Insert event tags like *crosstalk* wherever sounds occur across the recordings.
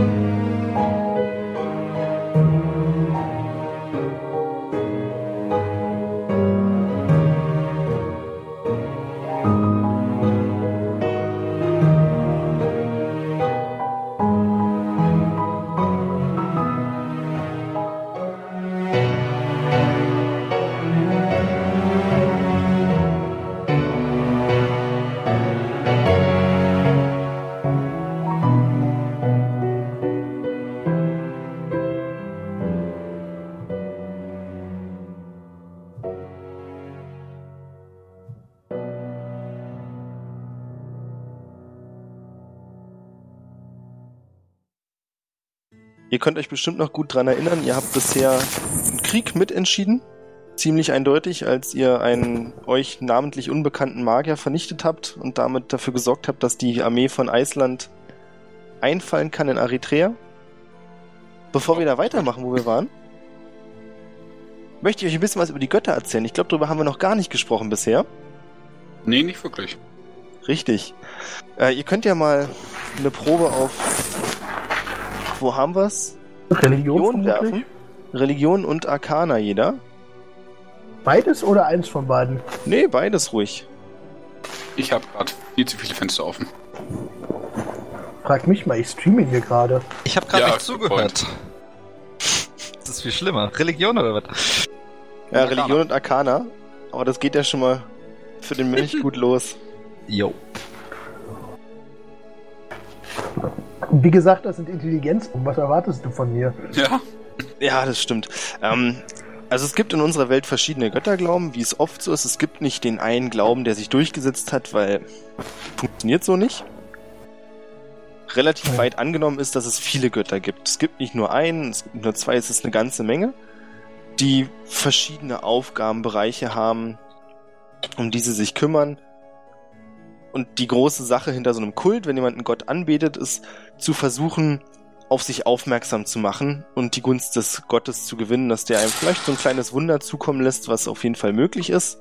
Ihr könnt euch bestimmt noch gut dran erinnern, ihr habt bisher einen Krieg mitentschieden. Ziemlich eindeutig, als ihr einen euch namentlich unbekannten Magier vernichtet habt und damit dafür gesorgt habt, dass die Armee von Island einfallen kann in Eritrea. Bevor wir da weitermachen, wo wir waren, möchte ich euch ein bisschen was über die Götter erzählen. Ich glaube, darüber haben wir noch gar nicht gesprochen bisher. Nee, nicht wirklich. Richtig. Äh, ihr könnt ja mal eine Probe auf. Wo haben wir's? Religion werfen. vermutlich? Religion und Arcana jeder. Beides oder eins von beiden? Nee, beides ruhig. Ich habe gerade viel zu viele Fenster offen. Frag mich mal, ich streame hier gerade. Ich habe gerade Ja, nicht zugehört. Das ist viel schlimmer. Religion oder was? Ja, Arcana. Religion und Arcana. Aber das geht ja schon mal für den Mönch *laughs* gut los. Jo. Wie gesagt, das sind Intelligenzproben. Was erwartest du von mir? Ja? Ja, das stimmt. Ähm, also es gibt in unserer Welt verschiedene Götterglauben, wie es oft so ist. Es gibt nicht den einen Glauben, der sich durchgesetzt hat, weil funktioniert so nicht. Relativ Ja. weit angenommen ist, dass es viele Götter gibt. Es gibt nicht nur einen, es gibt nur zwei, es ist eine ganze Menge, die verschiedene Aufgabenbereiche haben, um die sie sich kümmern. Und die große Sache hinter so einem Kult, wenn jemand einen Gott anbetet, ist zu versuchen, auf sich aufmerksam zu machen und die Gunst des Gottes zu gewinnen, dass der einem vielleicht so ein kleines Wunder zukommen lässt, was auf jeden Fall möglich ist.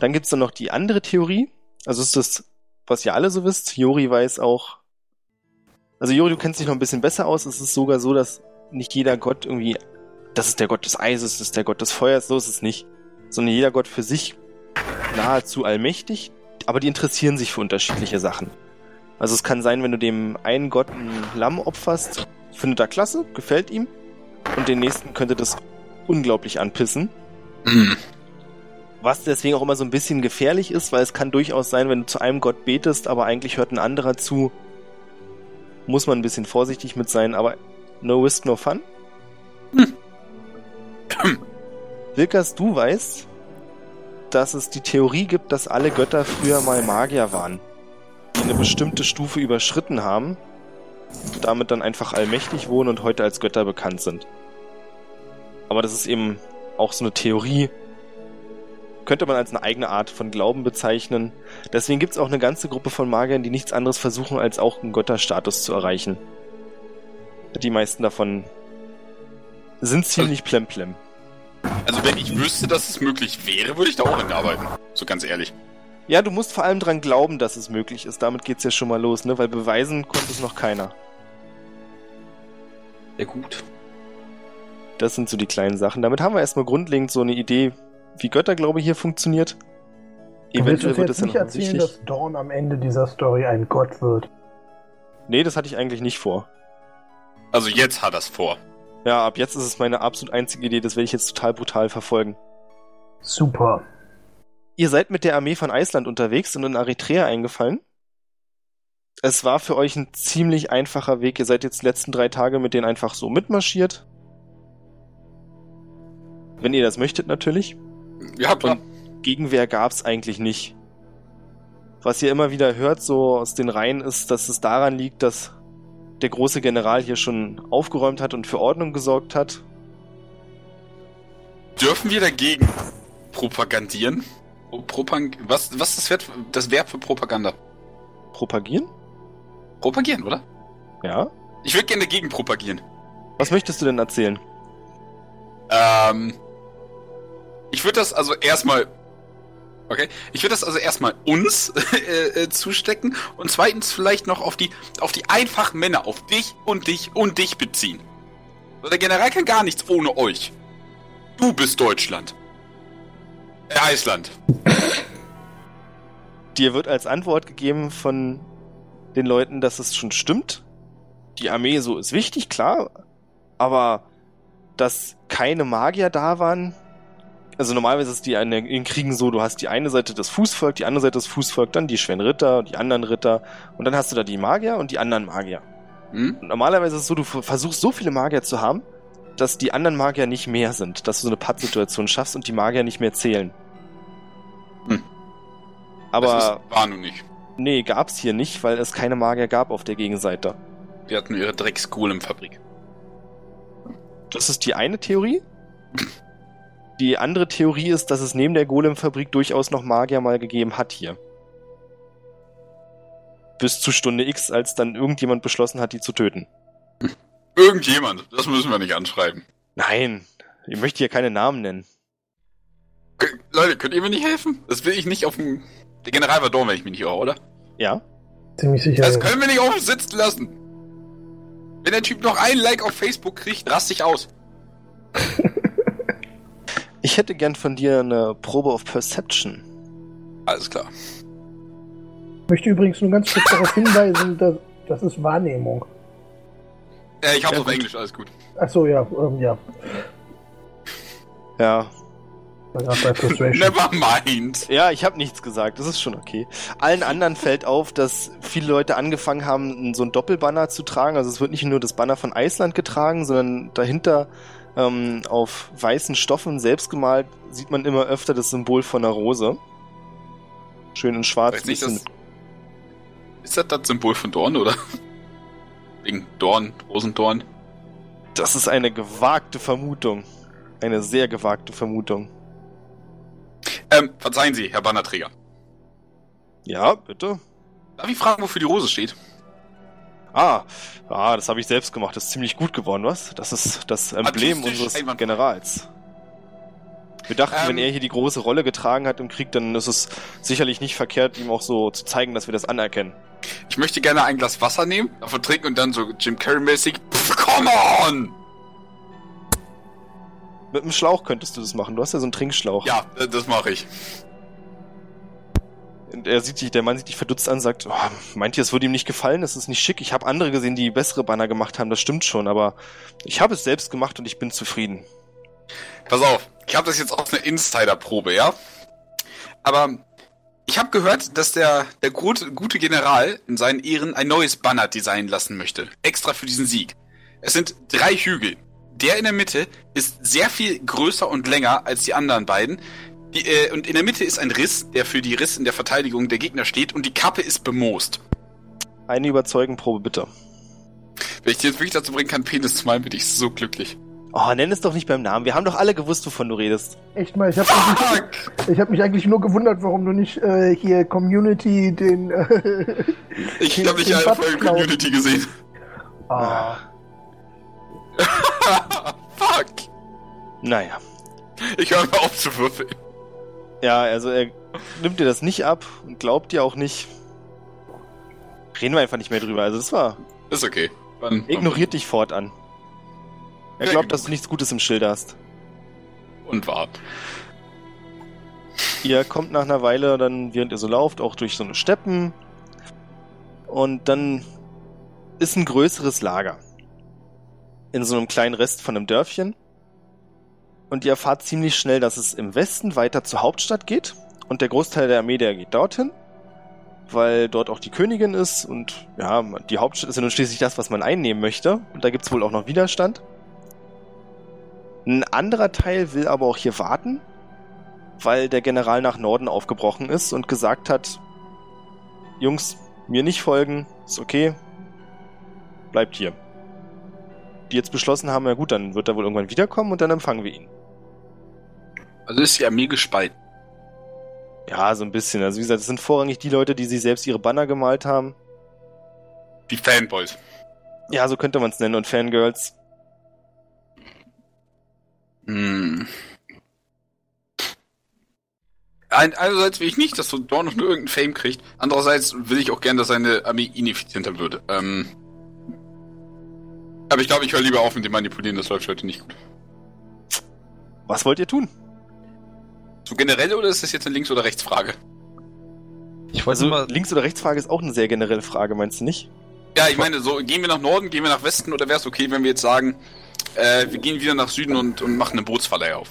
Dann gibt's dann noch die andere Theorie. Also ist das, was ihr alle so wisst. Jori weiß auch. Also Jori, du kennst dich noch ein bisschen besser aus. Es ist sogar so, dass nicht jeder Gott irgendwie, das ist der Gott des Eises, das ist der Gott des Feuers, so ist es nicht. Sondern jeder Gott für sich nahezu allmächtig, aber die interessieren sich für unterschiedliche Sachen. Also es kann sein, wenn du dem einen Gott ein Lamm opferst, findet er klasse, gefällt ihm. Und den nächsten könnte das unglaublich anpissen. Hm. Was deswegen auch immer so ein bisschen gefährlich ist, weil es kann durchaus sein, wenn du zu einem Gott betest, aber eigentlich hört ein anderer zu, muss man ein bisschen vorsichtig mit sein, aber no risk, no fun. Wilkas, du weißt, dass es die Theorie gibt, dass alle Götter früher mal Magier waren, die eine bestimmte Stufe überschritten haben, damit dann einfach allmächtig wurden und heute als Götter bekannt sind. Aber das ist eben auch so eine Theorie, könnte man als eine eigene Art von Glauben bezeichnen. Deswegen gibt es auch eine ganze Gruppe von Magiern, die nichts anderes versuchen, als auch einen Götterstatus zu erreichen. Die meisten davon sind ziemlich plemplem. Also wenn ich wüsste, dass es möglich wäre, würde ich da auch hinarbeiten. So ganz ehrlich. Ja, du musst vor allem dran glauben, dass es möglich ist. Damit geht's ja schon mal los, ne? Weil beweisen konnte es noch keiner. Ja gut. Das sind so die kleinen Sachen. Damit haben wir erstmal grundlegend so eine Idee, wie Götterglaube hier funktioniert. Eventuell wird es ja nicht noch erzählen, wichtig. dass Dawn am Ende dieser Story ein Gott wird. Nee, das hatte ich eigentlich nicht vor. Also jetzt hat das vor. Ja, ab jetzt ist es meine absolut einzige Idee. Das werde ich jetzt total brutal verfolgen. Super. Ihr seid mit der Armee von Island unterwegs und in Eritrea eingefallen. Es war für euch ein ziemlich einfacher Weg. Ihr seid jetzt die letzten drei Tage mit denen einfach so mitmarschiert. Wenn ihr das möchtet, natürlich. Ja, klar. Und Gegenwehr gab's eigentlich nicht. Was ihr immer wieder hört, so aus den Reihen, ist, dass es daran liegt, dass der große General hier schon aufgeräumt hat und für Ordnung gesorgt hat. Dürfen wir dagegen propagandieren? Pro- Propag was, was ist das Verb, das Verb für Propaganda? Propagieren? Propagieren, oder? Ja. Ich würde gerne dagegen propagieren. Was möchtest du denn erzählen? Ähm, ich würde das also erstmal Okay. Ich würde das also erstmal uns *laughs* äh, äh, zustecken und zweitens vielleicht noch auf die auf die einfachen Männer, auf dich und dich und dich beziehen. So, Der General kann gar nichts ohne euch. Du bist Deutschland. Äh, Eisland. Dir wird als Antwort gegeben von den Leuten, dass es schon stimmt. Die Armee so ist wichtig, klar. Aber dass keine Magier da waren. Also normalerweise ist die eine, in Kriegen so, du hast die eine Seite das Fußvolk, die andere Seite das Fußvolk, dann die Schwen Ritter, die anderen Ritter und dann hast du da die Magier und die anderen Magier. Hm? Und normalerweise ist es so, du versuchst so viele Magier zu haben, dass die anderen Magier nicht mehr sind, dass du so eine Pattsituation schaffst und die Magier nicht mehr zählen. Hm. Aber das ist, war nun nicht. nee, gab's hier nicht, weil es keine Magier gab auf der Gegenseite. Die hatten ihre Drecks-Golem-Fabrik. Das ist die eine Theorie. Die andere Theorie ist, dass es neben der Golem-Fabrik durchaus noch Magier mal gegeben hat hier. Bis zu Stunde X, als dann irgendjemand beschlossen hat, die zu töten. Irgendjemand. Das müssen wir nicht anschreiben. Nein, ich möchte hier keine Namen nennen. K Leute, könnt ihr mir nicht helfen? Das will ich nicht auf dem... Der General war dumm, wenn ich mich nicht irre, oder? Ja? Ziemlich sicher. Das können wir nicht auf sitzen lassen. Wenn der Typ noch ein Like auf Facebook kriegt, rast ich aus. *laughs* Ich hätte gern von dir eine Probe auf Perception. Alles klar. Ich möchte übrigens nur ganz kurz darauf hinweisen, dass das ist Wahrnehmung. Äh, ich hab's Ja, auf gut. Englisch, alles gut. Achso, ja, ähm, ja. Ja. Never mind. Ja, ich habe nichts gesagt, das ist schon okay. Allen anderen fällt auf, dass viele Leute angefangen haben, so ein Doppelbanner zu tragen. Also es wird nicht nur das Banner von Island getragen, sondern dahinter ähm, auf weißen Stoffen selbst gemalt sieht man immer öfter das Symbol von einer Rose. Schön in schwarz. Nicht, das, ist das das Symbol von Dorn, oder? Wegen Dorn, Rosendorn. Das ist eine gewagte Vermutung. Eine sehr gewagte Vermutung. Ähm, verzeihen Sie, Herr Bannerträger. Ja, bitte. Darf ich fragen, wofür die Rose steht? Ah, ah das habe ich selbst gemacht. Das ist ziemlich gut geworden, was? Das ist das Emblem unseres. Generals. Wir dachten, Ähm. wenn er hier die große Rolle getragen hat im Krieg, dann ist es sicherlich nicht verkehrt, ihm auch so zu zeigen, dass wir das anerkennen. Ich möchte gerne ein Glas Wasser nehmen, davon trinken und dann so Jim Carrey-mäßig. Come on! Mit einem Schlauch könntest du das machen. Du hast ja so einen Trinkschlauch. Ja, das mache ich. Und er sieht dich, der Mann sieht dich verdutzt an und sagt, oh, meint ihr, es würde ihm nicht gefallen? Das ist nicht schick. Ich habe andere gesehen, die bessere Banner gemacht haben. Das stimmt schon, aber ich habe es selbst gemacht und ich bin zufrieden. Pass auf, ich habe das jetzt aus einer Insider-Probe, ja? Aber ich habe gehört, dass der, der gute, gute General in seinen Ehren ein neues Banner designen lassen möchte. Extra für diesen Sieg. Es sind drei Hügel. Der in der Mitte ist sehr viel größer und länger als die anderen beiden. Die, äh, und in der Mitte ist ein Riss, der für die Riss in der Verteidigung der Gegner steht. Und die Kappe ist bemoost. Eine Überzeugenprobe bitte. Wenn ich dir jetzt wirklich dazu bringen kann, Penis zu malen, bin ich so glücklich. Oh, nenn es doch nicht beim Namen. Wir haben doch alle gewusst, wovon du redest. Echt mal, ich habe Fuck! ich hab mich eigentlich nur gewundert, warum du nicht äh, hier Community den. Äh, *laughs* Ich habe nicht alle Folgen. Community gesehen. ah, *laughs* Fuck! Naja. Ich höre mal auf zu würfeln. Ja, also er nimmt dir das nicht ab und glaubt dir auch nicht. Reden wir einfach nicht mehr drüber. Also das war. Ist okay. Dann, Ignoriert dich fortan. Er Ja, glaubt, dass ignoriert. du nichts Gutes im Schild hast. Und wahr. Ihr kommt nach einer Weile dann, während ihr so lauft, auch durch so eine Steppen. Und dann ist ein größeres Lager. In so einem kleinen Rest von einem Dörfchen. Und ihr erfahrt ziemlich schnell, dass es im Westen weiter zur Hauptstadt geht. Und der Großteil der Armee, der geht dorthin. Weil dort auch die Königin ist. Und ja, die Hauptstadt ist ja nun schließlich das, was man einnehmen möchte. Und da gibt's wohl auch noch Widerstand. Ein anderer Teil will aber auch hier warten weil der General nach Norden aufgebrochen ist und gesagt hat, Jungs, mir nicht folgen, ist okay, bleibt hier. Die jetzt beschlossen haben, ja gut, dann wird er wohl irgendwann wiederkommen und dann empfangen wir ihn. Also ist die Armee gespalten. Ja, so ein bisschen. Also wie gesagt, es sind vorrangig die Leute, die sich selbst ihre Banner gemalt haben. Die Fanboys. Ja, so könnte man es nennen. Und Fangirls. Hm. ein, einerseits will ich nicht, dass so Dorn noch nur irgendeinen Fame kriegt. Andererseits will ich auch gern, dass seine Armee ineffizienter würde. Ähm, aber ich glaube, ich höre lieber auf mit dem Manipulieren, das läuft heute nicht gut. Was wollt ihr tun? So generell oder ist das jetzt eine Links- oder Rechtsfrage? Ich wollte Also mal. Links- oder Rechtsfrage ist auch eine sehr generelle Frage, meinst du nicht? Ja, ich meine, so gehen wir nach Norden, gehen wir nach Westen oder wäre es okay, wenn wir jetzt sagen, äh, wir gehen wieder nach Süden und, und machen eine Bootsverleih auf?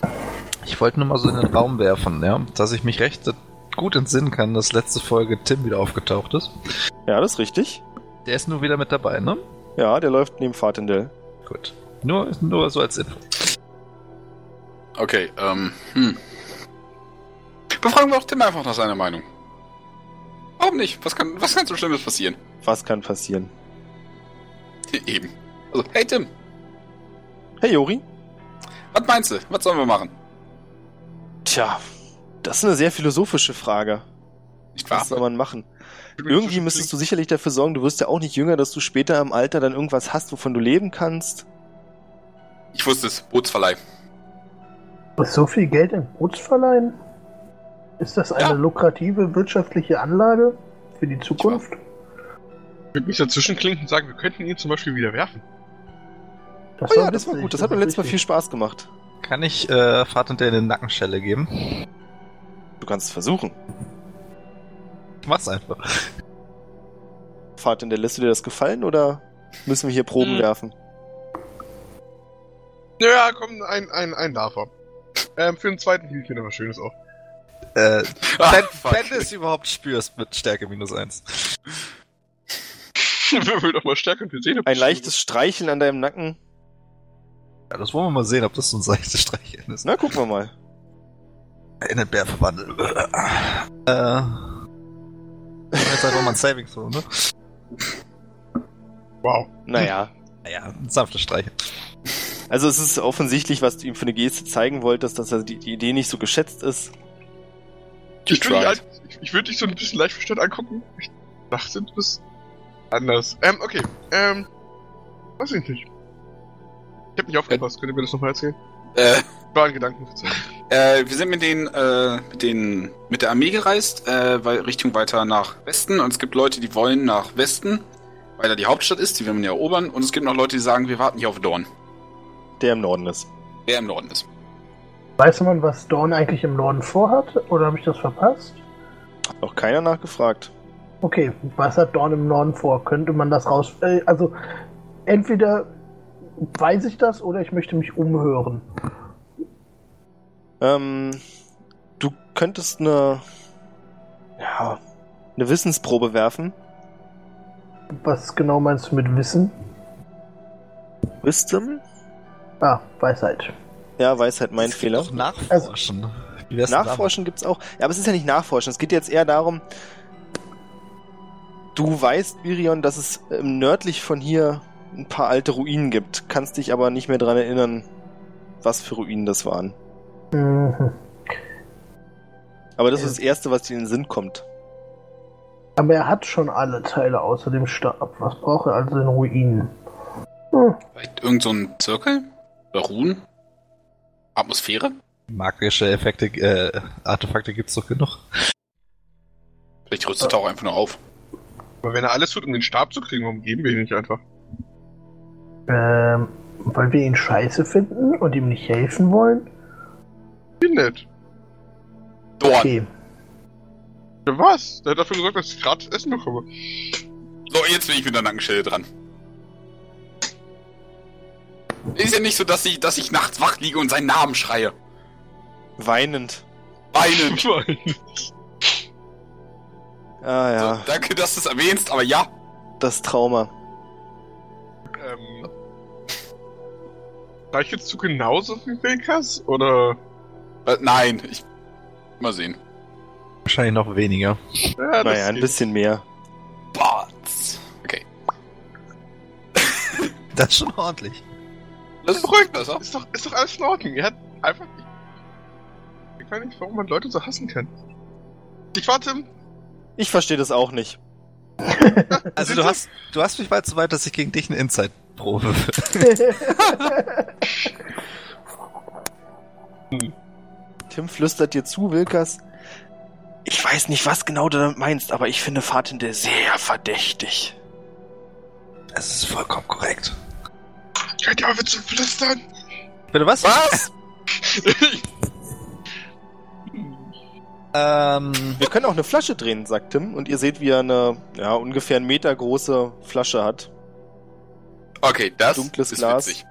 Ich wollte nur mal so in den Raum werfen, ja, dass ich mich recht gut entsinnen kann, dass letzte Folge Tim wieder aufgetaucht ist. Ja, das ist richtig. Der ist nur wieder mit dabei, ne? Ja, der läuft neben Fatindel. Gut. Nur, nur so als Info. Okay, ähm, hm. Befragen wir auch Tim einfach nach seiner Meinung. Warum nicht? Was kann, was kann so Schlimmes passieren? Was kann passieren? Eben. Also, hey Tim, Hey Jori? was meinst du? Was sollen wir machen? Tja, das ist eine sehr philosophische Frage. Nicht wahr? Was soll man machen? Irgendwie müsstest du sicherlich dafür sorgen, du wirst ja auch nicht jünger, dass du später im Alter dann irgendwas hast, wovon du leben kannst. Ich wusste es, Bootsverleih. So viel Geld in Bootsverleihen? Ist das eine Ja. lukrative wirtschaftliche Anlage für die Zukunft? Ich würde mich dazwischen klinken und sagen, wir könnten ihn zum Beispiel wieder werfen. Das Oh ja, das war gut, das hat mir letztes Mal viel. Spaß gemacht. Kann ich äh, Vater der eine Nackenschelle geben? Du kannst es versuchen. Mach's einfach. Fatindel, lässt du dir das gefallen oder müssen wir hier Proben Hm. werfen? Ja, komm, ein, ein, ein darf er. Ähm, für den zweiten noch was Schönes auf. Äh, Ah, wenn, wenn du es überhaupt spürst mit Stärke minus eins. *laughs* Würfel doch mal stärker und wir sehen, ob Ein das leichtes Streicheln an deinem Nacken. Ja, das wollen wir mal sehen, ob das so ein seichtes Streicheln ist. Na, gucken wir mal. In den Bär verwandeln. äh. Jetzt einfach mal ein Saving Throw, ne? Wow. Naja. Naja, ein sanftes Streicheln. Also es ist offensichtlich, was du ihm für eine Geste zeigen wolltest, dass er die, die Idee nicht so geschätzt ist. Ich würde dich, halt- ich, ich würd dich so ein bisschen leicht verstört angucken. Ich dachte, du bist anders. Ähm, okay. Ähm, weiß ich nicht. Ich hab nicht aufgepasst. Könnt ihr mir das nochmal erzählen? Äh, War ein Gedanken. äh, wir sind mit den, äh, mit den, mit der Armee gereist, äh, weil Richtung weiter nach Westen und es gibt Leute, die wollen nach Westen, weil da die Hauptstadt ist, die will man ja erobern und es gibt noch Leute, die sagen, wir warten hier auf Dorn, Der im Norden ist. der im Norden ist. Weiß man, was Dawn eigentlich im Norden vorhat? Oder habe ich das verpasst? Hat noch keiner nachgefragt. Okay, was hat Dawn im Norden vor? Könnte man das raus... Äh, also, entweder weiß ich das oder ich möchte mich umhören. Ähm, du könntest eine, ja, eine Wissensprobe werfen. Was genau meinst du mit Wissen? Wisdom? Ah, Weisheit. Ja, Weisheit, mein Fehler. Doch nachforschen. Denn Nachforschen gibt's auch. Ja, aber es ist ja nicht Nachforschen. Es geht jetzt eher darum, du weißt, Mirion, dass es ähm, nördlich von hier ein paar alte Ruinen gibt, kannst dich aber nicht mehr dran erinnern, was für Ruinen das waren. Mhm. Aber das ist das Erste, was dir in den Sinn kommt. Aber er hat schon alle Teile außer dem Stab. Was braucht er also in Ruinen? Hm, Vielleicht irgend so ein Zirkel? Oder Ruhen? Atmosphäre? Magische Effekte, äh, Artefakte gibt's doch genug. Vielleicht rüstet er auch einfach nur auf. Aber wenn er alles tut, um den Stab zu kriegen, warum geben wir ihn nicht einfach? ähm, weil wir ihn scheiße finden und ihm nicht helfen wollen? Nett. Dorn! Okay. Ja, was? Der hat dafür gesorgt, dass ich gerade Essen bekomme. So, jetzt bin ich mit der Nackenschelle dran. Ist ja nicht so, dass ich, dass ich nachts wach liege und seinen Namen schreie. Weinend. Weinend. *laughs* Ah ja, So, danke, dass du es erwähnst, aber ja. das Trauma. ähm, jetzt zu genauso wie Wilkas? Oder? Äh, nein, ich. Mal sehen. Wahrscheinlich noch weniger. Ja, Naja, ein geht. bisschen mehr. Bots. Okay. Das ist schon ordentlich. Das ist Beruhigt besser. Ist doch, ist doch alles in Ordnung. Er hat einfach. Ich weiß nicht, warum man Leute so hassen kann. Ich warte. Ich verstehe das auch nicht. *laughs* Also du hast, du hast mich bald so weit, dass ich gegen dich eine Inside-Probe *laughs* Tim flüstert dir zu, Wilkas. Ich weiß nicht, was genau du damit meinst, aber ich finde Fahrtinte sehr verdächtig. Es ist vollkommen korrekt. Könnt ihr auf zu flüstern? Bitte was? Was? *laughs* Ähm, Wir können auch eine Flasche drehen, sagt Tim, und ihr seht, wie er eine ja, ungefähr einen Meter große Flasche hat. Okay, das Dunkles ist Glas. witzig.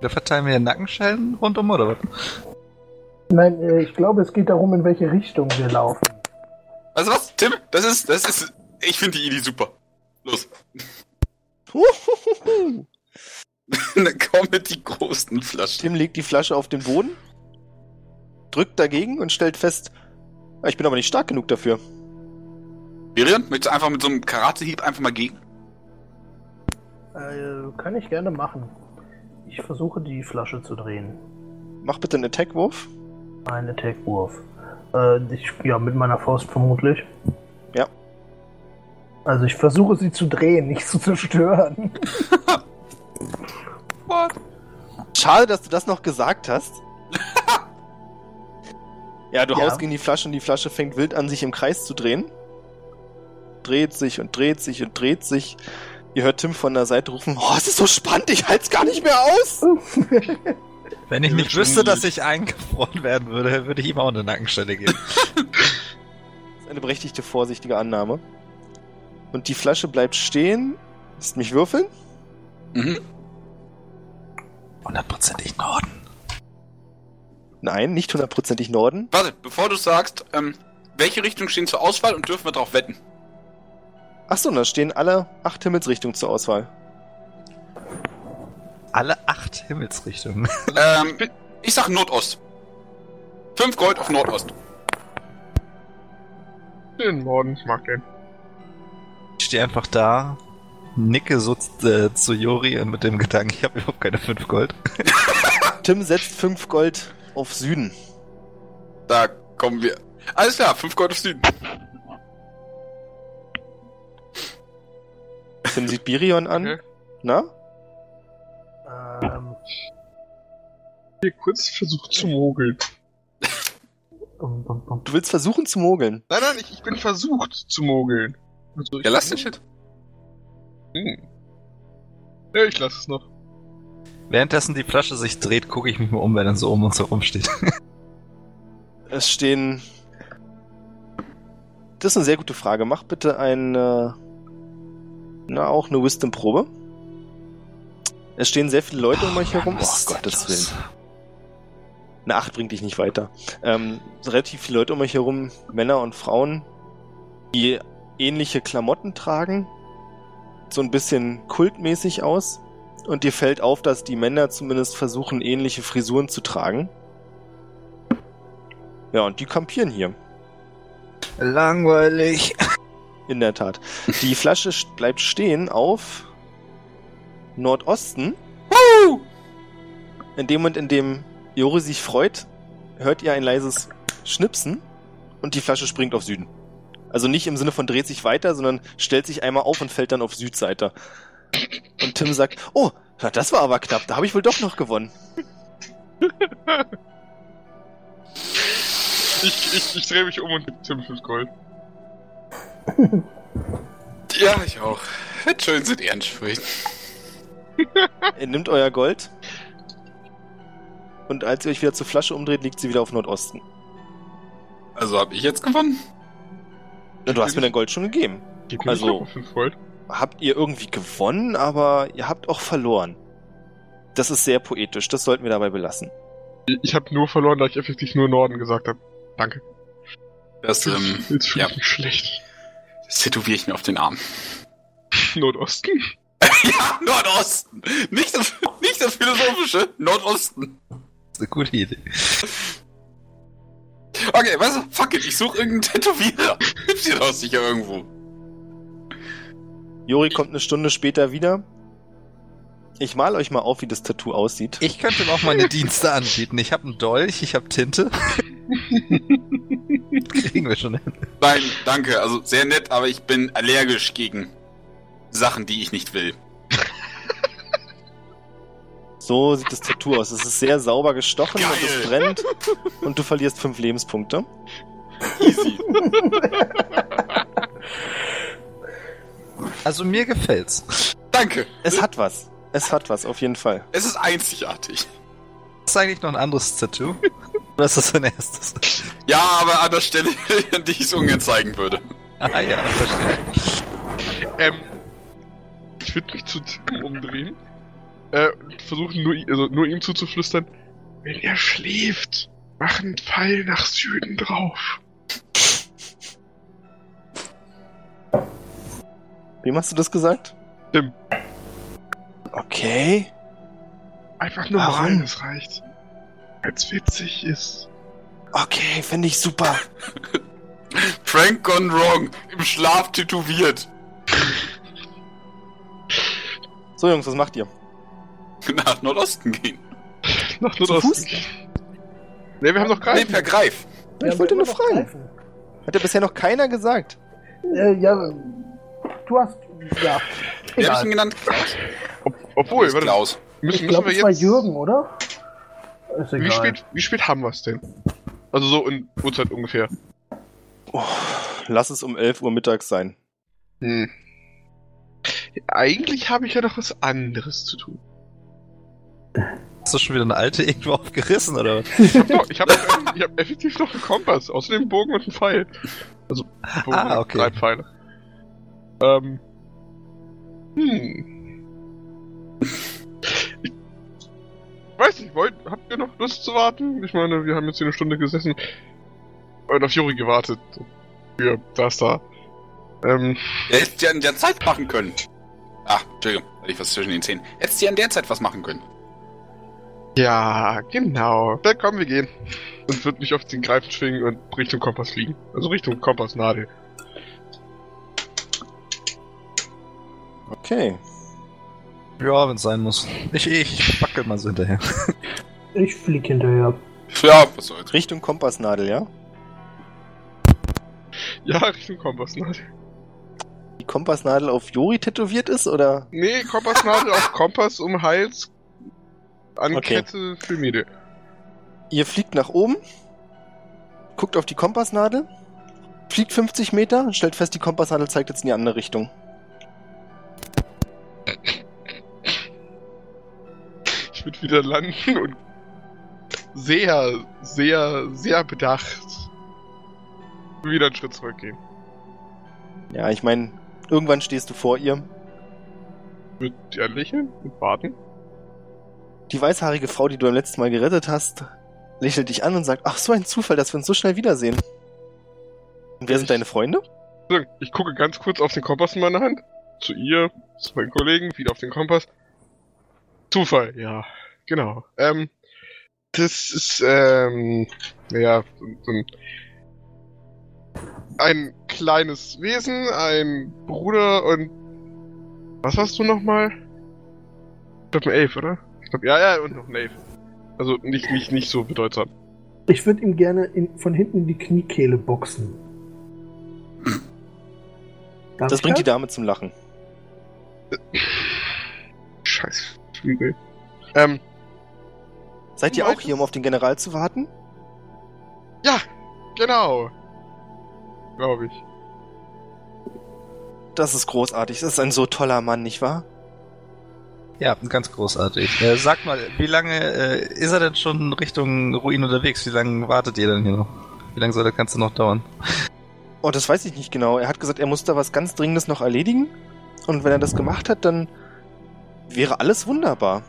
da verteilen wir Nackenschellen rundum, oder was? Nein, äh, ich glaube, es geht darum, in welche Richtung wir laufen. Also was, Tim? Das ist, das ist, ich finde die Idee super. Los. *laughs* Dann kommen mit die großen Flaschen. Tim legt die Flasche auf den Boden, drückt dagegen und stellt fest, "Ah, ich bin aber nicht stark genug dafür. Miriam, möchtest du einfach mit so einem Karatehieb einfach mal gegen? Äh, kann ich gerne machen. Ich versuche, die Flasche zu drehen. Mach bitte einen Attackwurf. Ein Attack-Wurf. Äh, ich, ja, mit meiner Faust vermutlich. Ja. Also ich versuche sie zu drehen, nicht zu zerstören. *laughs* Schade, dass du das noch gesagt hast. *laughs* ja, du Ja. haust gegen die Flasche und die Flasche fängt wild an, sich im Kreis zu drehen. Dreht sich und dreht sich und dreht sich. Ihr hört Tim von der Seite rufen, oh, es ist so spannend, ich halt's gar nicht mehr aus. *laughs* Wenn ich nicht wüsste, dass ich eingefroren werden würde, würde ich ihm auch eine Nackenstelle geben. *laughs* Das ist eine berechtigte, vorsichtige Annahme. Und die Flasche bleibt stehen. Lässt mich würfeln. Mhm. Hundertprozentig Norden. Nein, nicht hundertprozentig Norden. Warte, bevor du sagst, ähm, welche Richtung stehen zur Auswahl und dürfen wir drauf wetten? Achso, da stehen alle acht Himmelsrichtungen zur Auswahl. Alle acht Himmelsrichtungen. *laughs* Ähm, ich sag Nordost. Fünf Gold auf Nordost. Den Norden, ich mag den. Ich stehe einfach da, nicke so äh, zu Jori mit dem Gedanken, ich habe überhaupt keine 5 Gold. *laughs* Tim setzt fünf Gold auf Süden. Da kommen wir. Alles klar, fünf Gold auf Süden. Tim sieht Birion an. Okay. Na? ähm, Hier kurz versucht zu mogeln. Du willst versuchen zu mogeln. Nein, nein, ich, ich bin versucht zu mogeln. Also Ja, lass den Shit. Hm. Ja, ich lass es noch. Währenddessen die Flasche sich dreht, gucke ich mich mal um, wer dann so um uns herum steht. *laughs* Es stehen. Das ist eine sehr gute Frage. Mach bitte eine. Na, auch eine Wisdom-Probe. Es stehen sehr viele Leute um euch herum. Oh, Gottes? Willen. Eine 8 bringt dich nicht weiter. Ähm, relativ viele Leute um euch herum, Männer und Frauen, die ähnliche Klamotten tragen. So ein bisschen kultmäßig aus. Und dir fällt auf, dass die Männer zumindest versuchen, ähnliche Frisuren zu tragen. Ja, und die kampieren hier. Langweilig. In der Tat. Die Flasche bleibt stehen auf Nordosten. In dem Moment, in dem Jori sich freut, hört ihr ein leises Schnipsen und die Flasche springt auf Süden. Also nicht im Sinne von dreht sich weiter, sondern stellt sich einmal auf und fällt dann auf Südseite. Und Tim sagt, oh, na, das war aber knapp, da habe ich wohl doch noch gewonnen. Ich, ich, ich drehe mich um und gebe Tim 5 Gold. *laughs* Ja, ich auch. Schön sind Ehrensprüchen. Ihr *laughs* nimmt euer Gold und als ihr euch wieder zur Flasche umdreht, liegt sie wieder auf Nordosten. Also hab ich jetzt gewonnen? Na, du hast mir dein Gold schon gegeben. Gib mir Also- also, 5 Gold. habt ihr irgendwie gewonnen, aber ihr habt auch verloren. Das ist sehr poetisch, das sollten wir dabei belassen. Ich, ich habe nur verloren, da ich effektiv nur Norden gesagt habe. Danke. Das, ähm, Jetzt fühle ja. ich mich schlecht. das tätowiere ich mir auf den Arm. *laughs* Nordosten? *laughs* ja, Nordosten! Nicht das, nicht das philosophische, Nordosten. Das ist eine gute Idee. Okay, weißt du, fuck it, ich suche irgendeinen Tätowierer. *laughs* Gibt's hier doch sicher irgendwo. Jori kommt eine Stunde später wieder. Ich mal euch mal auf, wie das Tattoo aussieht. Ich könnte ihm auch meine Dienste anbieten. Ich habe einen Dolch, ich habe Tinte. *laughs* Kriegen wir schon hin. Nein, danke, also sehr nett, aber ich bin allergisch gegen Sachen, die ich nicht will. So sieht das Tattoo aus. Es ist sehr sauber gestochen und Geil. es brennt und du verlierst fünf Lebenspunkte. Easy. Also mir gefällt's. Danke. Es hat was. Es hat was, auf jeden Fall. Es ist einzigartig. Ist eigentlich noch ein anderes Tattoo? *laughs* Oder ist das dein erstes? Ja, aber an der Stelle, *laughs* an die ich es ungern zeigen würde. Ah ja, verstehe. Ähm, ich würde mich zu Tim umdrehen. Äh, versuchen nur, also nur ihm zuzuflüstern. Wenn er schläft, mach einen Pfeil nach Süden drauf. Wem hast du das gesagt? Tim. Okay. Einfach nur Warum? malen, das reicht. Als witzig ist. Okay, finde ich super. *laughs* Frank gone wrong. Im Schlaf tätowiert. So, Jungs, was macht ihr? *laughs* Nach Nordosten gehen. Nach Zu Nordosten. Fuß? Ne, wir haben noch Nee, Greifen. per Greif. Ich Ja, wollte aber nur fragen. greifen. Hat ja bisher noch keiner gesagt. Äh, ja, du hast. Ja. Wer hab ich ihn genannt? Ob, obwohl, warte, Klaus. müssen, Ich müssen glaube, wir es war jetzt. Jürgen, oder? Ist egal. Wie spät, wie spät haben wir es denn? Also so in Uhrzeit ungefähr. Oh, lass es um 11 Uhr mittags sein. Hm. Eigentlich habe ich ja noch was anderes zu tun. Hast du schon wieder eine alte irgendwo *laughs* aufgerissen, oder was? Ich habe ich hab, ich hab effektiv noch einen Kompass, außerdem einen Bogen und einen Pfeil. Also Bogen Ah, und okay. drei Pfeile. Ähm. Hm. Ich weiß nicht, wollt, habt ihr noch Lust zu warten? Ich meine, wir haben jetzt hier eine Stunde gesessen und auf Juri gewartet. Für das da. Ähm, Er hätte ja in der Zeit machen können. Ah, Entschuldigung, hatte ich was zwischen den Zähnen. Hättest du ja in der Zeit was machen können. Ja, genau. Da kommen wir gehen. Und wird mich auf den Greifen schwingen und Richtung Kompass fliegen. Also Richtung Kompassnadel. Okay. Ja, wenn es sein muss. Ich, ich wackel mal so hinterher. *laughs* Ich flieg hinterher. Ja, was soll's. Richtung Kompassnadel, ja? Ja, Richtung Kompassnadel. Die Kompassnadel auf Jori tätowiert ist, oder? Nee, Kompassnadel auf Kompass um Hals. An Okay. Kette für Mede. Ihr fliegt nach oben, guckt auf die Kompassnadel, fliegt 50 Meter, stellt fest, die Kompassnadel zeigt jetzt in die andere Richtung. Ich würde wieder landen und sehr, sehr, sehr bedacht wieder einen Schritt zurückgehen. Ja, ich meine, irgendwann stehst du vor ihr. Wird ja lächeln und warten. Die weißhaarige Frau, die du beim letzten Mal gerettet hast, lächelt dich an und sagt, ach, so ein Zufall, dass wir uns so schnell wiedersehen. Und wer sind deine Freunde? Ich gucke ganz kurz auf den Kompass in meiner Hand. Zu ihr, zu meinen Kollegen, wieder auf den Kompass. Zufall, ja, genau. Ähm, das ist, ähm, naja, so, so ein, ein kleines Wesen, ein Bruder und was hast du nochmal? Ich glaube ein Elf, oder? Ich glaub, ja, ja, und noch Elf. Also nicht, nicht, nicht so bedeutsam. Ich würde ihm gerne in, von hinten in die Kniekehle boxen. *laughs* Darf Das bringt die Dame zum Lachen. Scheiß Flügel. Ähm, Seid ihr auch hier, um auf den General zu warten? Ja, genau. Glaube ich. Das ist großartig. Das ist ein so toller Mann, nicht wahr? Ja, ganz großartig. Äh, sag mal, wie lange äh, ist er denn schon Richtung Ruin unterwegs? Wie lange wartet ihr denn hier noch? Wie lange soll das Ganze noch dauern? Oh, das weiß ich nicht genau. Er hat gesagt, er muss da was ganz Dringendes noch erledigen. Und wenn er das gemacht hat, dann wäre alles wunderbar.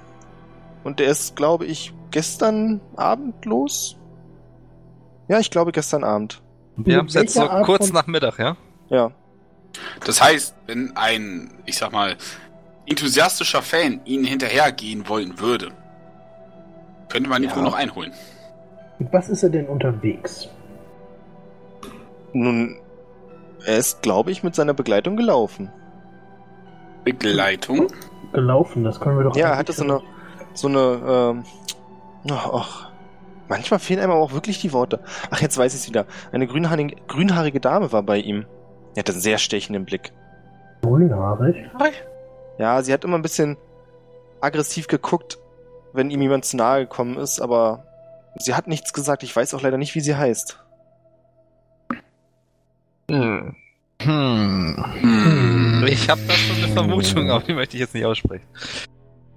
Und der ist, glaube ich, gestern Abend los. Ja, ich glaube gestern Abend. Wir haben es jetzt so Art kurz von- nach Mittag, ja? Ja. Das heißt, wenn ein, ich sag mal, enthusiastischer Fan ihnen hinterhergehen wollen würde, könnte man ihn Ja. wohl noch einholen. Mit was ist er denn unterwegs? Nun, er ist, glaube ich, mit seiner Begleitung gelaufen. Begleitung? Gelaufen, das können wir doch. Ja, er hatte so eine, so eine, ähm, ach, ach, manchmal fehlen einem aber auch wirklich die Worte. Ach, jetzt weiß ich es wieder. Eine grünhaarige, grünhaarige Dame war bei ihm. Die hatte einen sehr stechenden Blick. grünhaarig. Ja, sie hat immer ein bisschen aggressiv geguckt, wenn ihm jemand zu nahe gekommen ist, aber sie hat nichts gesagt. Ich weiß auch leider nicht, wie sie heißt. Hm. Hm. Hm. Ich habe da schon eine Vermutung, aber die möchte ich jetzt nicht aussprechen.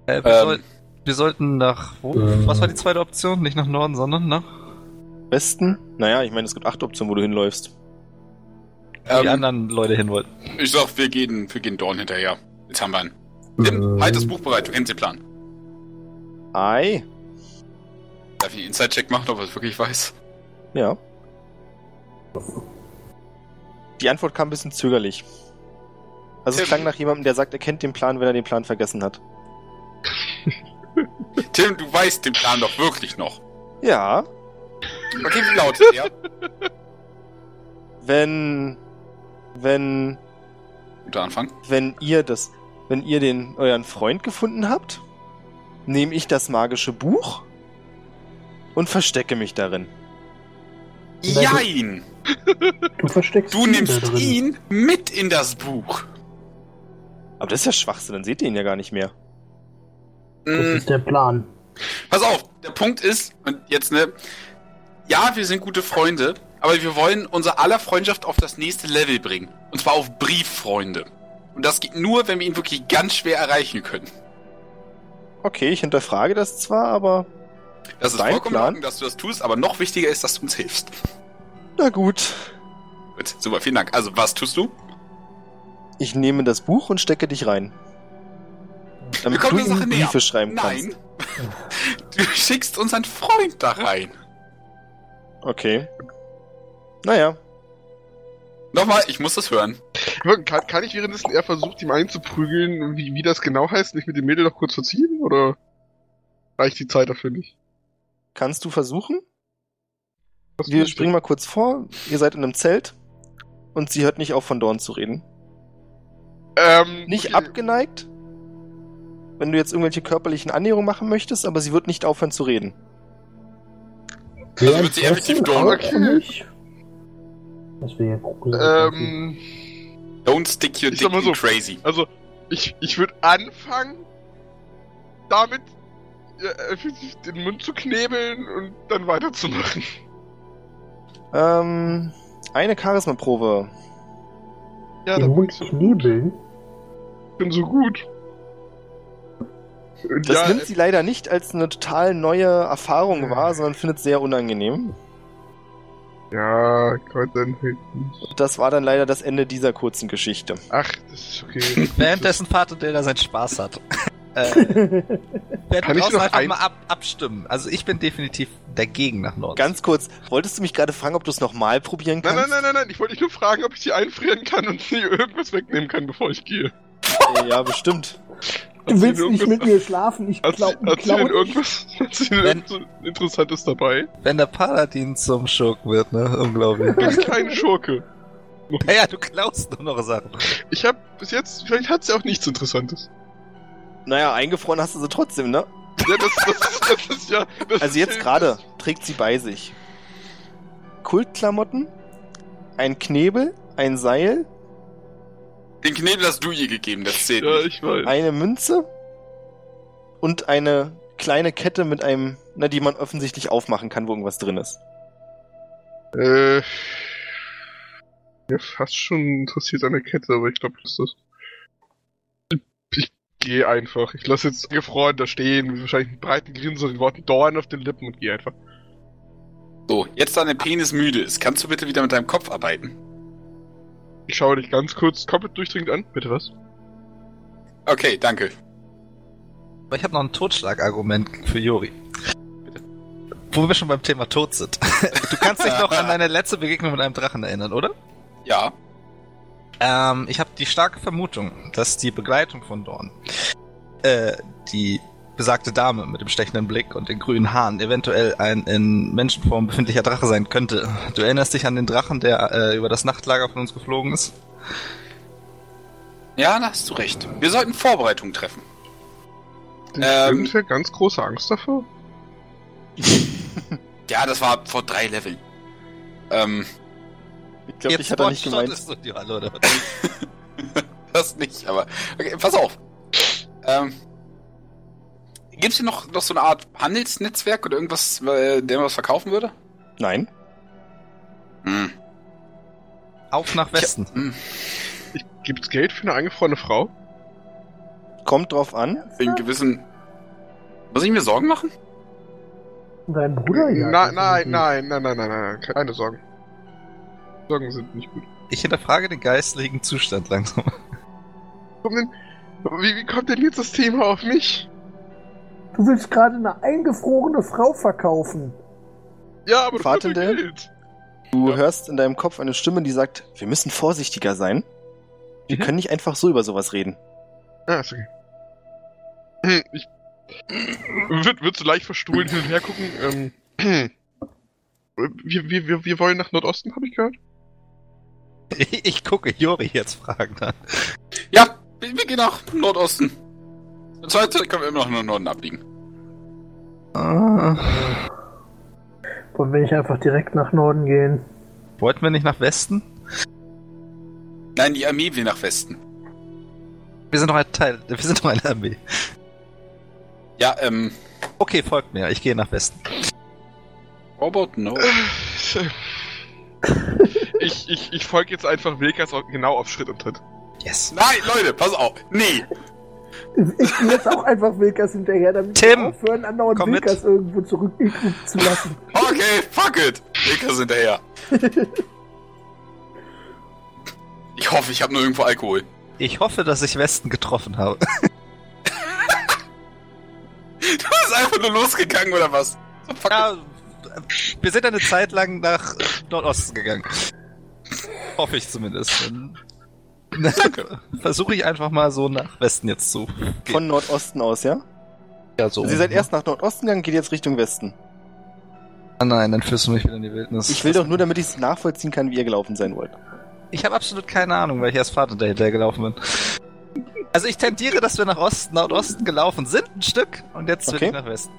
Äh, wir, Ähm. soll, wir sollten nach. Wo? Ähm. Was war die zweite Option? Nicht nach Norden, sondern nach. Westen? Naja, ich meine, es gibt acht Optionen, wo du hinläufst. Wo die Ähm, anderen Leute hin wollten. ich sag, wir gehen, wir gehen Dorn hinterher. Jetzt haben wir einen. Tim, Ähm. halt das Buch bereit, du kennst den Plan. Ei. Darf ich einen Inside-Check machen, ob er es wirklich weiß? Ja. Die Antwort kam ein bisschen zögerlich. Also es Tim. klang nach jemandem, der sagt, er kennt den Plan, wenn er den Plan vergessen hat. *laughs* Tim, du weißt den Plan doch wirklich noch. Ja, Okay, wie lautet er? wenn wenn Guter Anfang. wenn ihr das wenn ihr den euren Freund gefunden habt, nehme ich das magische Buch und verstecke mich darin. Jein! Du versteckst Du ihn nimmst ihn mit in das Buch. Aber das ist ja Schwachsinn, dann seht ihr ihn ja gar nicht mehr. Das Hm, ist der Plan. pass auf, der Punkt ist, und jetzt, ne, ja, wir sind gute Freunde, aber wir wollen unser aller Freundschaft auf das nächste Level bringen. Und zwar auf Brieffreunde. Und das geht nur, wenn wir ihn wirklich ganz schwer erreichen können. Okay, ich hinterfrage das zwar, aber Das ist Dein vollkommen Plan? Ordnung, dass du das tust, aber noch wichtiger ist, dass du uns hilfst. na gut. Gut, super, vielen Dank. Also, was tust du? Ich nehme das Buch und stecke dich rein. Damit kommen du ihm. Briefe schreiben Nein. kannst. *laughs* Du schickst unseren Freund da rein. Okay. Naja, Nochmal, ich muss das hören. Kann, kann ich währenddessen er versucht, ihm einzuprügeln, wie, wie das genau heißt, nicht mit dem Mädel noch kurz verziehen? Oder reicht die Zeit dafür nicht? kannst du versuchen? Was Wir springen mal kurz vor. Ihr seid in einem Zelt und sie hört nicht auf, von Dorn zu reden. Ähm, Nicht okay. abgeneigt, wenn du jetzt irgendwelche körperlichen Annäherungen machen möchtest, aber sie wird nicht aufhören zu reden. Also wird sie effektiv Währenddessen down. Das wäre ja. Ähm, Don't stick your dick in so. crazy. also, ich, ich würde anfangen, damit ja, effektiv den Mund zu knebeln und dann weiterzumachen. Ähm, eine Charisma-Probe. Ja, Den Mund ich so, knebeln. bin so gut. Und Das ja, nimmt sie leider nicht als eine total neue Erfahrung wahr, sondern findet es sehr unangenehm. Ja, Gott, dann halt nicht. Das war dann leider das Ende dieser kurzen Geschichte. Ach, das ist okay. *laughs* Währenddessen Vater, der da seinen Spaß hat. *laughs* äh, werden Kann ich draußen noch einfach ein- mal ab, abstimmen. Also ich bin definitiv dagegen nach Norden. Ganz kurz, wolltest du mich gerade fragen, ob du es nochmal probieren Nein, kannst? nein, nein, nein, nein, ich wollte dich nur fragen, ob ich sie einfrieren kann und *laughs* sie irgendwas wegnehmen kann, bevor ich gehe. Ja, bestimmt. Du willst nicht mit mir schlafen, ich Hat sie, glaub, hat sie denn glaub irgendwas, Wenn- Interessantes dabei? Wenn der Paladin zum Schurk wird, ne? Unglaublich. Du bist kein Schurke. ja, ja, du klaust nur noch Sachen. Ich hab bis jetzt, vielleicht hat sie auch nichts Interessantes. Naja, eingefroren hast du sie trotzdem, ne? Ja, das, das, das ist ja. Das Also jetzt gerade trägt sie bei sich Kultklamotten, ein Knebel, ein Seil, Den Knebel hast du ihr gegeben, das zählt Ja, nicht. ich weiß. eine Münze und eine kleine Kette mit einem, na, die man offensichtlich aufmachen kann, wo irgendwas drin ist. Äh. Ja, fast schon interessiert an der Kette, aber ich glaube, das ist das. Ich, ich gehe einfach. Ich lasse jetzt gefroren da stehen, mit wahrscheinlich einem breiten Grinsen und den Worten Dorn auf den Lippen und gehe einfach. So, jetzt da dein Penis müde ist, kannst du bitte wieder mit deinem Kopf arbeiten? Ich schaue dich ganz kurz komplett durchdringend an. Bitte was? Okay, danke. Aber ich habe noch ein Totschlagargument für Jori. Wo wir schon beim Thema Tod sind. Du kannst dich noch an deine letzte Begegnung mit einem Drachen erinnern, oder? Ja. Ähm, ich habe die starke Vermutung, dass die Begleitung von Dorn, äh, die besagte Dame mit dem stechenden Blick und den grünen Haaren, eventuell ein in Menschenform befindlicher Drache sein könnte. Du erinnerst dich an den Drachen, der äh, über das Nachtlager von uns geflogen ist? Ja, da hast du recht. Wir sollten Vorbereitungen treffen. Den Ähm. irgendwer ganz große Angst davor? *laughs* Ja, das war vor drei Leveln. Ähm, Ich glaube, ich hatte nicht gemeint. Du die alle, oder? was? *laughs* das nicht, aber. Okay, pass auf. Ähm. Gibt's hier noch, noch so eine Art Handelsnetzwerk oder irgendwas, äh, der was verkaufen würde? Nein. Hm. Auf nach Westen. Hm, Ich, gibt's Geld für eine eingefrorene Frau? Kommt drauf an. wegen gewissen. Muss ich mir Sorgen machen? Dein Bruder? Ja. nein, nein, nein, nein, nein, nein, nein, keine Sorgen. Sorgen sind nicht gut. Ich hinterfrage den geistlichen Zustand langsam. Wie, wie kommt denn jetzt das Thema auf mich? Du willst gerade eine eingefrorene Frau verkaufen. Ja, aber ja Fahrtende? Geld. Du Ja. hörst in deinem Kopf eine Stimme, die sagt, wir müssen vorsichtiger sein. Wir Mhm. können nicht einfach so über sowas reden. Ah, ist okay. Hm, Ich wird, wird so leicht verstohlen hin und her gucken. Ähm, wir, wir, wir, wollen nach Nordosten, habe ich gehört. Ich, ich gucke Jori jetzt fragend an. Ja, wir, wir gehen nach Nordosten. Zeit können wir immer noch nach Norden abbiegen. Ah, Und wenn ich einfach direkt nach Norden gehen? wollten wir nicht nach Westen? Nein, die Armee will nach Westen. Wir sind doch ein Teil, wir sind doch eine Armee. Ja, ähm. Okay, folgt mir, ich gehe nach Westen. Robot, no. *laughs* Ich, ich, ich folge jetzt einfach Wilkas au- genau auf Schritt und Tritt. Yes. Nein, Leute, pass auf. Nee. Ich gehe jetzt auch einfach Wilkas hinterher, damit Tim, wir aufhören, andauernd komm mit. Wilkas irgendwo zurück zu lassen. *laughs* Okay, fuck it. Wilkas hinterher. *laughs* Ich hoffe, ich habe nur irgendwo Alkohol. Ich hoffe, dass ich Westen getroffen habe. *laughs* Du bist einfach nur losgegangen, oder was? So, fuck Ja, wir sind eine Zeit lang nach Nordosten gegangen. Hoffe ich zumindest. Dann Danke. *laughs* Versuche ich einfach mal so nach Westen jetzt zu gehen. Von Nordosten aus, ja? ja, so. Sie seid erst nach Nordosten gegangen, geht jetzt Richtung Westen. Ah, nein, dann führst du mich wieder in die Wildnis. Ich will doch nur, damit ich es nachvollziehen kann, wie ihr gelaufen sein wollt. Ich habe absolut keine Ahnung, weil ich erst Vater dahinter gelaufen bin. Also ich tendiere, dass wir nach Osten, Nordosten gelaufen sind, ein Stück, und jetzt will Okay. ich nach Westen.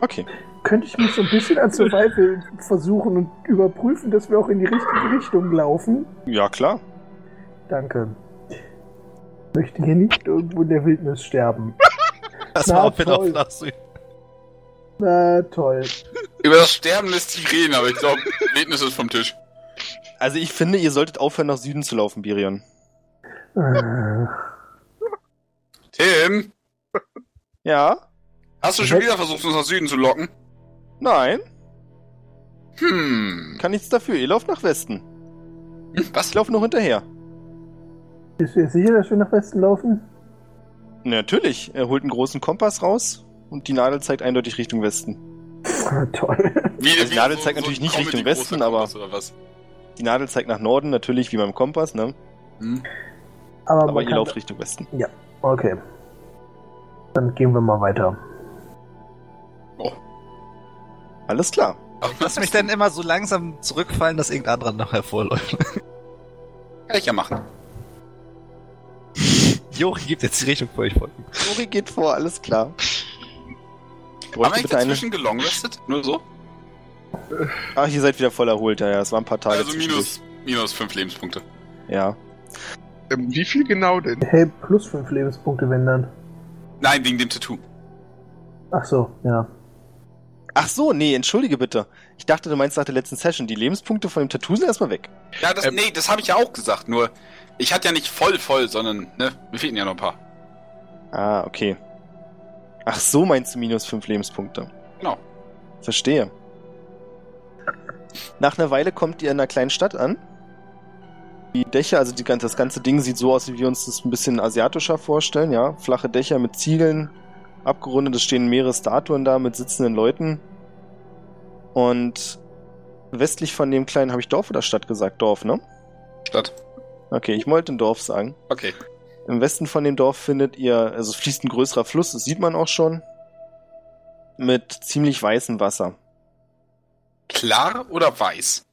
Okay. Könnte ich mich so ein bisschen als Survival versuchen und überprüfen, dass wir auch in die richtige Richtung laufen? Ja, klar. Danke. Ich möchte hier nicht irgendwo in der Wildnis sterben. *laughs* Das Na, war auch wieder auf toll. nach Süden. Na toll. Über das Sterben lässt sich reden, aber ich glaube, Wildnis ist vom Tisch. Also ich finde, ihr solltet aufhören, nach Süden zu laufen, Birion. Äh, Tim, Ja? hast du schon wieder versucht, uns nach Süden zu locken? Nein? Hm. Kann nichts dafür. Ihr lauft nach Westen. Was? Ich laufe noch hinterher. Bist du jetzt sicher, dass wir nach Westen laufen? Natürlich. Er holt einen großen Kompass raus und die Nadel zeigt eindeutig Richtung Westen. *laughs* Toll. Wie, Also die Nadel zeigt natürlich nicht Richtung Westen, aber-? Die Nadel zeigt nach Norden, natürlich wie beim Kompass, ne? Hm. Aber, Aber ihr lauft Richtung Westen. Okay. Dann gehen wir mal weiter. Alles klar. Aber Lass mich dann immer so langsam zurückfallen, dass irgendein anderer noch hervorläuft. Kann ich ja machen. Jori gibt jetzt die Richtung vor, ich folge. Ori geht vor, alles klar. Ich Haben wir dazwischen gelongrestet? Nur so? Ach, ihr seid wieder voll erholt, ja, ja. Es waren ein paar Tage Also minus, minus fünf Lebenspunkte. Ja. Ähm, wie viel genau denn? Hey, plus 5 Lebenspunkte, wenn dann. Nein, wegen dem Tattoo. Ach so, ja. Ach so, nee, entschuldige bitte. Ich dachte, du meinst nach der letzten Session, die Lebenspunkte von dem Tattoo sind erstmal weg. Ja, das, Ähm. nee, das habe ich ja auch gesagt. Nur, ich hatte ja nicht voll voll, sondern, ne, mir fehlten ja noch ein paar. Ah, okay. Ach so, meinst du minus 5 Lebenspunkte? Genau. Verstehe. Nach einer Weile kommt ihr in einer kleinen Stadt an. Die Dächer, also die, das ganze Ding sieht so aus, wie wir uns das ein bisschen asiatischer vorstellen, ja. Flache Dächer mit Ziegeln, abgerundet, es stehen mehrere Statuen da mit sitzenden Leuten. Und westlich von dem kleinen, habe ich Dorf oder Stadt gesagt? Dorf, ne? Statt. Okay, ich wollte ein Dorf sagen. Okay. Im Westen von dem Dorf findet ihr, also es fließt ein größerer Fluss, das sieht man auch schon, mit ziemlich weißem Wasser. Klar oder weiß?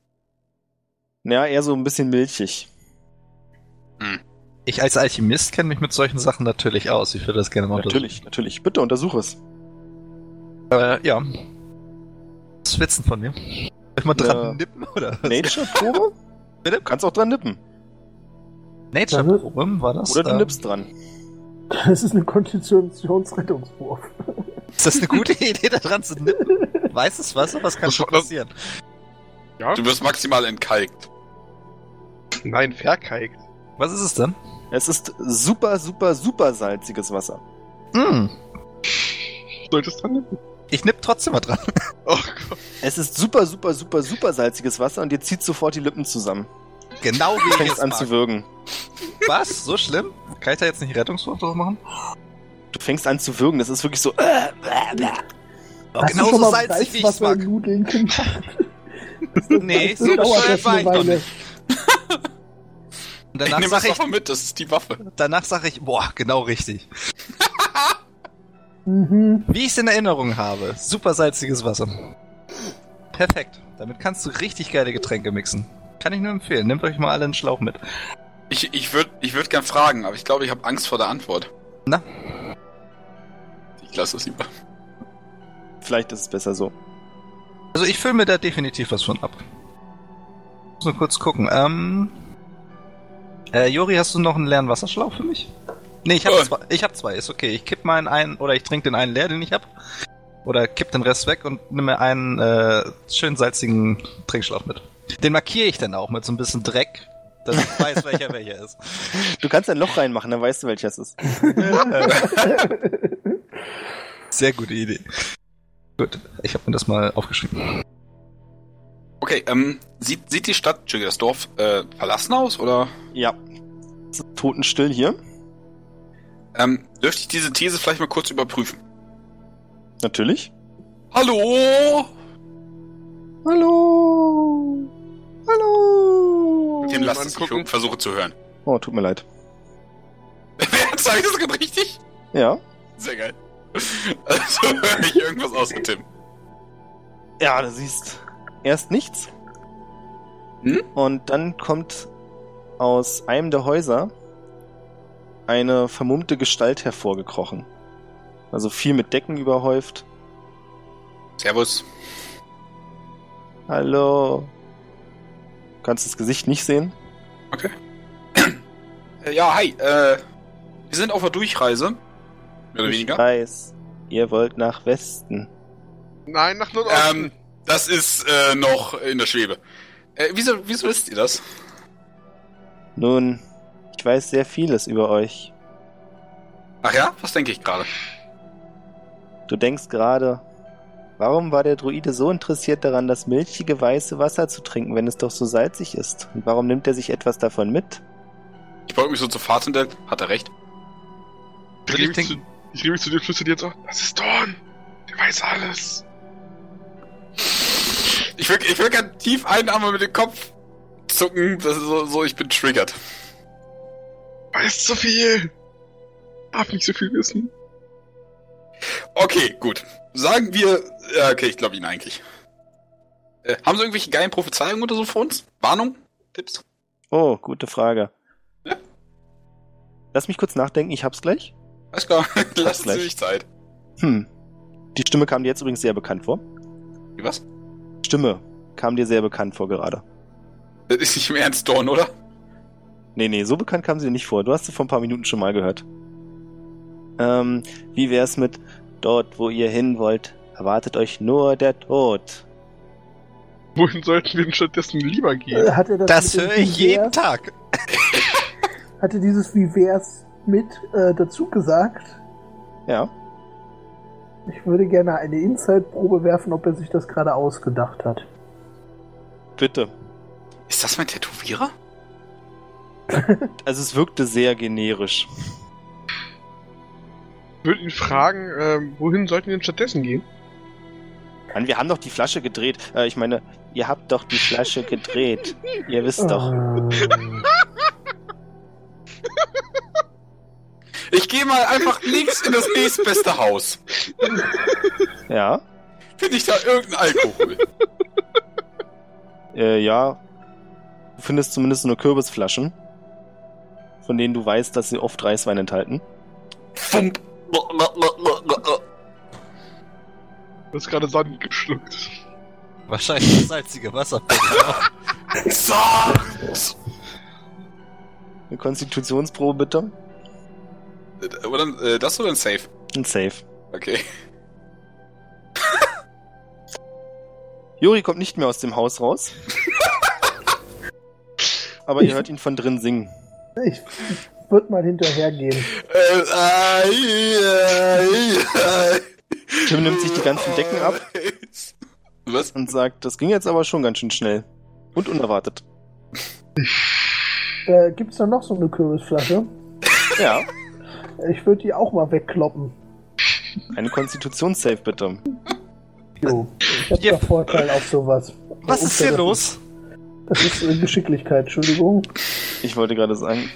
Ja, eher so ein bisschen milchig. Ich als Alchemist kenne mich mit solchen Sachen natürlich aus. Ich würde das gerne mal Natürlich, natürlich. Bitte untersuche es. Äh, ja. Du denn von mir? Soll ich mal dran Äh, nippen, oder? was? Nature-Probe? *laughs* Bitte? Du kannst auch dran nippen. Nature-Probe war das? Oder du Ähm, nippst dran. Das ist eine Konstitutionsrettungswurf. Ist das eine gute *laughs* Idee, da dran zu nippen? Weißes Wasser? Was kann schon passieren? Ja? Du wirst maximal entkalkt. Nein, verkalkt. Was ist es denn? Es ist super, super, super salziges Wasser. Hm. Sollte es dran liegen? Ich nipp trotzdem mal dran. Oh Gott. Es ist super, super, super, super salziges Wasser und dir zieht sofort die Lippen zusammen. Genau wie Du ich fängst es an mag. zu würgen. Was? So schlimm? Kann ich da jetzt nicht Rettungswurf drauf machen? Du fängst an zu würgen. Das ist wirklich so. Äh, Oh, Hast du genauso salzig, wie ich es mag. Salzwassernudeln gemacht? *laughs* Nee, Das so bescheuert war eine *laughs* ich noch nicht. Und Ich danach nehme sag das ich, mit, das ist die Waffe. danach sag ich, boah, genau richtig. *laughs* Mhm. Wie ich es in Erinnerung habe. Super salziges Wasser. Perfekt. Damit kannst du richtig geile Getränke mixen. Kann ich nur empfehlen. Nehmt euch mal alle einen Schlauch mit. Ich, ich würde ich würd gern fragen, aber ich glaube, ich habe Angst vor der Antwort. Na? Ich lasse es lieber. vielleicht ist es besser so. Also ich fülle mir da definitiv was von ab. Muss nur kurz gucken. Ähm, äh, Jori, hast du noch einen leeren Wasserschlauch für mich? Nee, ich habe Oh. zwei. Ich habe zwei, ist okay. Ich kipp meinen einen oder ich trinke den einen leer, den ich hab. Oder kipp den Rest weg und nimm mir einen äh, schön salzigen Trinkschlauch mit. Den markiere ich dann auch mit so ein bisschen Dreck, dass ich weiß, welcher welcher ist. *laughs* Du kannst ein Loch reinmachen, dann weißt du, welcher es ist. *laughs* Sehr gute Idee. Gut, ich habe mir das mal aufgeschrieben. Okay, ähm, sieht, sieht die Stadt, Entschuldigung, das Dorf, äh, verlassen aus, oder? Ja. Es ist totenstill hier. Ähm, dürfte ich diese These vielleicht mal kurz überprüfen? Natürlich. Hallo? Hallo. Lasst Mal es, ich gucken. versuche zu hören. Oh, tut mir leid. *laughs* Wer sagt das gerade richtig? Ja. Sehr geil. Also *laughs* höre ich irgendwas außer Tim. Ja, du siehst erst nichts. Hm? Und dann kommt aus einem der Häuser eine vermummte Gestalt hervorgekrochen. Also viel mit Decken überhäuft. Servus. Hallo. Du kannst das Gesicht nicht sehen. *clears throat* Äh, ja, hi, äh, wir sind auf der Durchreise. Mehr oder Ich weniger. weiß, ihr wollt nach Westen. Nein, nach Nordosten. Ähm, das ist äh, noch in der Schwebe. Äh, wieso, wieso wisst ihr das? Nun, ich weiß sehr vieles über euch. Ach ja? Was denke ich gerade? Du denkst gerade, warum war der Druide so interessiert daran, das milchige weiße Wasser zu trinken, wenn es doch so salzig ist? Und warum nimmt er sich etwas davon mit? Ich beug mich so zur Fahrtendell. Hat er recht? ich ich mich, zu, ich rede mich zu dir, flüstert jetzt auch. Das ist Dorn. Der weiß alles. Ich will, ich will gern tief einatmen mit dem Kopf zucken. Das ist so, so, ich bin triggert. Weiß zu viel. Darf nicht so viel wissen. Okay, gut. Sagen wir, ja, okay, ich glaube Ihnen eigentlich. Äh, haben Sie irgendwelche geilen Prophezeiungen oder so für uns? Warnung? Tipps? Oh, gute Frage. Ja. Lass mich kurz nachdenken, ich hab's gleich. Alles klar, lassen Sie gleich. sich Zeit. Hm. Die Stimme kam dir jetzt übrigens sehr bekannt vor. Wie was? Stimme kam dir sehr bekannt vor gerade. Das ist nicht im Ernst Dorn, oder? Nee, nee, so bekannt kam sie dir nicht vor. Du hast sie vor ein paar Minuten schon mal gehört. Ähm, wie wär's mit dort, wo ihr hin wollt, erwartet euch nur der Tod. Wohin sollten wir denn stattdessen lieber gehen? Äh, Hat er das, Das höre ich jeden Tag. wär's- *laughs* Hat er dieses Wie wär's mit äh, dazu gesagt? Ja. Ich würde gerne eine Inside-Probe werfen, ob er sich das gerade ausgedacht hat. Bitte. Ist das mein Tätowierer? *laughs* Also es wirkte sehr generisch. Ich würde ihn fragen, ähm, wohin sollten wir denn stattdessen gehen? Mann, wir haben doch die Flasche gedreht. Äh, ich meine, ihr habt doch die Flasche gedreht. Ihr wisst doch. *laughs* Ich gehe mal einfach links in das nächstbeste Haus. Ja. Finde ich da irgendein Alkohol? Äh, ja. Du findest zumindest nur Kürbisflaschen. Von denen du weißt, dass sie oft Reiswein enthalten. Fump. Du hast gerade Sonnen geschluckt. Wahrscheinlich das salzige Wasser. Exakt. Eine Konstitutionsprobe bitte. Aber dann, äh, das oder ein Safe? Ein Safe. Okay. *laughs* Juri kommt nicht mehr aus dem Haus raus. aber ihr hört ihn von drin singen. Ich würde mal hinterhergehen. Tim nimmt sich die ganzen Decken ab *laughs* Was? und sagt, das ging jetzt aber schon ganz schön schnell. Und unerwartet. Äh, gibt's da noch so eine Kürbisflasche? Ja, Ich würde die auch mal wegkloppen. eine Konstitutionssave bitte. Jo, ich hab Ja. da Vorteil auf sowas. Was ist hier los? Das ist äh, Geschicklichkeit, Entschuldigung. Ich wollte gerade sagen.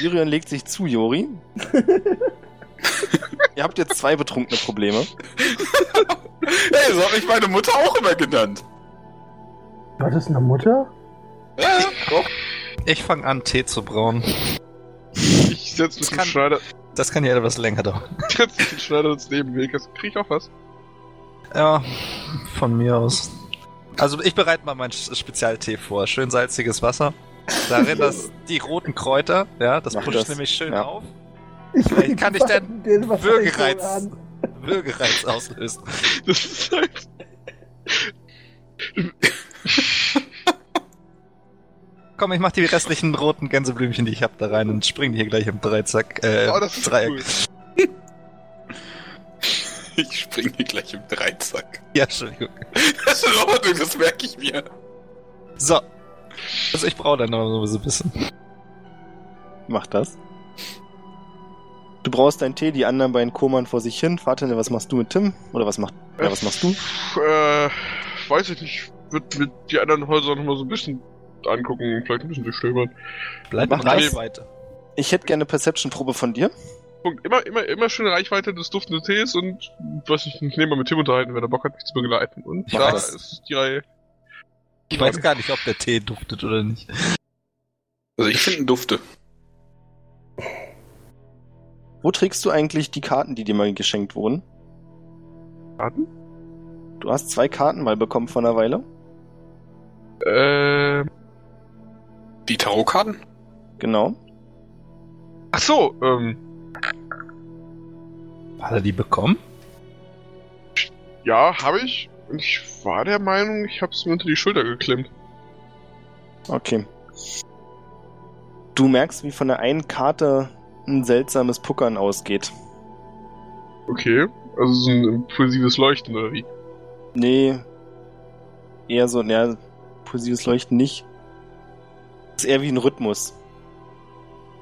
Jurian legt sich zu, Jori. *laughs* Ihr habt jetzt zwei betrunkene Probleme. *laughs* Hey, so hat mich meine Mutter auch immer genannt. War das eine Mutter? Ja, doch. Ich fange an, Tee zu brauen. Ich setz mich Das kann- Schneider, Das kann ja etwas länger dauern. setz mich den Schneider ins Nebenweg. Krieg ich auch was? Ja, von mir aus. Also ich bereite mal meinen Spezialtee vor. Schön salziges Wasser. Darin das, *laughs* die roten Kräuter, ja, das pusht das. nämlich schön Ja. auf. Ich Vielleicht kann ich was Würgereiz. Würgereiz auslösen. *laughs* Das ist halt. Komm, ich mach die restlichen roten Gänseblümchen, die ich hab, da rein und spring hier gleich im Dreizack, äh, Oh, das ist Dreieck. cool. *laughs* Ich springe gleich im Dreizack. Ja, Entschuldigung. Das ist in Ordnung, das merke ich mir. So. Also ich brauche dann noch so ein bisschen. Mach das. Du brauchst deinen Tee, die anderen beiden kommern vor sich hin. Vater, was machst du mit Tim? Oder was macht. Ja, was machst du? Äh, weiß ich nicht. Wird mit die anderen Häuser noch mal so ein bisschen angucken, vielleicht ein bisschen durchstöbern. Bleib Mach das. Reichweite. Ich hätte gerne eine Perception-Probe von dir. Punkt. Immer, immer, immer schöne Reichweite des duftenden Tees und was ich nehme mal mit Tim unterhalten, wenn er Bock hat, mich zu begleiten. Und Mach da das. ist die Reihe. Ich weiß gar nicht, ob der Tee duftet oder nicht. Also ich finde Dufte. Wo trägst du eigentlich die Karten, die dir mal geschenkt wurden? Karten? Du hast zwei Karten mal bekommen vor einer Weile. Äh, Die Tarotkarten? Genau. ach so, ähm, Hat er die bekommen? ja, habe ich. Und ich war der Meinung, ich habe es mir unter die Schulter geklemmt. Okay. Du merkst, wie von der einen Karte ein seltsames Puckern ausgeht. Okay, also so ein impulsives Leuchten oder wie? Nee. Eher so, naja, pulsives Leuchten nicht. ist eher wie ein Rhythmus,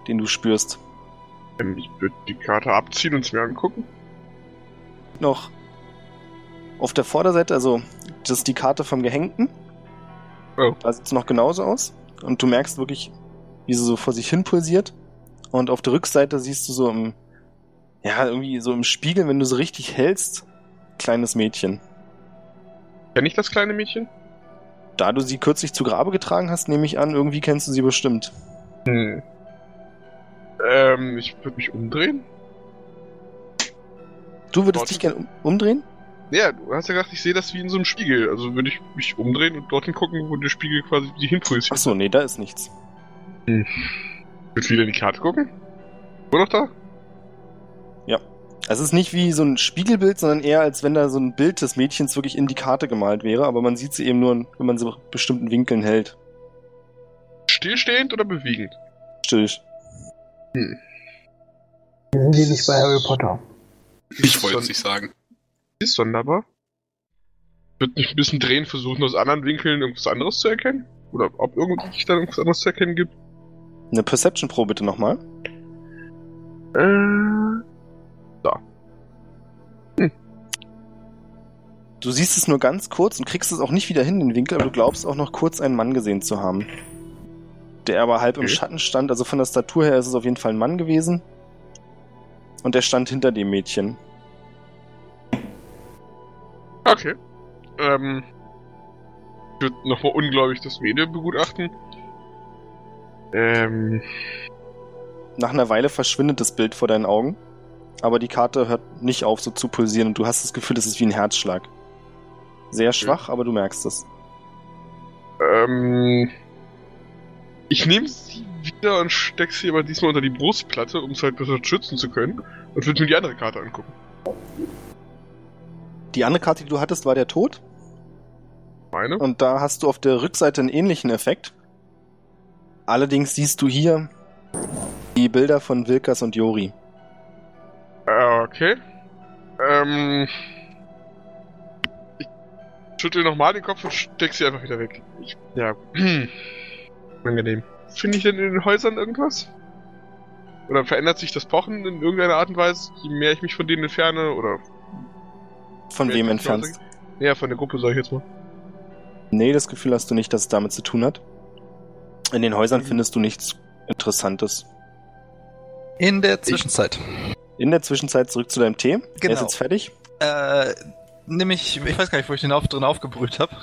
den du spürst. Ähm, Ich würde die Karte abziehen und es mir angucken. Noch auf der Vorderseite, also das ist die Karte vom Gehängten. Oh. Da sieht es noch genauso aus. Und du merkst wirklich, wie sie so vor sich hin pulsiert. Und auf der Rückseite siehst du so im, ja, irgendwie so im Spiegel, wenn du so richtig hältst, kleines Mädchen. Kenn ich das kleine Mädchen? Da du sie kürzlich zu Grabe getragen hast, nehme ich an, irgendwie kennst du sie bestimmt. Hm. Ähm, ich würde mich umdrehen. Du würdest dich gerne um umdrehen? Ja, du hast ja gesagt, ich sehe das wie in so einem Spiegel. Also würde ich mich umdrehen und dorthin gucken, wo der Spiegel quasi die hinprojiziert. Achso, nee, da ist nichts. Willst du wieder in die Karte gucken? Wo noch da? Es ist nicht wie so ein Spiegelbild, sondern eher als wenn da so ein Bild des Mädchens wirklich in die Karte gemalt wäre, aber man sieht sie eben nur, wenn man sie in bestimmten Winkeln hält. Stillstehend oder bewegend? Still. Wir sind hier nicht bei Harry Potter. Ich wollte es nicht sagen. Ist sonderbar. Wird mich ein bisschen drehen, versuchen aus anderen Winkeln irgendwas anderes zu erkennen? Oder ob irgendwie da irgendwas anderes zu erkennen gibt? Eine Perception-Pro bitte nochmal. Äh. Du siehst es nur ganz kurz und kriegst es auch nicht wieder hin, den Winkel, aber du glaubst auch noch kurz einen Mann gesehen zu haben. Der aber halb im Okay. Schatten stand, also von der Statur her ist es auf jeden Fall ein Mann gewesen. Und der stand hinter dem Mädchen. Okay. Ähm. Ich würde nochmal ungläubig das Medium begutachten. Ähm. Nach einer Weile verschwindet das Bild vor deinen Augen, aber die Karte hört nicht auf, so zu pulsieren und du hast das Gefühl, es ist wie ein Herzschlag. Sehr schwach, aber du merkst es. Ähm. Ich nehme sie wieder und steck sie aber diesmal unter die Brustplatte, um es halt besser schützen zu können. Und würde mir die andere Karte angucken. Die andere Karte, die du hattest, war der Tod. Meine? Und da hast du auf der Rückseite einen ähnlichen Effekt. Allerdings siehst du hier die Bilder von Wilkas und Jori. Äh, okay. Ähm. Ich schüttel nochmal den Kopf und steck sie einfach wieder weg. Ich, ja. *clears throat* Angenehm. Finde ich denn in den Häusern irgendwas? Oder verändert sich das Pochen in irgendeiner Art und Weise, je mehr ich mich von denen entferne? Oder. Von wem entfernst? Ja, von der Gruppe sag ich jetzt mal. Nee, das Gefühl hast du nicht, dass es damit zu tun hat. In den Häusern findest du nichts Interessantes. In der Zwischenzeit. In der Zwischenzeit zurück zu deinem Tee. Er Genau. ist jetzt fertig. Äh, nämlich, ich weiß gar nicht, wo ich den auf, drin aufgebrüht habe.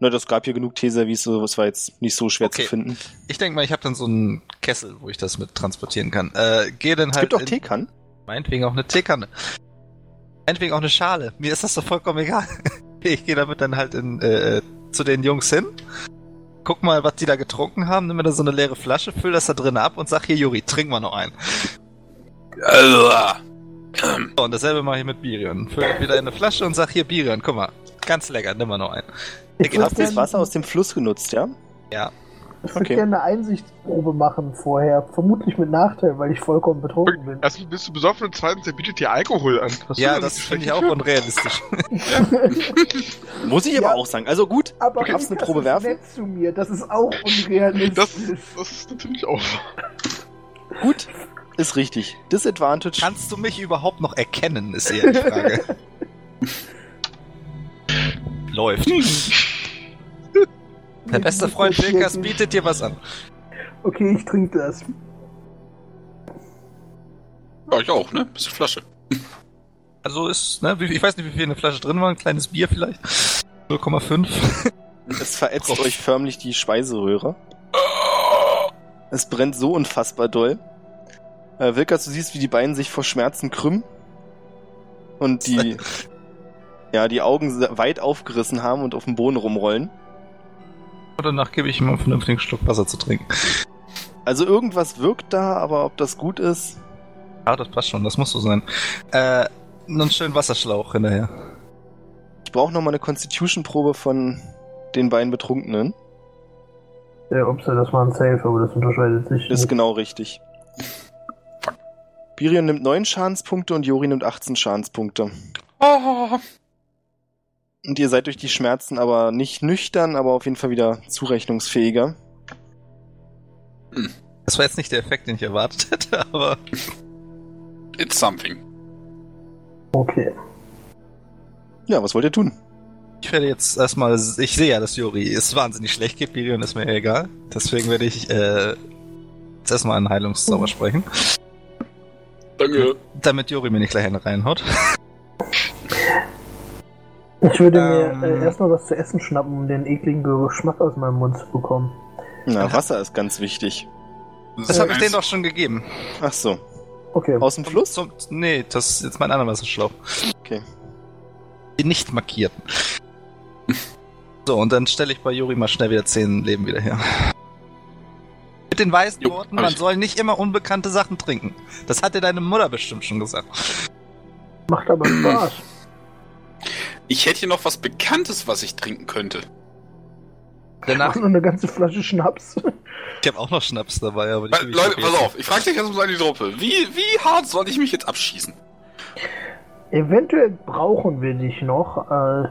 Na, das gab hier genug Teeservice, so das war jetzt nicht so schwer Okay. zu finden. Ich denke mal, ich habe dann so einen Kessel, wo ich das mit transportieren kann. Äh, gehe dann Es halt. gibt auch Teekannen. Meinetwegen auch eine Teekanne. Meinetwegen auch eine Schale. Mir ist das doch vollkommen egal. *laughs* Ich gehe damit dann halt in, äh, zu den Jungs hin. Guck mal, was die da getrunken haben. Nimm mir da so eine leere Flasche, füll das da drin ab und sag hier, Juri, trink mal noch einen. So, und dasselbe mache ich mit Birion. Füll wieder in eine Flasche und sag hier, Birion, guck mal. Ganz lecker, nimm mal noch einen. Ich Genau. Hast du das Wasser aus dem Fluss genutzt, ja? Ja. Ich würde Okay. gerne eine Einsichtsprobe machen vorher. Vermutlich mit Nachteil, weil ich vollkommen betrunken bin. Erstens bist du besoffen und zweitens, er bietet dir Alkohol an. Du Ja, da das finde ich auch unrealistisch. *laughs* Muss ich aber Ja. auch sagen. Also gut, Aber Du darfst eine Probe ist werfen? nett zu mir. Das ist auch unrealistisch. Das, das ist natürlich auch. gut, ist richtig. Disadvantage. Kannst du mich überhaupt noch erkennen, ist eher die Frage. *laughs* Läuft. *laughs* Der beste Freund Wilkas bietet dir was an. Okay, ich trinke das. Ja, ich auch, ne? Bisschen Flasche. Also ist, ne, ich weiß nicht, wie viel in der Flasche drin war, ein kleines Bier vielleicht. 0,5. Es verätzt euch förmlich die Speiseröhre. Es brennt so unfassbar doll. Äh, Wilkas, du siehst, wie die Beine sich vor Schmerzen krümmen. Und die, *laughs* ja, die Augen weit aufgerissen haben und auf dem Boden rumrollen. Danach gebe ich ihm einen vernünftigen Schluck Wasser zu trinken. Also irgendwas wirkt da, aber ob das gut ist, Ja, das passt schon, das muss so sein. Äh, einen schönen Wasserschlauch hinterher. ich brauche nochmal eine Constitution-Probe von den beiden Betrunkenen. Ja, ups, das war ein Safe, aber das unterscheidet sich. Das ist genau richtig. Birion nimmt 9 Schadenspunkte und Jori nimmt 18 Schadenspunkte. Oh, Und ihr seid durch die Schmerzen aber nicht nüchtern, aber auf jeden Fall wieder zurechnungsfähiger. Das war jetzt nicht der Effekt, den ich erwartet hätte, *laughs* aber it's something. Okay. Ja, was wollt ihr tun? ich werde jetzt erstmal, ich sehe ja, dass Juri es wahnsinnig schlecht geht, Birion ist mir egal. Deswegen werde ich, äh, jetzt erstmal einen Heilungszauber sprechen, Danke. damit Juri mir nicht gleich eine reinhaut. *laughs* Ich würde Ähm. mir äh, erstmal was zu essen schnappen, um den ekligen Geschmack aus meinem Mund zu bekommen. Na. Wasser ist ganz wichtig. Das habe ich denen doch schon gegeben. Ach so. Okay. Aus dem Fluss? Zum, nee, das ist jetzt mein anderer Wasserschlauch. Okay. Die nicht markierten. So, und dann stelle ich bei Juri mal schnell wieder 10 Leben wieder her. Mit den weißen Jo, Worten, man ich. soll nicht immer unbekannte Sachen trinken. Das hat dir deine Mutter bestimmt schon gesagt. Macht aber Spaß. Ich hätte hier noch was Bekanntes, was ich trinken könnte. Danach, nur eine ganze Flasche Schnaps. ich habe auch noch Schnaps dabei, aber gebe ich Leute, pass auf, ich frage dich jetzt mal in die Truppe. Wie, wie hart soll ich mich jetzt abschießen? Eventuell brauchen wir dich noch. Äh,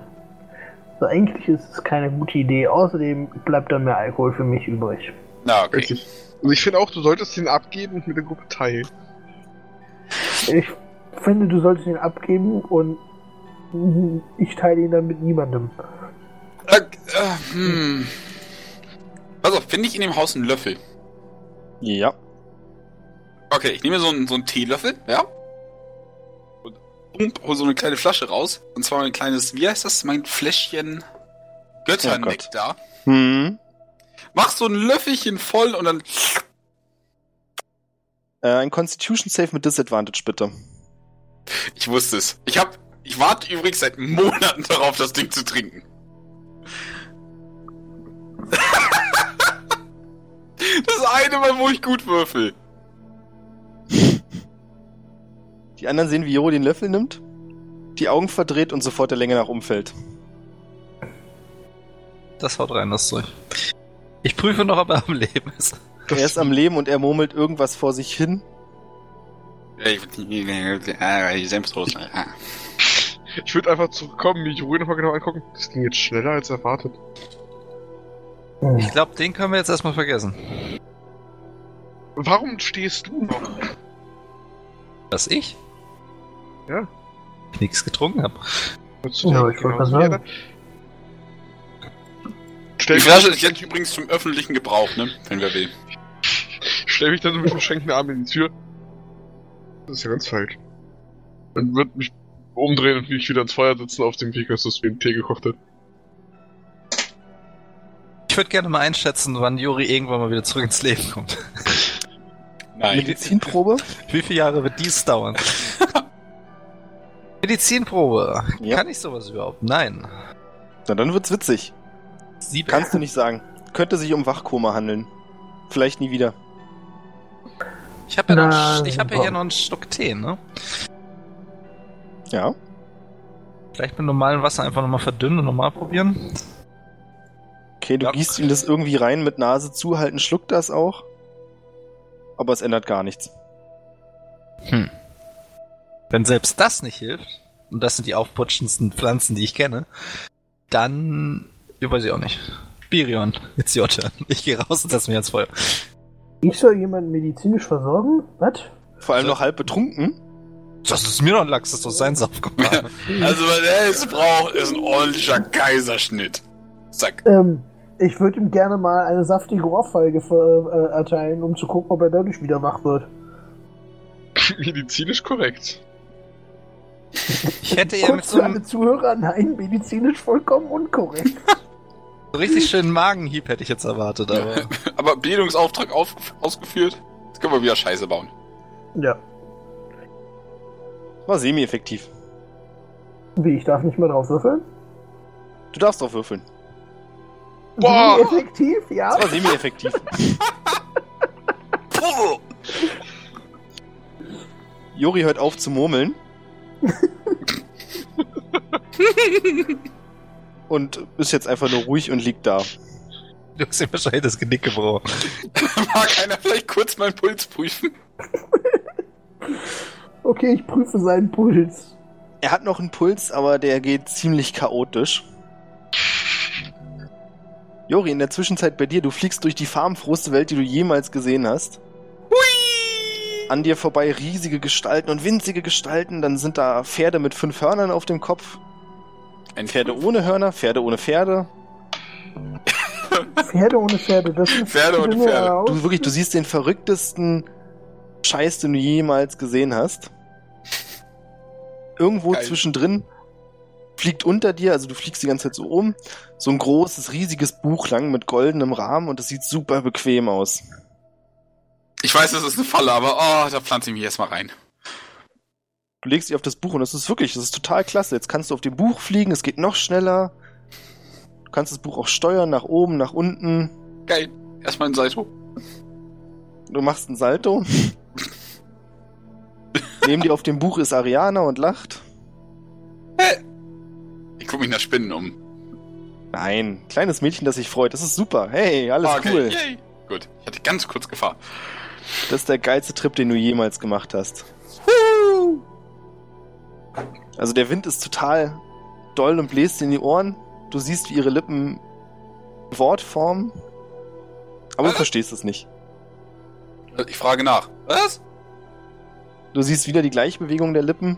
so eigentlich ist es keine gute Idee. Außerdem bleibt dann mehr Alkohol für mich übrig. Na, okay. Richtig. Also ich finde auch, du solltest den abgeben und mit der Gruppe teilen. Ich finde, du solltest ihn abgeben und ich teile ihn dann mit niemandem. Äh, äh, hm. Pass auf, finde ich in dem Haus einen Löffel? Ja. Okay, ich nehme so einen, so einen Teelöffel, ja? Und pump, hol so eine kleine Flasche raus. Und zwar ein kleines, wie heißt das? Mein Fläschchen Götternektar. Hm. Mach so ein Löffelchen voll und dann. Äh, ein Constitution Save mit Disadvantage, bitte. Ich wusste es. Ich hab. Ich warte übrigens seit Monaten darauf, das Ding zu trinken. das eine Mal, wo ich gut würfel. Die anderen sehen, wie Joro den Löffel nimmt, die Augen verdreht und sofort der Länge nach umfällt. das haut rein, das Zeug. Ich prüfe noch, ob er am Leben ist. Er ist am Leben und er murmelt irgendwas vor sich hin. Selbstlos. Ich würde einfach zurückkommen, mich ruhig nochmal genau angucken. Das ging jetzt schneller als erwartet. Ich glaube, den können wir jetzt erstmal vergessen. Warum stehst du noch? Was ich? Ja. Ich nichts getrunken habe. Ja, ich wollte gerade wie sagen. Stell Die mich, Flasche ist jetzt übrigens zum öffentlichen Gebrauch, ne? Wenn wer will. stell mich dann so mit verschränkten Armen in die Tür. Das ist ja ganz falsch. Und wird mich umdrehen und mich wieder ins Feuer setzen auf dem Weg, als das wie ein Tee gekocht hat. Ich würde gerne mal einschätzen, wann Juri irgendwann mal wieder zurück ins Leben kommt. Nein. Medizinprobe? *laughs* Wie viele Jahre wird dies dauern? *laughs* Medizinprobe. Ja. Kann ich sowas überhaupt? Nein. Na, dann wird's witzig. Sieben. Kannst du nicht sagen. Könnte sich um Wachkoma handeln. Vielleicht nie wieder. Ich habe ja, noch ich hab ja hier noch einen Schluck Tee, ne? Ja. Vielleicht mit normalem Wasser einfach nochmal verdünnen und nochmal probieren. Okay, du Ja. gießt ihm das irgendwie rein mit Nase zuhalten, schluckt das auch. Aber es ändert gar nichts. Hm. Wenn selbst das nicht hilft, und das sind die aufputschendsten Pflanzen, die ich kenne, dann ja, weiß ich auch nicht. Birion, it's your turn. Ich gehe raus und setze mich ans Feuer. Ich soll jemanden medizinisch versorgen? Was? Vor allem So. noch halb betrunken. Das ist mir doch ein Lachs, das ist doch sein Saufkommando. Also, was er jetzt braucht, ist ein ordentlicher Kaiserschnitt. Zack. Ähm, ich würde ihm gerne mal eine saftige Ohrfeige äh, erteilen, um zu gucken, ob er dadurch wieder wach wird. *laughs* Medizinisch korrekt. Ich hätte eher mit so einem Zuhörer, nein, medizinisch vollkommen unkorrekt. *laughs* so richtig schönen Magenhieb hätte ich jetzt erwartet, aber. *laughs* Aber Bildungsauftrag auf, ausgeführt. Jetzt können wir wieder Scheiße bauen. ja. War semi-effektiv. Wie, ich darf nicht mehr drauf würfeln? Du darfst drauf würfeln. Boah! Effektiv, ja. Das war semi-effektiv. *laughs* Puh. Jori hört auf zu murmeln. *laughs* und ist jetzt einfach nur ruhig und liegt da. Du hast ihm wahrscheinlich das Genick gebrochen. *laughs* Mag einer vielleicht kurz meinen Puls prüfen? Okay, ich prüfe seinen Puls. Er hat noch einen Puls, aber der geht ziemlich chaotisch. Jori, in der Zwischenzeit bei dir, du fliegst durch die farbenfrohste Welt, die du jemals gesehen hast. An dir vorbei riesige Gestalten und winzige Gestalten, dann sind da Pferde mit fünf Hörnern auf dem Kopf, Ein Pferde ohne Hörner, Pferde ohne Pferde. *laughs* Pferde ohne Pferde, das ist Pferde ohne Pferde. Du wirklich, du siehst den verrücktesten Scheiß, den du jemals gesehen hast. Irgendwo Geil. zwischendrin fliegt unter dir, also du fliegst die ganze Zeit so um, so ein großes, riesiges Buch lang mit goldenem Rahmen und es sieht super bequem aus. Ich weiß, das ist eine Falle, aber oh, da pflanze ich mich erstmal rein. Du legst dich auf das Buch und das ist wirklich, das ist total klasse. Jetzt kannst du auf dem Buch fliegen, es geht noch schneller. Du kannst das Buch auch steuern, nach oben, nach unten. Geil. Erstmal ein Salto. Du machst einen Salto. Neben dir auf dem Buch ist Ariana und lacht. Ich gucke mich nach Spinnen um. Nein, kleines Mädchen, das sich freut. Das ist super. Hey, alles Okay, cool. Yay. Gut, ich hatte ganz kurz Gefahr. Das ist der geilste Trip, den du jemals gemacht hast. Also der Wind ist total doll und bläst in die Ohren. Du siehst, wie ihre Lippen Wort formen. Aber du verstehst es nicht. Ich frage nach. Was? Du siehst wieder die Gleichbewegung der Lippen.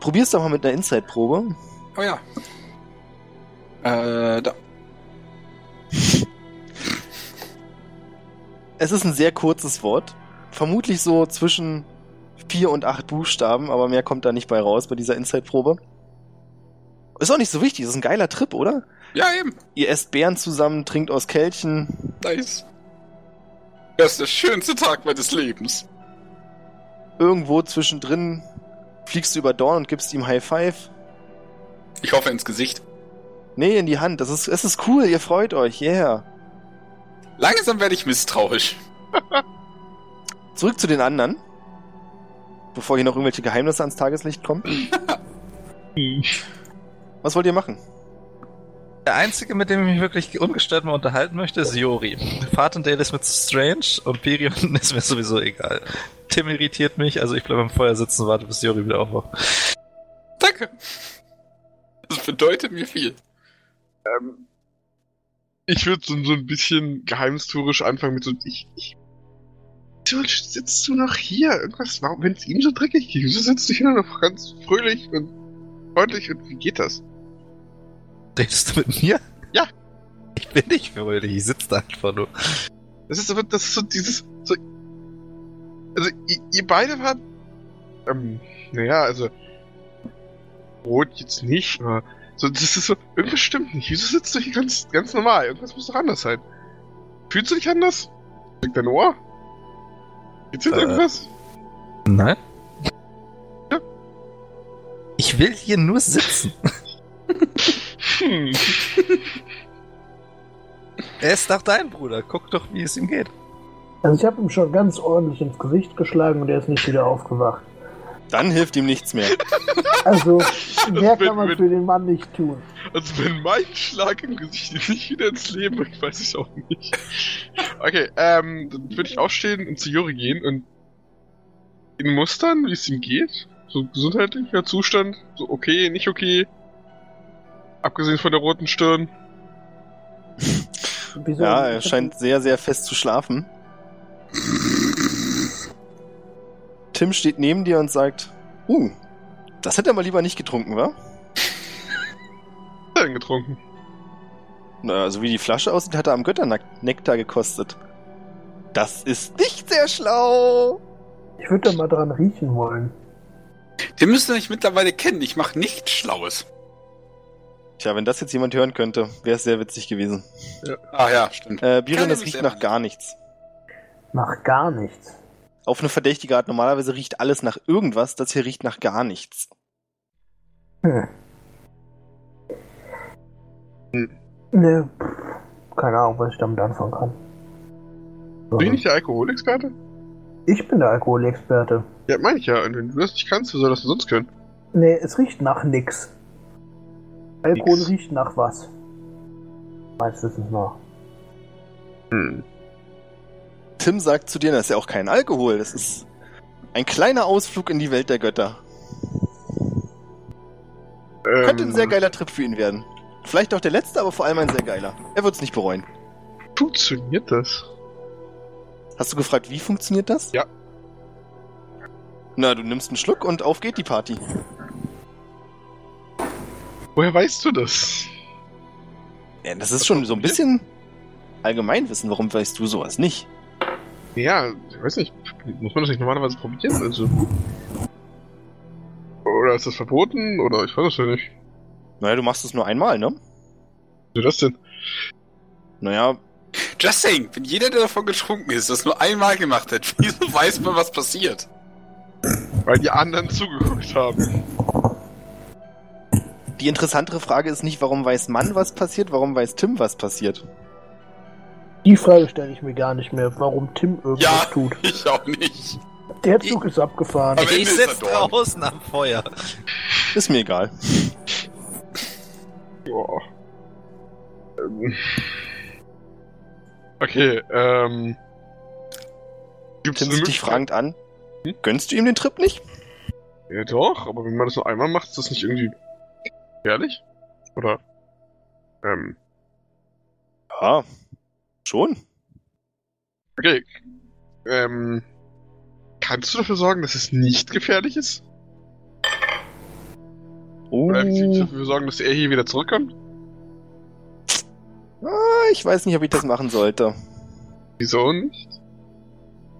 Probier's doch mal mit einer Inside-Probe. Oh ja. Äh, da. *laughs* Es ist ein sehr kurzes Wort. Vermutlich so zwischen vier und acht Buchstaben, aber mehr kommt da nicht bei raus bei dieser Inside-Probe. Ist auch nicht so wichtig, ist ein geiler Trip, oder? Ja, eben. Ihr esst Beeren zusammen, trinkt aus Kelchen. Nice. Das ist der schönste Tag meines Lebens. Irgendwo zwischendrin fliegst du über Dorn und gibst ihm High Five. Ich hoffe ins Gesicht. Nee, in die Hand. Das ist, es ist cool, ihr freut euch, yeah. Langsam werde ich misstrauisch. *laughs* Zurück zu den anderen. Bevor hier noch irgendwelche Geheimnisse ans Tageslicht kommen. *laughs* Was wollt ihr machen? Der einzige, mit dem ich mich wirklich ungestört mal unterhalten möchte, ist Jori. Fatendale ist mit Strange und Pirion *laughs* ist mir sowieso egal. Tim irritiert mich, also ich bleibe am Feuer sitzen und warte, bis Jori wieder aufwacht. Danke. Das bedeutet mir viel. Ähm, ich würde so, so ein bisschen geheimnistorisch anfangen mit so, ich, ich, wieso sitzt du noch hier? Irgendwas, warum, wenn es ihm so dreckig geht, wieso sitzt du hier noch ganz fröhlich und freundlich und wie geht das? Redest du mit mir? Ja. Ich bin nicht fröhlich, ich sitze da einfach nur. Das ist aber, das ist so dieses, so, also, ihr, ihr beide wart, ähm, naja, also, rot jetzt nicht, aber, so, das ist so, irgendwas stimmt nicht. Wieso sitzt du hier ganz, ganz normal? Irgendwas muss doch anders sein. Fühlst du dich anders? Liegt dein Ohr? Gibt's jetzt Äh. irgendwas? Nein? Ja. Ich will hier nur sitzen. *laughs* Hm. *laughs* Er ist doch dein Bruder. Guck doch, wie es ihm geht. Also ich habe ihm schon ganz ordentlich ins Gesicht geschlagen und er ist nicht wieder aufgewacht. Dann hilft ihm nichts mehr. Also *laughs* mehr wenn- kann man wenn- für den Mann nicht tun. Also wenn mein Schlag im Gesicht ihn nicht wieder ins Leben bringt, weiß ich auch nicht. Okay, ähm, dann würde ich aufstehen und zu Juri gehen und ihn mustern, wie es ihm geht. So gesundheitlicher Zustand, so okay, nicht okay. Abgesehen von der roten Stirn. *laughs* Wieso? Ja, er scheint sehr, sehr fest zu schlafen. Tim steht neben dir und sagt, uh, das hätte er mal lieber nicht getrunken, wa? Was hat er denn getrunken? Na, so wie die Flasche aussieht, hat er am Götternektar gekostet. Das ist nicht sehr schlau. Ich würde da mal dran riechen wollen. Den müsst ihr nicht mittlerweile kennen. Ich mache nichts Schlaues. Tja, wenn das jetzt jemand hören könnte, wäre es sehr witzig gewesen. Ah ja, stimmt. Äh, Biren, das riecht nach gar nichts. Nach gar nichts. Auf eine verdächtige Art. Normalerweise riecht alles nach irgendwas, das hier riecht nach gar nichts. Hm. Ne, pff, keine Ahnung, was ich damit anfangen kann. Bin ich nicht der Alkoholexperte? Ich bin der Alkoholexperte. Ja, meine ich ja. Und wenn du das nicht kannst, wie soll das denn sonst können? Nee, es riecht nach nix. Alkohol Nix. riecht nach was? Meines Wissens nach. Hm. Tim sagt zu dir, das ist ja auch kein Alkohol, das ist ein kleiner Ausflug in die Welt der Götter. Könnte ein Ähm, sehr geiler Trip für ihn werden. Vielleicht auch der letzte, aber vor allem ein sehr geiler. Er wird es nicht bereuen. Funktioniert das? Hast du gefragt, wie funktioniert das? Ja. Na, du nimmst einen Schluck und auf geht die Party. Woher weißt du das? Ja, das ist schon so ein bisschen Allgemeinwissen. Warum weißt du sowas nicht? Ja, ich weiß nicht. Muss man das nicht normalerweise probieren? Also. Oder ist das verboten? Oder ich weiß es ja nicht. Naja, du machst es nur einmal, ne? Wieso das denn? Naja, Just saying, wenn jeder, der davon getrunken ist, das nur einmal gemacht hat, *laughs* wieso weiß man, was passiert? Weil die anderen zugeguckt haben. Die interessantere Frage ist nicht, warum weiß Mann, was passiert, warum weiß Tim, was passiert. Die Frage stelle ich mir gar nicht mehr, warum Tim irgendwas Ja, tut. *laughs* ich auch nicht. Der Zug ist abgefahren. Aber- ich sitze draußen am Feuer. Ist mir egal. Boah. Ähm. Okay, ähm. Gibt's Tim sieht dich fragend an. Hm? Gönnst du ihm den Trip nicht? Ja doch, aber wenn man das nur einmal macht, ist das nicht irgendwie gefährlich? Oder? Ähm, Ja, schon. okay. Ähm, kannst du dafür sorgen, dass es nicht gefährlich ist? Oh, Oder dafür sorgen, dass er hier wieder zurückkommt? ah, ich weiß nicht, ob ich das machen sollte. Wieso nicht?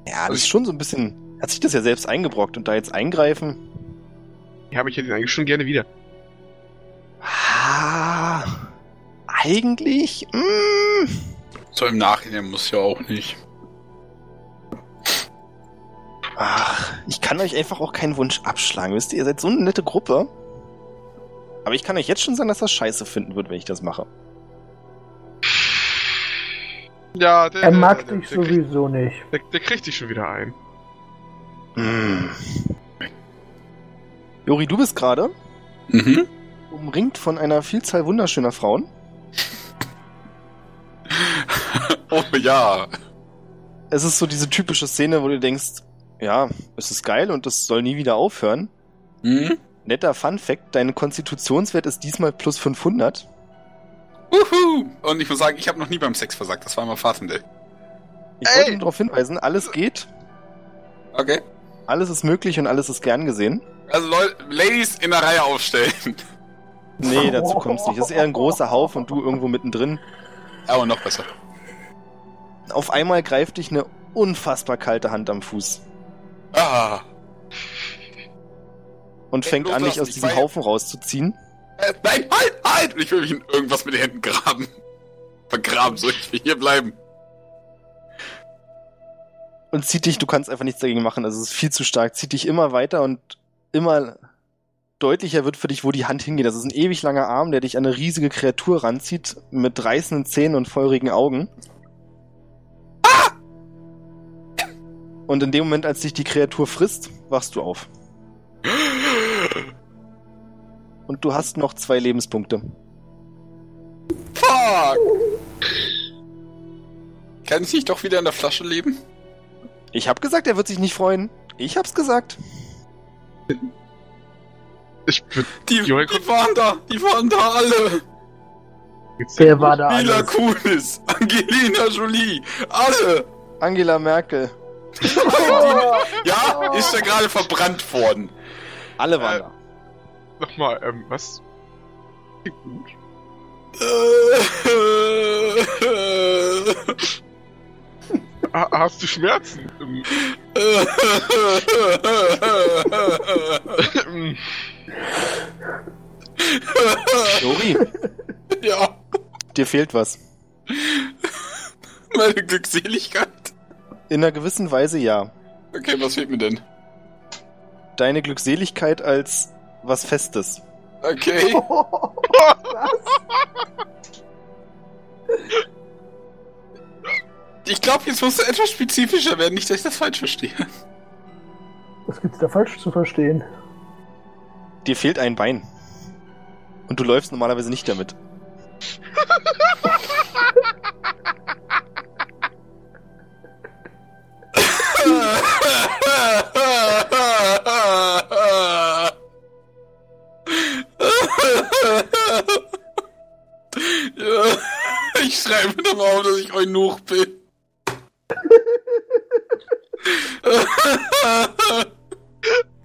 Ja, das ist schon so ein bisschen. Hat sich das ja selbst eingebrockt und da jetzt eingreifen? Ja, aber ich hätte ihn eigentlich schon gerne wieder. Ah, eigentlich? Mm, So im Nachhinein muss ja auch nicht. ach, ich kann euch einfach auch keinen Wunsch abschlagen. Wisst ihr, ihr seid so eine nette Gruppe. Aber ich kann euch jetzt schon sagen, dass das scheiße finden wird, wenn ich das mache. Ja, der, Er der, mag der, dich der, kriegt, sowieso nicht. der, der kriegt dich schon wieder ein. Mm. Jori, du bist gerade Mhm. Umringt von einer Vielzahl wunderschöner Frauen. *laughs* Oh ja. Es ist so diese typische Szene, wo du denkst, ja, es ist geil und das soll nie wieder aufhören. Hm? Netter Fun Fact, dein Konstitutionswert ist diesmal plus 500. Uhu. Und ich muss sagen, ich habe noch nie beim Sex versagt. Das war immer Fahrtendell. Ich Ey! wollte nur darauf hinweisen, alles geht, Okay. alles ist möglich und alles ist gern gesehen. Also Leute, Ladies in der Reihe aufstellen. Nee, dazu kommt's nicht. Das ist eher ein großer Haufen und du irgendwo mittendrin. Aber noch besser. Auf einmal greift dich eine unfassbar kalte Hand am Fuß Ah. und fängt an, dich aus diesem Haufen rauszuziehen. Äh, nein, halt, halt! Und ich will mich in irgendwas mit den Händen graben. Vergraben soll ich will hier bleiben. und zieht dich, du kannst einfach nichts dagegen machen, also es ist viel zu stark, zieht dich immer weiter und immer deutlicher wird für dich, wo die Hand hingeht. Das ist ein ewig langer Arm, der dich an eine riesige Kreatur ranzieht, mit reißenden Zähnen und feurigen Augen. Und in dem Moment, als dich die Kreatur frisst, wachst du auf. Und du hast noch zwei Lebenspunkte. Fuck! Kann ich nicht doch wieder in der Flasche leben? Ich hab gesagt, er wird sich nicht freuen. Ich hab's gesagt. Ich bin Die, die waren da, die waren da alle. Wer war da Mila alles? Kunis, Angelina Jolie, alle. Angela Merkel. *laughs* Ja, ist ja gerade verbrannt worden. Alle waren Äh, da. nochmal, ähm, was? *laughs* Gut. Hast du Schmerzen? *laughs* Dori, *laughs* ja, dir fehlt was. meine Glückseligkeit. In einer gewissen Weise ja. Okay, was fehlt mir denn? Deine Glückseligkeit als was Festes. Okay. *laughs* Ich glaube, jetzt musst du etwas spezifischer werden, nicht, dass ich das falsch verstehe. Was gibt's da falsch zu verstehen? Dir fehlt ein Bein. Und du läufst normalerweise nicht damit. ja, ich schreibe dann auf, dass ich Eunuch bin. *laughs*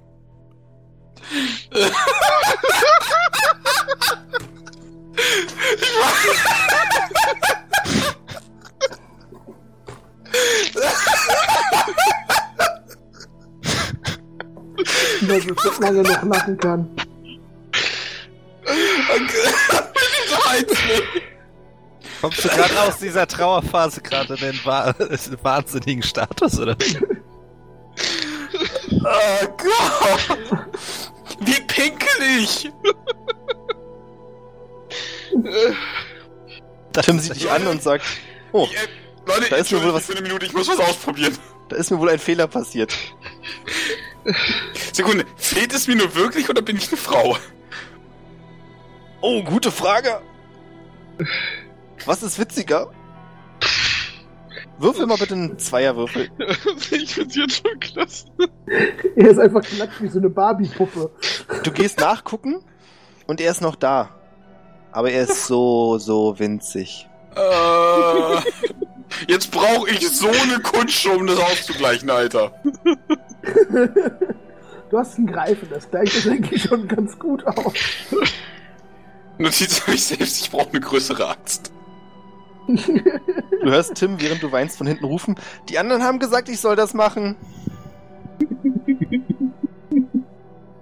Dass ich so lange noch lachen kann. *laughs* Kommst du gerade aus dieser Trauerphase gerade in den wa *laughs* wahnsinnigen Status, oder? Oh Gott! Wie pinkelig! Tim sieht dich an und sagt, oh, Äh, Leute, Da ist mir wohl was- für eine Minute, ich muss was ausprobieren. da ist mir wohl ein Fehler passiert. Sekunde, fehlt es mir nur wirklich oder bin ich eine Frau? Oh, gute Frage. Was ist witziger? Würfel mal bitte einen Zweierwürfel. ich find's jetzt schon klasse. Er ist einfach glatt wie so eine Barbie-Puppe. Du gehst nachgucken und er ist noch da. Aber er ist so, so winzig. Äh, jetzt brauche ich so eine Kutsche, um das auszugleichen, Alter. *laughs* Du hast einen Greifen, das gleicht das eigentlich schon ganz gut aus. Notiz ich selbst, ich brauche eine größere Axt. Du hörst Tim, während du weinst, von hinten rufen. Die anderen haben gesagt, ich soll das machen.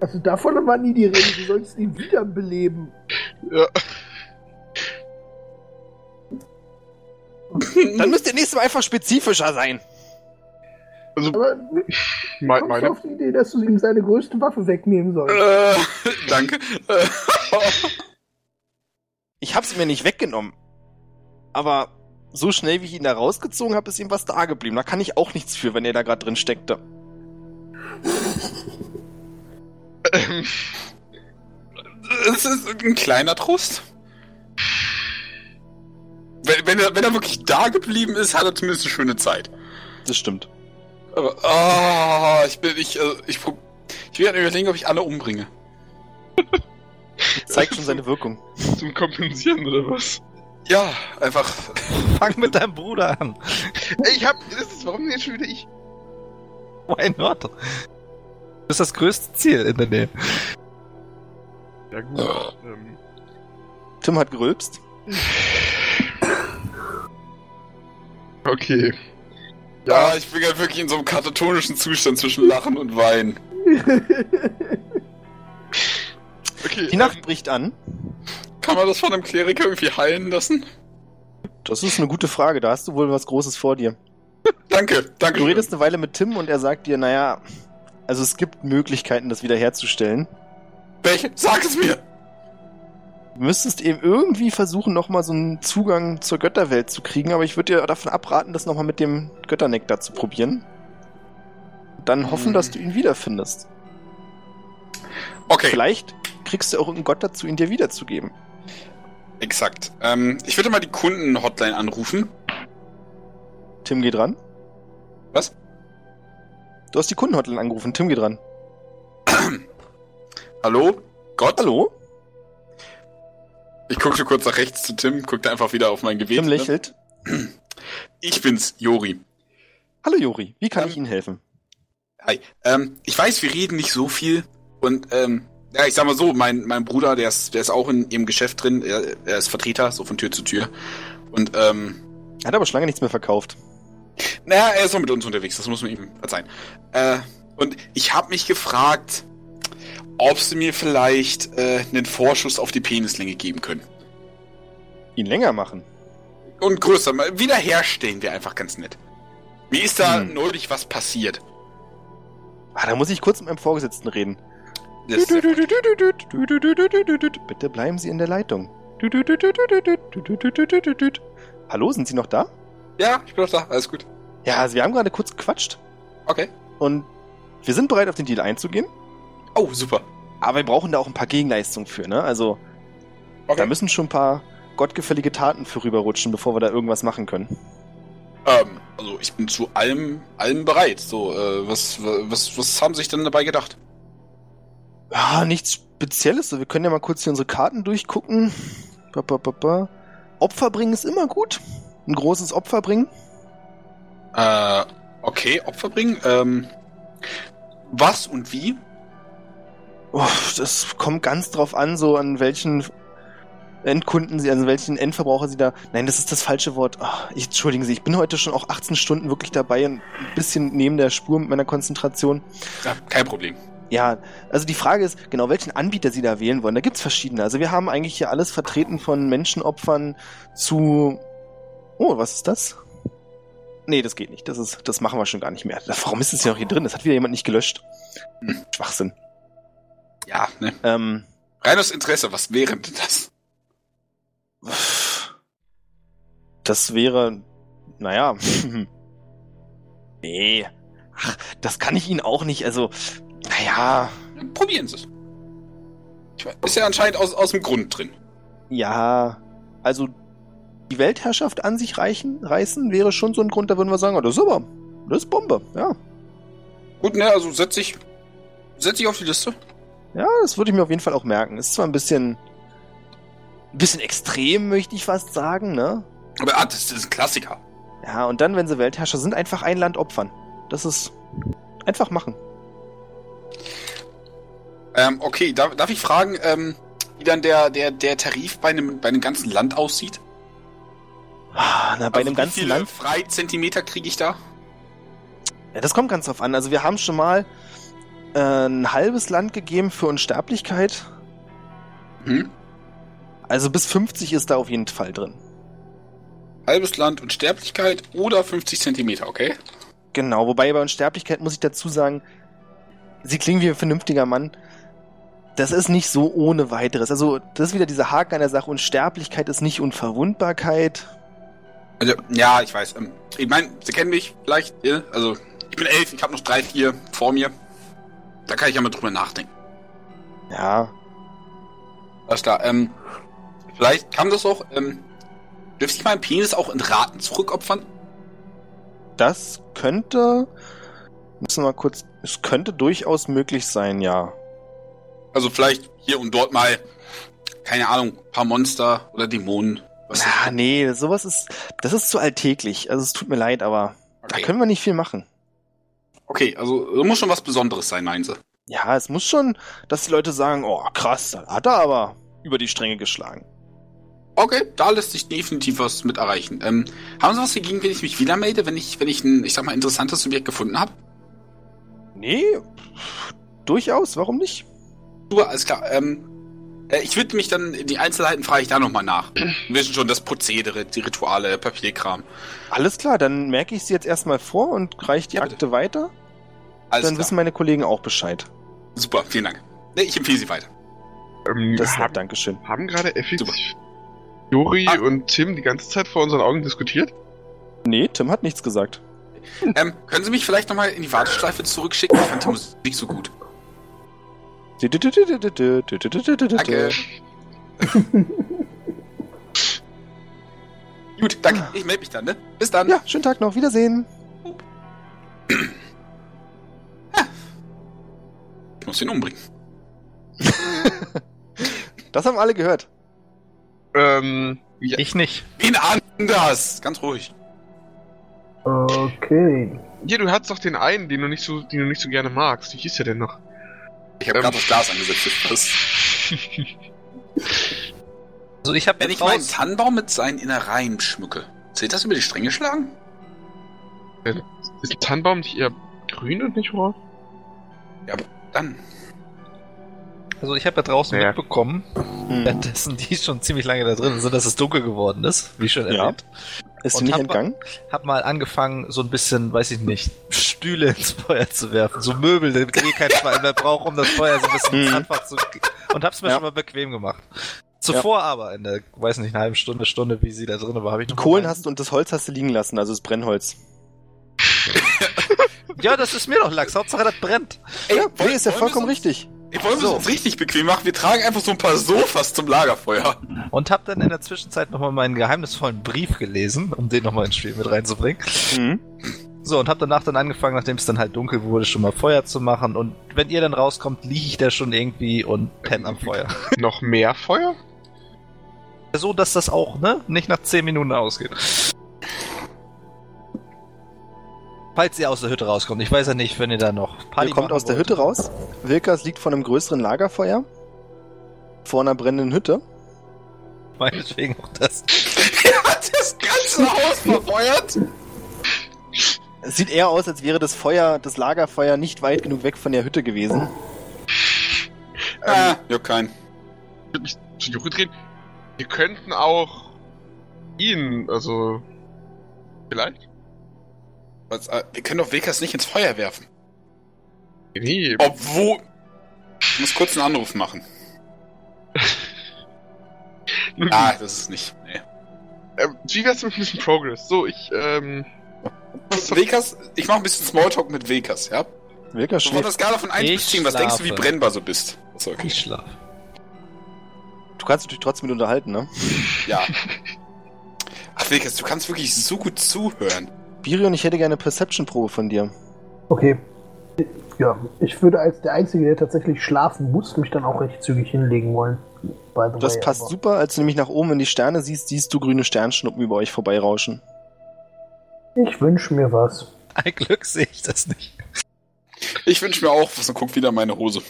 Also davon war nie die Rede, du sollst ihn wiederbeleben. Ja. Dann müsst ihr nächstes Mal einfach spezifischer sein. Also, Aber mein, kommst du meine, auf die Idee, dass du ihm seine größte Waffe wegnehmen sollst? Äh, danke. *laughs* Ich hab's mir nicht weggenommen. Aber so schnell, wie ich ihn da rausgezogen habe, ist ihm was da geblieben. Da kann ich auch nichts für, wenn er da gerade drin steckte. ähm, es ist ein kleiner Trost. Wenn Wenn, er, wenn er wirklich da geblieben ist, hat er zumindest eine schöne Zeit. Das stimmt. Aber, ah, ich bin, ich, äh, ich, prob- ich will überlegen, ob ich alle umbringe. Zeigt schon seine Wirkung. Zum Kompensieren oder was? Ja, einfach. Fang mit deinem Bruder an. Ey, ich hab. Das ist, warum jetzt schon wieder ich? Why not? Das ist das größte Ziel in der Nähe. Ja, gut. ähm, Tim hat gerülpst. okay. Ja, ich bin ja wirklich in so einem katatonischen Zustand zwischen Lachen und Weinen. Okay. *laughs* Die Nacht bricht an. Kann man das von einem Kleriker irgendwie heilen lassen? Das ist eine gute Frage. Da hast du wohl was Großes vor dir. *laughs* Danke, danke. Du redest eine Weile mit Tim und er sagt dir, naja, also es gibt Möglichkeiten, das wiederherzustellen. Welche? Sag es mir! Du müsstest eben irgendwie versuchen, nochmal so einen Zugang zur Götterwelt zu kriegen, aber ich würde dir davon abraten, das nochmal mit dem Götternektar zu probieren. Dann hoffen, Hm. dass du ihn wiederfindest. Okay, Vielleicht kriegst du auch irgendeinen Gott dazu, ihn dir wiederzugeben. Exakt. Ähm, ich würde mal die Kunden-Hotline anrufen. Tim geht ran. Was? Du hast die Kundenhotline angerufen. Tim geht ran. *clears throat* Hallo? Gott? Hallo? Ich guckte kurz nach rechts zu Tim, guckte einfach wieder auf mein Gebet. Tim lächelt. *clears throat* Ich bin's, Jori. Hallo Jori, wie kann Ähm, ich Ihnen helfen? Hi. Ähm, ich weiß, wir reden nicht so viel und ähm, ja, ich sag mal so, mein, mein Bruder, der ist, der ist auch in ihrem Geschäft drin, er, er ist Vertreter, so von Tür zu Tür. Und ähm, Er hat aber schon lange nichts mehr verkauft. naja, er ist noch mit uns unterwegs, das muss man ihm verzeihen. Äh, und ich habe mich gefragt, ob sie mir vielleicht äh, einen Vorschuss auf die Penislänge geben können. Ihn länger machen. Und größer, mal wiederherstellen wäre einfach ganz nett. Mir ist da Hm. neulich was passiert. Ah, da muss ich kurz mit meinem Vorgesetzten reden. Bitte bleiben Sie in der Leitung. Hallo, sind Sie noch da? ja, ich bin doch da, alles gut. Ja, also wir haben gerade kurz gequatscht Okay. und wir sind bereit, auf den Deal einzugehen. Oh, super. Aber wir brauchen da auch ein paar Gegenleistungen für, ne? Also, Okay. da müssen schon ein paar gottgefällige Taten für rüberrutschen, bevor wir da irgendwas machen können. Ähm, also ich bin zu allem, allem bereit. So, äh, was, was, was haben Sie sich denn dabei gedacht? Ja, nichts Spezielles. So, wir können ja mal kurz hier unsere Karten durchgucken. Ba, ba, ba. Opfer bringen ist immer gut. Ein großes Opfer bringen. Äh, okay, Opfer bringen. Ähm, was und wie? Uff, das kommt ganz drauf an, so an welchen Endkunden sie, also welchen Endverbraucher sie da. Nein, das ist das falsche Wort. Ach, ich, entschuldigen Sie, ich bin heute schon auch 18 Stunden wirklich dabei und ein bisschen neben der Spur mit meiner Konzentration. Ja, kein Problem. Ja, also die Frage ist, genau welchen Anbieter Sie da wählen wollen. Da gibt's verschiedene. Also wir haben eigentlich hier alles vertreten von Menschenopfern zu. Oh, was ist das? Nee, das geht nicht. Das ist, das machen wir schon gar nicht mehr. Warum ist es hier noch hier drin? Das hat wieder jemand nicht gelöscht. Hm. Schwachsinn. Ja, ne. Ähm, Rein aus Interesse, was wäre denn das? Das wäre, naja, *laughs* nee, ach, das kann ich Ihnen auch nicht, also, naja, Probieren Sie es. Ist ja anscheinend aus, aus dem Grund drin. ja, also, die Weltherrschaft an sich reichen, reißen wäre schon so ein Grund, da würden wir sagen, oh, das ist aber, das ist Bombe, ja. Gut, ne, also setz ich, setz ich auf die Liste. Ja, das würde ich mir auf jeden Fall auch merken. Ist zwar ein bisschen, ein bisschen extrem, möchte ich fast sagen, ne? Aber ah, das, das ist ein Klassiker. Ja, und dann, wenn sie Weltherrscher sind, einfach ein Land opfern. Das ist einfach machen. Ähm, okay, darf, darf ich fragen, ähm, wie dann der, der, der Tarif bei einem, bei einem ganzen Land aussieht? Ah, Na, bei Also einem wie ganzen viele Land. Freizentimeter kriege ich da? Ja, das kommt ganz drauf an. Also wir haben schon mal äh, ein halbes Land gegeben für Unsterblichkeit. Hm? Also bis 50 ist da auf jeden Fall drin. Halbes Land und Sterblichkeit oder 50 Zentimeter, okay? Genau, wobei bei Unsterblichkeit muss ich dazu sagen, sie klingen wie ein vernünftiger Mann. Das ist nicht so ohne weiteres. Also, das ist wieder dieser Haken an der Sache. Unsterblichkeit ist nicht Unverwundbarkeit. Also, ja, ich weiß. Ähm, ich meine, Sie kennen mich vielleicht? Also, ich bin elf, ich habe noch drei, vier vor mir. Da kann ich ja mal drüber nachdenken. Ja, Alles klar, ähm, vielleicht kann das auch, ähm, Dürfte ich meinen Penis auch in Raten zurückopfern? Das könnte. Müssen wir mal kurz. Es könnte durchaus möglich sein, ja. Also vielleicht hier und dort mal, keine Ahnung, ein paar Monster oder Dämonen. Was Ah, nee, sowas ist. Das ist zu alltäglich. Also es tut mir leid, aber da okay. können wir nicht viel machen. okay, also es muss schon was Besonderes sein, meinen Sie. Ja, es muss schon, dass die Leute sagen, oh krass, da hat er aber über die Stränge geschlagen. Okay, da lässt sich definitiv was mit erreichen. Ähm, haben Sie was dagegen, wenn ich mich wieder melde, wenn ich, wenn ich ein, ich sag mal, interessantes Subjekt gefunden habe? Nee, durchaus, warum nicht? Super, alles klar. Ähm, äh, ich würde mich dann, die Einzelheiten frage ich da nochmal nach. *clears throat* Wir wissen schon das Prozedere, die Rituale, Papierkram. Alles klar, dann merke ich sie jetzt erstmal vor und reiche die Ja. Akte weiter. Alles dann klar. wissen meine Kollegen auch Bescheid. Super, vielen Dank. Nee, ich empfehle Sie weiter. Ähm, Das haben, Dankeschön. haben gerade Super. Juri Ah. und Tim die ganze Zeit vor unseren Augen diskutiert? Nee, Tim hat nichts gesagt. Ähm, können Sie mich vielleicht nochmal in die Warteschleife zurückschicken? Ich fand die Musik so gut. Danke. *laughs* Gut, danke. Ich melde mich dann, ne? Bis dann. Ja, schönen Tag noch. Wiedersehen. Ich muss ihn umbringen. *laughs* Das haben alle gehört. Ähm, Ja. Ich nicht. Wen anders? Ganz ruhig. Okay. hier, du hattest doch den einen, den du nicht so, den du nicht so gerne magst. Wie hieß der denn noch? Ich habe Ähm. gerade das Glas angesetzt. Das *laughs* Also ich habe Wenn ich jetzt meinen Tannenbaum mit seinen Innereien schmücke, zählt das über die Stränge schlagen? Ist ein Tannenbaum nicht eher grün und nicht rot? Dann. also ich habe ja draußen Ja. mitbekommen, Hm. währenddessen die schon ziemlich lange da drin sind, dass es dunkel geworden ist, wie schon Ja. Ist Und nicht hab- entgangen? Hab mal angefangen, so ein bisschen, weiß ich nicht, Stühle ins Feuer zu werfen, so Möbel, damit eh kein Schwein mehr braucht, um das Feuer so ein bisschen Mhm. einfach zu und hab's mir Ja. schon mal bequem gemacht. Zuvor aber in der, weiß nicht, eine halbe Stunde, Stunde, wie sie da drin war, habe ich noch Kohlen mal- hast du und das Holz hast du liegen lassen, also das Brennholz. *laughs* Ja, das ist mir doch Lachs. Hauptsache das brennt. Ey, Ja, wollen- nee, ist ja vollkommen richtig. Wollen wir So. es uns richtig bequem machen? Wir tragen einfach so ein paar Sofas zum Lagerfeuer. Und hab dann in der Zwischenzeit nochmal meinen geheimnisvollen Brief gelesen, um den nochmal ins Spiel mit reinzubringen. Mhm. So, und hab danach dann angefangen, nachdem es dann halt dunkel wurde, schon mal Feuer zu machen. Und wenn ihr dann rauskommt, liege ich da schon irgendwie und penn am Feuer. *laughs* Noch mehr Feuer? so, dass das auch, ne, nicht nach 10 Minuten ausgeht. Falls ihr aus der Hütte rauskommt. Ich weiß ja nicht, wenn ihr da noch Party Ihr kommt aus der wollt. Hütte raus. Wilkas liegt vor einem größeren Lagerfeuer. Vor einer brennenden Hütte. Meinetwegen auch das. *laughs* Er hat das ganze Haus verfeuert. Es sieht eher aus, als wäre das Feuer, das Lagerfeuer nicht weit genug weg von der Hütte gewesen. Ah, ja, kein. Ich würde mich zu Juri drehen. Wir könnten auch ihn, also. Vielleicht? Was, äh, wir können doch Wilkas nicht ins Feuer werfen. Nee. Obwohl. Ich muss kurz einen Anruf machen. *laughs* Ah, das ist nicht. Nee. ähm, wie wär's mit ein bisschen Progress? So, ich, ähm. Wilkas, ich mache ein bisschen Smalltalk mit Wilkas, ja? Wilkas So von der schläft. Skala von 1 Ich bis 10, was denkst du, wie schlafe. brennbar du bist? Achso, okay. Ich schlaf. Du kannst dich trotzdem mit unterhalten, ne? Ja. Ach, Wilkas, du kannst wirklich so gut zuhören. Birion, ich hätte gerne eine Perception-Probe von dir. Okay. Ja, ich würde als der Einzige, der tatsächlich schlafen muss, mich dann auch recht zügig hinlegen wollen. Das way, passt aber- super. Als du nämlich nach oben in die Sterne siehst, siehst du grüne Sternschnuppen über euch vorbeirauschen. Ich wünsche mir was. Ein Glück sehe ich das nicht. Ich wünsche mir auch was und guck wieder in meine Hose.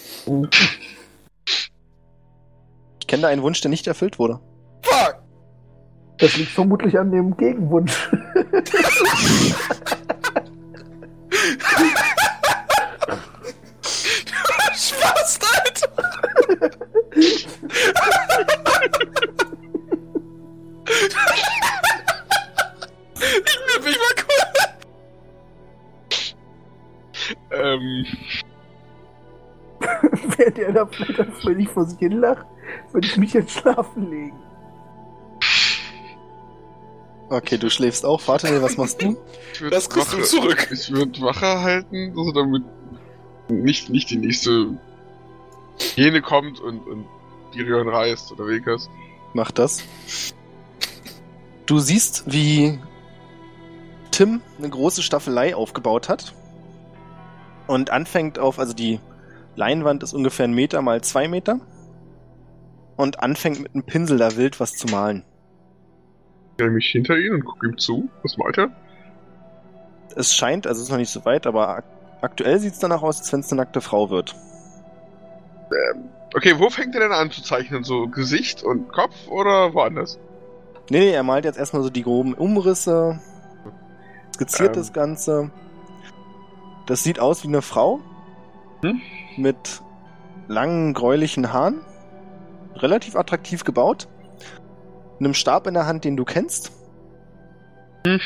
Ich kenne da einen Wunsch, der nicht erfüllt wurde. Fuck! Das liegt vermutlich an dem Gegenwunsch. Spaß, Alter! ich nimm mich mal kurz. Ähm. Während ihr da vielleicht völlig vor sich hin lacht, würde ich mich jetzt schlafen legen. Okay, du schläfst auch. Warte, was machst du? Das kriegst du Wache- zurück. Ich würde Wache halten, also damit nicht, nicht die nächste Hyäne kommt und, und Dirion reißt oder Vekas. Mach das. Du siehst, wie Tim eine große Staffelei aufgebaut hat und anfängt auf, also die Leinwand ist ungefähr ein Meter mal zwei Meter und anfängt mit einem Pinsel da wild was zu malen. Ich mich hinter ihn und gucke ihm zu. Was weiter? Es scheint, also es ist noch nicht so weit, aber ak aktuell sieht es danach aus, als wenn es eine nackte Frau wird. Okay, wo fängt er denn an zu zeichnen? So Gesicht und Kopf oder woanders? Nee, nee, er malt jetzt erstmal so die groben Umrisse, skizziert Ähm. das Ganze. Das sieht aus wie eine Frau Hm? mit langen, gräulichen Haaren, relativ attraktiv gebaut, einem Stab in der Hand, den du kennst, Hm.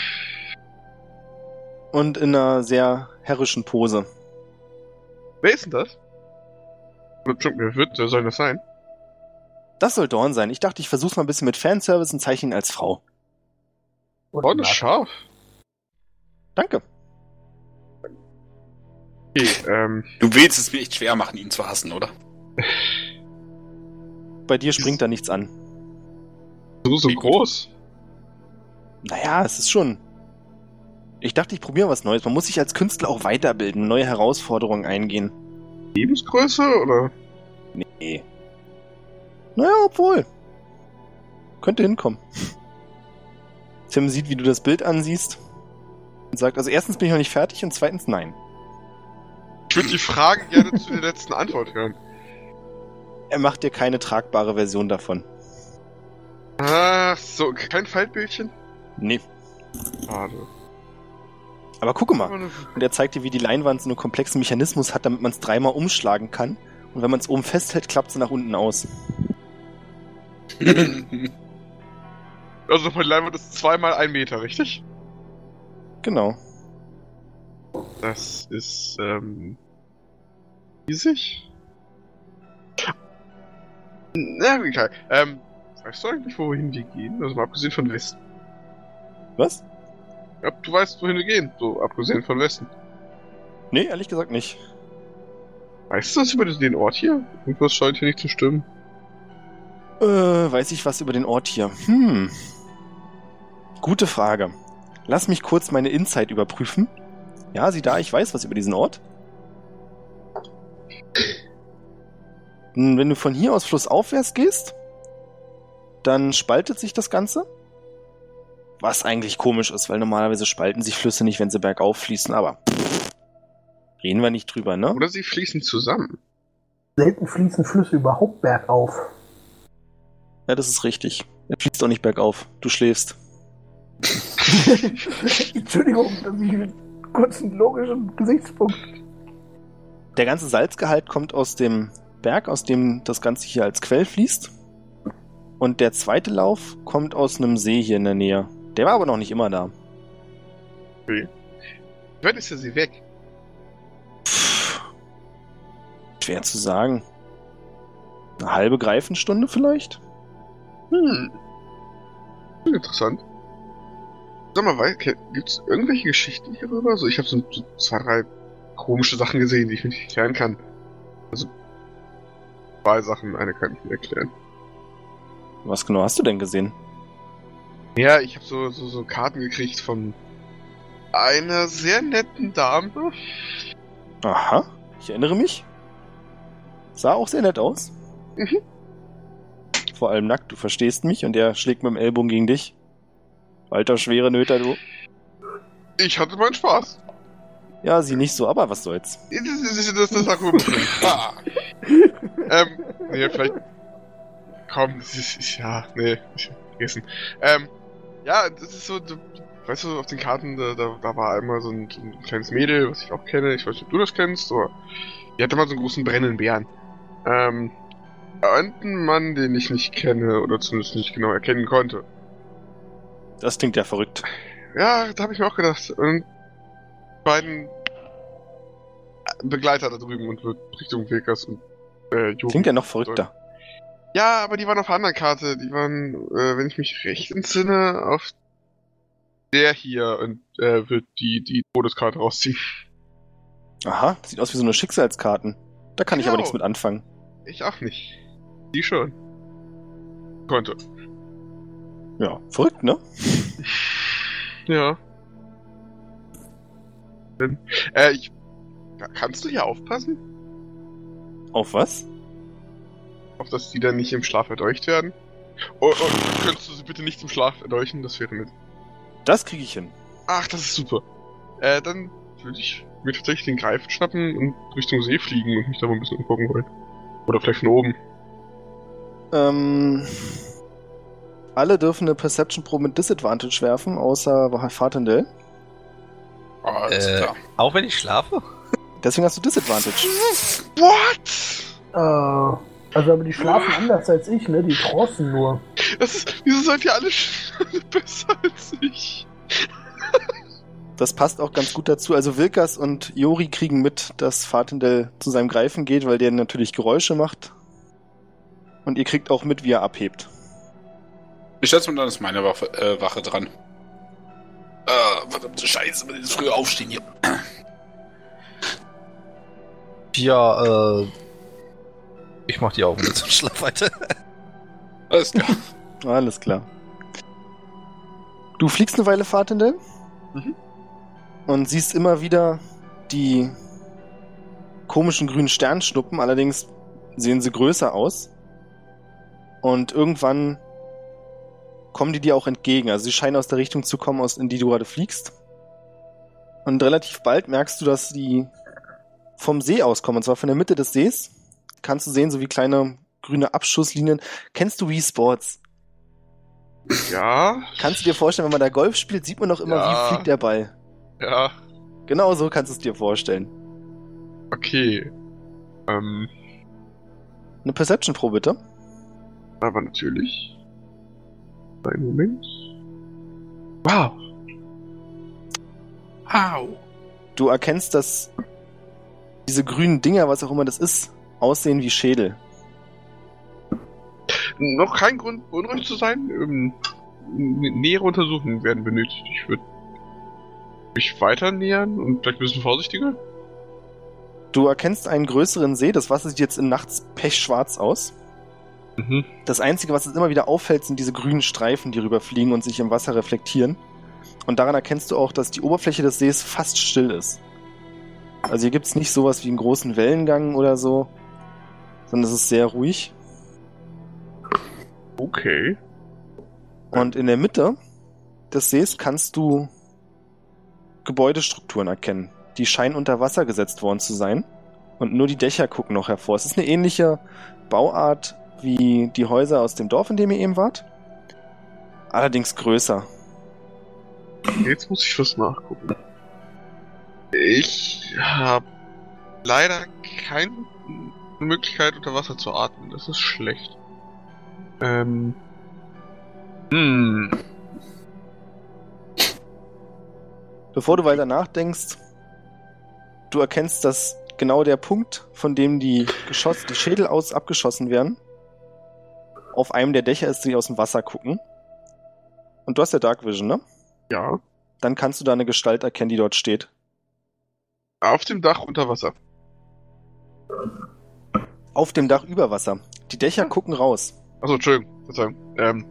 und in einer sehr herrischen Pose. Wer ist denn das? Wer wird, wer soll das sein? Das soll Dorn sein. Ich dachte, ich versuch's mal ein bisschen mit Fanservice und zeichne ihn als Frau. Oh, das nackt. scharf. Danke. Okay, ähm, Du willst es mir echt schwer machen, ihn zu hassen, oder? Bei dir springt da nichts an. So, so groß. Naja, es ist schon. Ich dachte, ich probiere was Neues. Man muss sich als Künstler auch weiterbilden, neue Herausforderungen eingehen. Lebensgröße oder? Nee. Naja, obwohl. Könnte hinkommen. Tim sieht, wie du das Bild ansiehst und sagt, also erstens bin ich noch nicht fertig und zweitens nein. Ich würde die Frage gerne zu der letzten Antwort hören. Er macht dir keine tragbare Version davon. Ach so, kein Faltbildchen? Nee. Schade. Aber gucke mal. Und er zeigt dir, wie die Leinwand so einen komplexen Mechanismus hat, damit man es dreimal umschlagen kann. Und wenn man es oben festhält, klappt sie nach unten aus. *laughs* Also meine Leinwand ist zweimal ein Meter, richtig? Genau. Das ist, ähm... riesig? Na, egal. Ähm, weißt du eigentlich, wohin wir gehen? Also mal abgesehen von Westen. Was? Ja, du weißt, wohin wir gehen, so abgesehen von Westen. Nee, ehrlich gesagt nicht. Weißt du was über den Ort hier? Irgendwas scheint hier nicht zu stimmen. Äh, weiß ich was über den Ort hier? Hm. Gute Frage. Lass mich kurz meine Insight überprüfen. Ja, sieh da, ich weiß was über diesen Ort. Hm, Wenn du von hier aus flussaufwärts gehst, dann spaltet sich das Ganze. Was eigentlich komisch ist, weil normalerweise spalten sich Flüsse nicht, wenn sie bergauf fließen, aber reden wir nicht drüber, ne? Oder sie fließen zusammen. Selten fließen Flüsse überhaupt bergauf. Ja, das ist richtig. Er fließt auch nicht bergauf. Du schläfst. *laughs* Entschuldigung, dass ich einen kurzen logischen Gesichtspunkt. Der ganze Salzgehalt kommt aus dem Berg, aus dem das Ganze hier als Quell fließt. Und der zweite Lauf kommt aus einem See hier in der Nähe. Der war aber noch nicht immer da. Wann ist der See weg? Pff, schwer zu sagen. Eine halbe Greifenstunde vielleicht? Hm. Interessant. Sag mal, ke- gibt's irgendwelche Geschichten hierüber? Also ich habe so, so zwei, drei komische Sachen gesehen, die ich nicht erklären kann. Also zwei Sachen, eine kann ich mir erklären. Was genau hast du denn gesehen? Ja, ich habe so, so, so Karten gekriegt von einer sehr netten Dame. Aha, ich erinnere mich. Sah auch sehr nett aus. Mhm. Vor allem nackt, du verstehst mich und er schlägt mit dem Ellbogen gegen dich. Alter, schwere Nöter, du. Ich hatte meinen Spaß. Ja, sie nicht so, aber was soll's. Das ist das, das, das *laughs* ah. ähm, nee, vielleicht. Komm, das *laughs* ist, ist ja, nee, ich hab vergessen. Ähm, ja, das ist so, weißt du, auf den Karten, da, da, da war einmal so ein, so ein kleines Mädel, was ich auch kenne, ich weiß nicht, ob du das kennst, aber die hatte mal so einen großen brennenden Bären. Ähm, und einen Mann, den ich nicht kenne, oder zumindest nicht genau erkennen konnte. Das klingt ja verrückt. Ja, da habe ich mir auch gedacht. Und die beiden Begleiter da drüben und wird Richtung Wilkers und äh, Jugend. Klingt ja noch verrückter. Ja, aber die waren auf der anderen Karte. Die waren, äh, wenn ich mich recht entsinne, auf der hier und äh, wird die, die Todeskarte rausziehen. Aha, sieht aus wie so eine Schicksalskarten. Da kann ich aber Genau. nichts mit anfangen. Ich auch nicht. Die schon. Konnte. Ja, verrückt, ne? Ja. Äh, ich, kannst du hier aufpassen? Auf was? Auf dass die dann nicht im Schlaf erdolcht werden? Oh, oh, könntest du sie bitte nicht im Schlaf erdolchen? Das wäre mit. Das kriege ich hin. Ach, das ist super. Äh, dann würde ich mir tatsächlich den Greifen schnappen und Richtung See fliegen und mich da mal ein bisschen umgucken wollen. Oder vielleicht von oben. Ähm, alle dürfen eine Perception-Probe mit Disadvantage werfen, außer Fatendell. Alles Äh, klar. auch wenn ich schlafe? Deswegen hast du Disadvantage. What? Äh, also aber die schlafen anders als ich, ne? Die trossen nur. Das ist, wieso seid ihr alle, *laughs* besser als ich? Das passt auch ganz gut dazu. Also Wilkas und Jori kriegen mit, dass Fatendell zu seinem Greifen geht, weil der natürlich Geräusche macht. Und ihr kriegt auch mit, wie er abhebt. Ich schätze mal, dann ist meine Waffe, äh, Wache dran. Äh, verdammte Scheiße, man ist früher aufstehen hier. *clears throat* Ja, äh. Ich mach die Augen jetzt und *laughs* schlaf weiter. Alles klar. Alles klar. Du fliegst eine Weile, Fatendell. Mhm. Und siehst immer wieder die komischen grünen Sternschnuppen, allerdings sehen sie größer aus. Und irgendwann kommen die dir auch entgegen. Also sie scheinen aus der Richtung zu kommen, aus, in die du gerade fliegst. Und relativ bald merkst du, dass die vom See auskommen. Und zwar von der Mitte des Sees. Kannst du sehen, so wie kleine grüne Abschusslinien. Kennst du Wii Sports? Ja, Kannst du dir vorstellen, wenn man da Golf spielt, sieht man doch immer, Ja. wie fliegt der Ball. ja, Genau so kannst du es dir vorstellen. okay. Ähm, Eine Perception Pro bitte. aber natürlich. Einen Moment. Wow. Au. Du erkennst, dass diese grünen Dinger, was auch immer das ist, aussehen wie Schädel. Noch kein Grund, beunruhigt zu sein. Ähm, nähere Untersuchungen werden benötigt. Ich würde mich weiter nähern und vielleicht ein bisschen vorsichtiger. Du erkennst einen größeren See, das Wasser sieht jetzt in nachts pechschwarz aus. Mhm. Das Einzige, was es immer wieder auffällt, sind diese grünen Streifen, die rüberfliegen und sich im Wasser reflektieren. Und daran erkennst du auch, dass die Oberfläche des Sees fast still ist. Also hier gibt's nicht sowas wie einen großen Wellengang oder so, sondern es ist sehr ruhig. Okay. Und in der Mitte des Sees kannst du Gebäudestrukturen erkennen. Die scheinen unter Wasser gesetzt worden zu sein. Und nur die Dächer gucken noch hervor. Es ist eine ähnliche Bauart wie die Häuser aus dem Dorf, in dem ihr eben wart. Allerdings größer. Jetzt muss ich was nachgucken. Ich habe leider keine Möglichkeit unter Wasser zu atmen. Das ist schlecht. Ähm. Hm. Bevor du weiter nachdenkst, du erkennst, dass genau der Punkt, von dem die Geschoss, die Schädel aus abgeschossen werden, auf einem der Dächer ist, die aus dem Wasser gucken. Und du hast ja Dark Vision, ne? Ja. Dann kannst du da eine Gestalt erkennen, die dort steht. Auf dem Dach unter Wasser. Auf dem Dach über Wasser. Die Dächer gucken raus. Achso, Entschuldigung. Verzeihung. Ähm.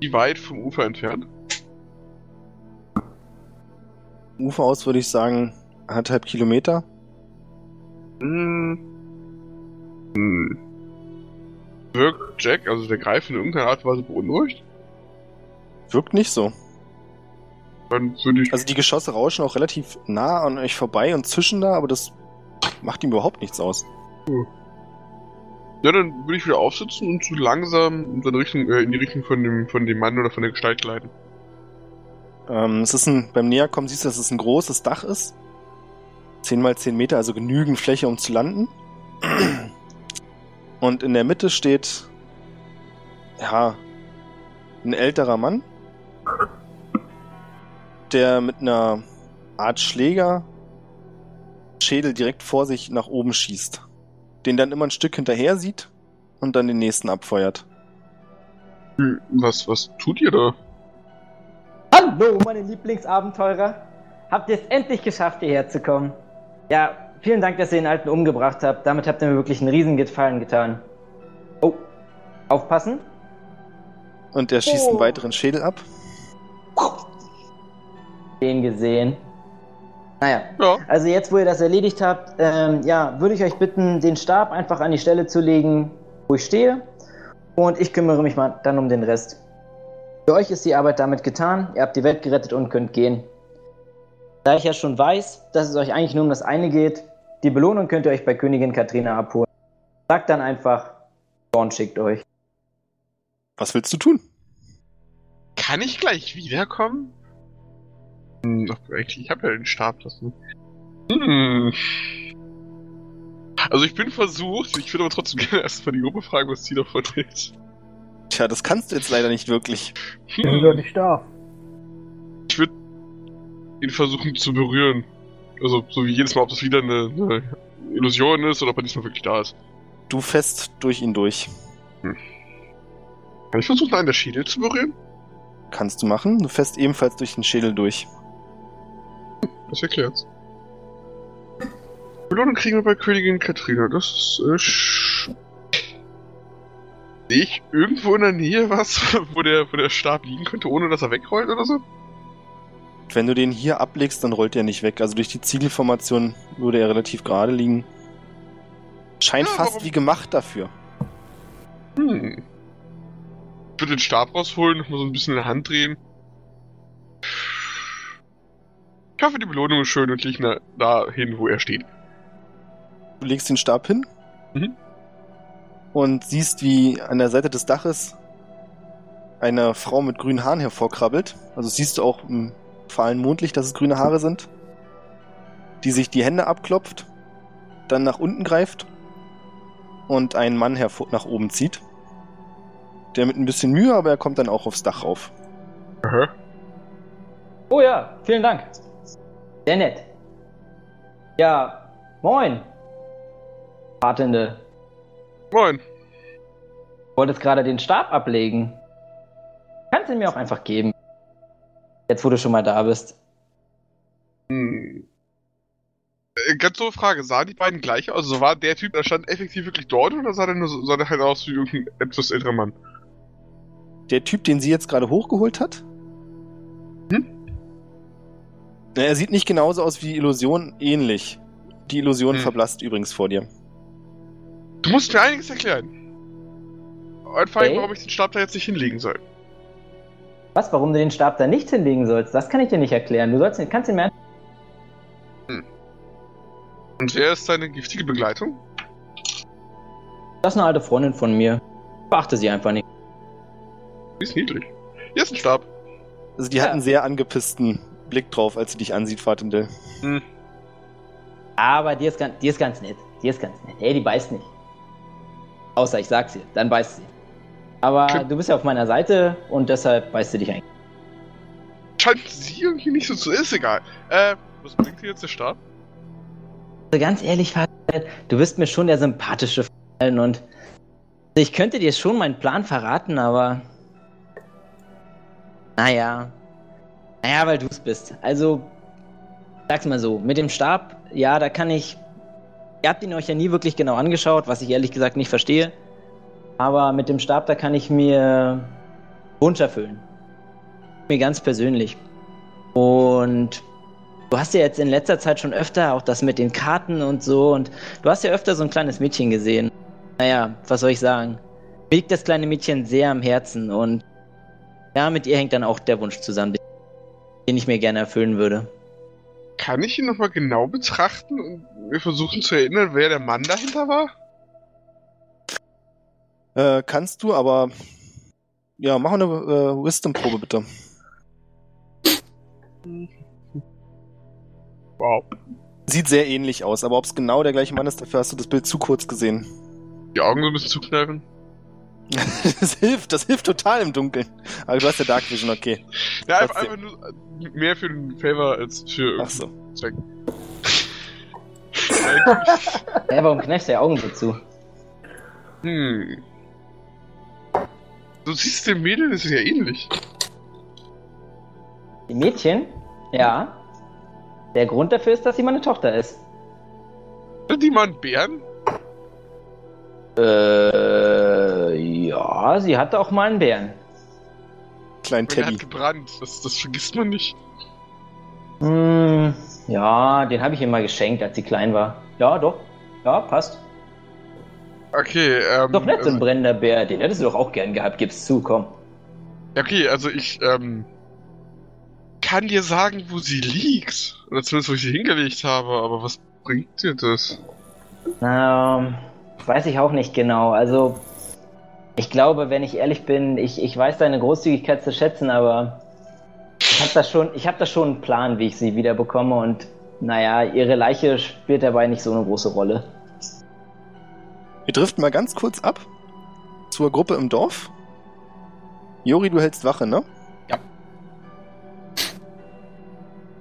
Wie weit vom Ufer entfernt? Ufer aus würde ich sagen, anderthalb Kilometer. Hm. Hm. Wirkt Jack, also der Greif, in irgendeiner Art und Weise beunruhigt? Wirkt nicht so. Dann würde ich. Also die Geschosse rauschen auch relativ nah an euch vorbei und zischen da, aber das macht ihm überhaupt nichts aus. Ja, dann würde ich wieder aufsitzen und so langsam in, seine Richtung, äh, in die Richtung von dem, von dem Mann oder von der Gestalt gleiten. Ähm, es ist ein, beim Näherkommen siehst du, dass es ein großes Dach ist. 10 mal 10 Meter, also genügend Fläche, um zu landen. *clears throat* Und in der Mitte steht, ja, ein älterer Mann, der mit einer Art Schläger Schädel direkt vor sich nach oben schießt. Den dann immer ein Stück hinterher sieht und dann den nächsten abfeuert. Hm, Was, was tut ihr da? Hallo, meine Lieblingsabenteurer. Habt ihr es endlich geschafft, hierher zu kommen? Ja, vielen Dank, dass ihr den Alten umgebracht habt. Damit habt ihr mir wirklich einen riesen Gefallen getan. Oh, aufpassen. Und er schießt einen weiteren Schädel ab. Den gesehen. Naja, Ja. also jetzt, wo ihr das erledigt habt, ähm, ja, würde ich euch bitten, den Stab einfach an die Stelle zu legen, wo ich stehe. Und ich kümmere mich mal dann um den Rest. Für euch ist die Arbeit damit getan. Ihr habt die Welt gerettet und könnt gehen. Da ich ja schon weiß, dass es euch eigentlich nur um das eine geht, die Belohnung könnt ihr euch bei Königin Katrina abholen. Sagt dann einfach, Dorn schickt euch. Was willst du tun? Kann ich gleich wiederkommen? Hm, ach, ich habe ja den Stab lassen. Hm. Also ich bin versucht, ich würde aber trotzdem *laughs* gerne erstmal die Gruppe fragen, was sie davon hält. Tja, das kannst du jetzt leider nicht wirklich. Hm. du nicht darf. Ich würde ihn versuchen zu berühren. Also so wie jedes Mal, ob das wieder eine, eine Illusion ist oder ob er diesmal wirklich da ist. Du fest durch ihn durch. Kann ich versuchen, einen der Schädel zu berühren? Kannst du machen. Du fest ebenfalls durch den Schädel durch. Das erklärt's. Belohnung kriegen wir bei Königin Katrina. Das ist, äh, Sehe ich irgendwo in der Nähe was, *laughs* wo der, wo der Stab liegen könnte, ohne dass er wegrollt oder so? Wenn du den hier ablegst, dann rollt er nicht weg. Also durch die Ziegelformation würde er relativ gerade liegen. Scheint Ja, fast warum- wie gemacht dafür. Hm. Ich würde den Stab rausholen, mal so ein bisschen in der Hand drehen. Ich hoffe, die Belohnung ist schön und liegt da hin, wo er steht. Du legst den Stab hin Mhm. und siehst, wie an der Seite des Daches eine Frau mit grünen Haaren hervorkrabbelt. Also siehst du auch im fahlen Mondlicht, dass es grüne Haare sind. Die sich die Hände abklopft, dann nach unten greift und einen Mann hervor nach oben zieht. Der mit ein bisschen Mühe, aber er kommt dann auch aufs Dach rauf. Aha. Oh ja, vielen Dank. Sehr nett. Ja, moin. Patende. Moin. Wolltest gerade den Stab ablegen. Kannst du ihn mir auch einfach geben. Jetzt, wo du schon mal da bist. Hm. Äh, Ganz so Frage, sahen die beiden gleich aus? Also war der Typ, der stand effektiv wirklich dort oder sah der nur so, sah der halt aus wie irgendein etwas älterer Mann? Der Typ, den sie jetzt gerade hochgeholt hat? Hm? Na, Er sieht nicht genauso aus wie die Illusion, ähnlich. Die Illusion Hm. verblasst übrigens vor dir. Du musst mir einiges erklären. Und vor allem, warum ich den Stab da jetzt nicht hinlegen soll. Was, warum du den Stab da nicht hinlegen sollst? Das kann ich dir nicht erklären. Du sollst, kannst ihn mir Und wer ist deine giftige Begleitung? Das ist eine alte Freundin von mir. Beachte sie einfach nicht. Die ist niedlich. Hier ist ein Stab. Also die Ja. hat einen sehr angepissten Blick drauf, als sie dich ansieht, Fatendel. Aber die ist, ganz, die ist ganz nett. Die ist ganz nett. Ey, die beißt nicht. Außer ich sag's ihr, dann beißt sie. Aber Okay. du bist ja auf meiner Seite und deshalb beißt sie dich eigentlich. Scheint sie irgendwie nicht so zu. Ist egal. Äh, was bringt dir jetzt der Stab? Also ganz ehrlich, Vater, du bist mir schon der sympathische Fallen und ich könnte dir schon meinen Plan verraten, aber naja, naja, weil du es bist. Also, sag's mal so, mit dem Stab, ja, da kann ich, ihr habt ihn euch ja nie wirklich genau angeschaut, was ich ehrlich gesagt nicht verstehe, aber mit dem Stab, da kann ich mir Wunsch erfüllen. Mir ganz persönlich. Und Du hast ja jetzt in letzter Zeit schon öfter auch das mit den Karten und so und du hast ja öfter so ein kleines Mädchen gesehen. Naja, was soll ich sagen? Mir liegt das kleine Mädchen sehr am Herzen und ja, mit ihr hängt dann auch der Wunsch zusammen, den ich mir gerne erfüllen würde. Kann ich ihn nochmal genau betrachten und wir versuchen zu erinnern, wer der Mann dahinter war? Äh, kannst du, aber ja, mach eine äh, Wisdom-Probe bitte. Wow. Sieht sehr ähnlich aus, aber ob es genau der gleiche Mann ist, dafür hast du das Bild zu kurz gesehen. Die Augen so ein bisschen zukneifen. *laughs* das hilft, das hilft total im Dunkeln. Aber du hast ja Dark Vision, okay. Ja, einfach, einfach nur mehr für den Favor als für Ach so. Zweck. *laughs* Ja, warum kneifst du die Augen so zu? hm. Du siehst dem Mädel, das ist ja ähnlich. Die Mädchen? Ja. Der Grund dafür ist, dass sie meine Tochter ist. Sind die mal Bären? Äh, ja, sie hatte auch mal einen Bären. er Teddy. hat gebrannt. Das, das vergisst man nicht. Hm, ja, den habe ich ihr mal geschenkt, als sie klein war. Ja, doch. Ja, passt. Okay, ähm. Doch nett, so ein also, brennender Bär. Den hättest du doch auch gern gehabt, gib's zu, komm. okay, also ich, ähm. Kann dir sagen, wo sie liegt. Oder zumindest, wo ich sie hingelegt habe, aber was bringt dir das? Ähm, weiß ich auch nicht genau. Also, ich glaube, wenn ich ehrlich bin, ich, ich weiß deine Großzügigkeit zu schätzen, aber ich habe da schon, ich habe da schon einen Plan, wie ich sie wieder bekomme und naja, ihre Leiche spielt dabei nicht so eine große Rolle. Wir driften mal ganz kurz ab zur Gruppe im Dorf. Jori, du hältst Wache, ne? Ja.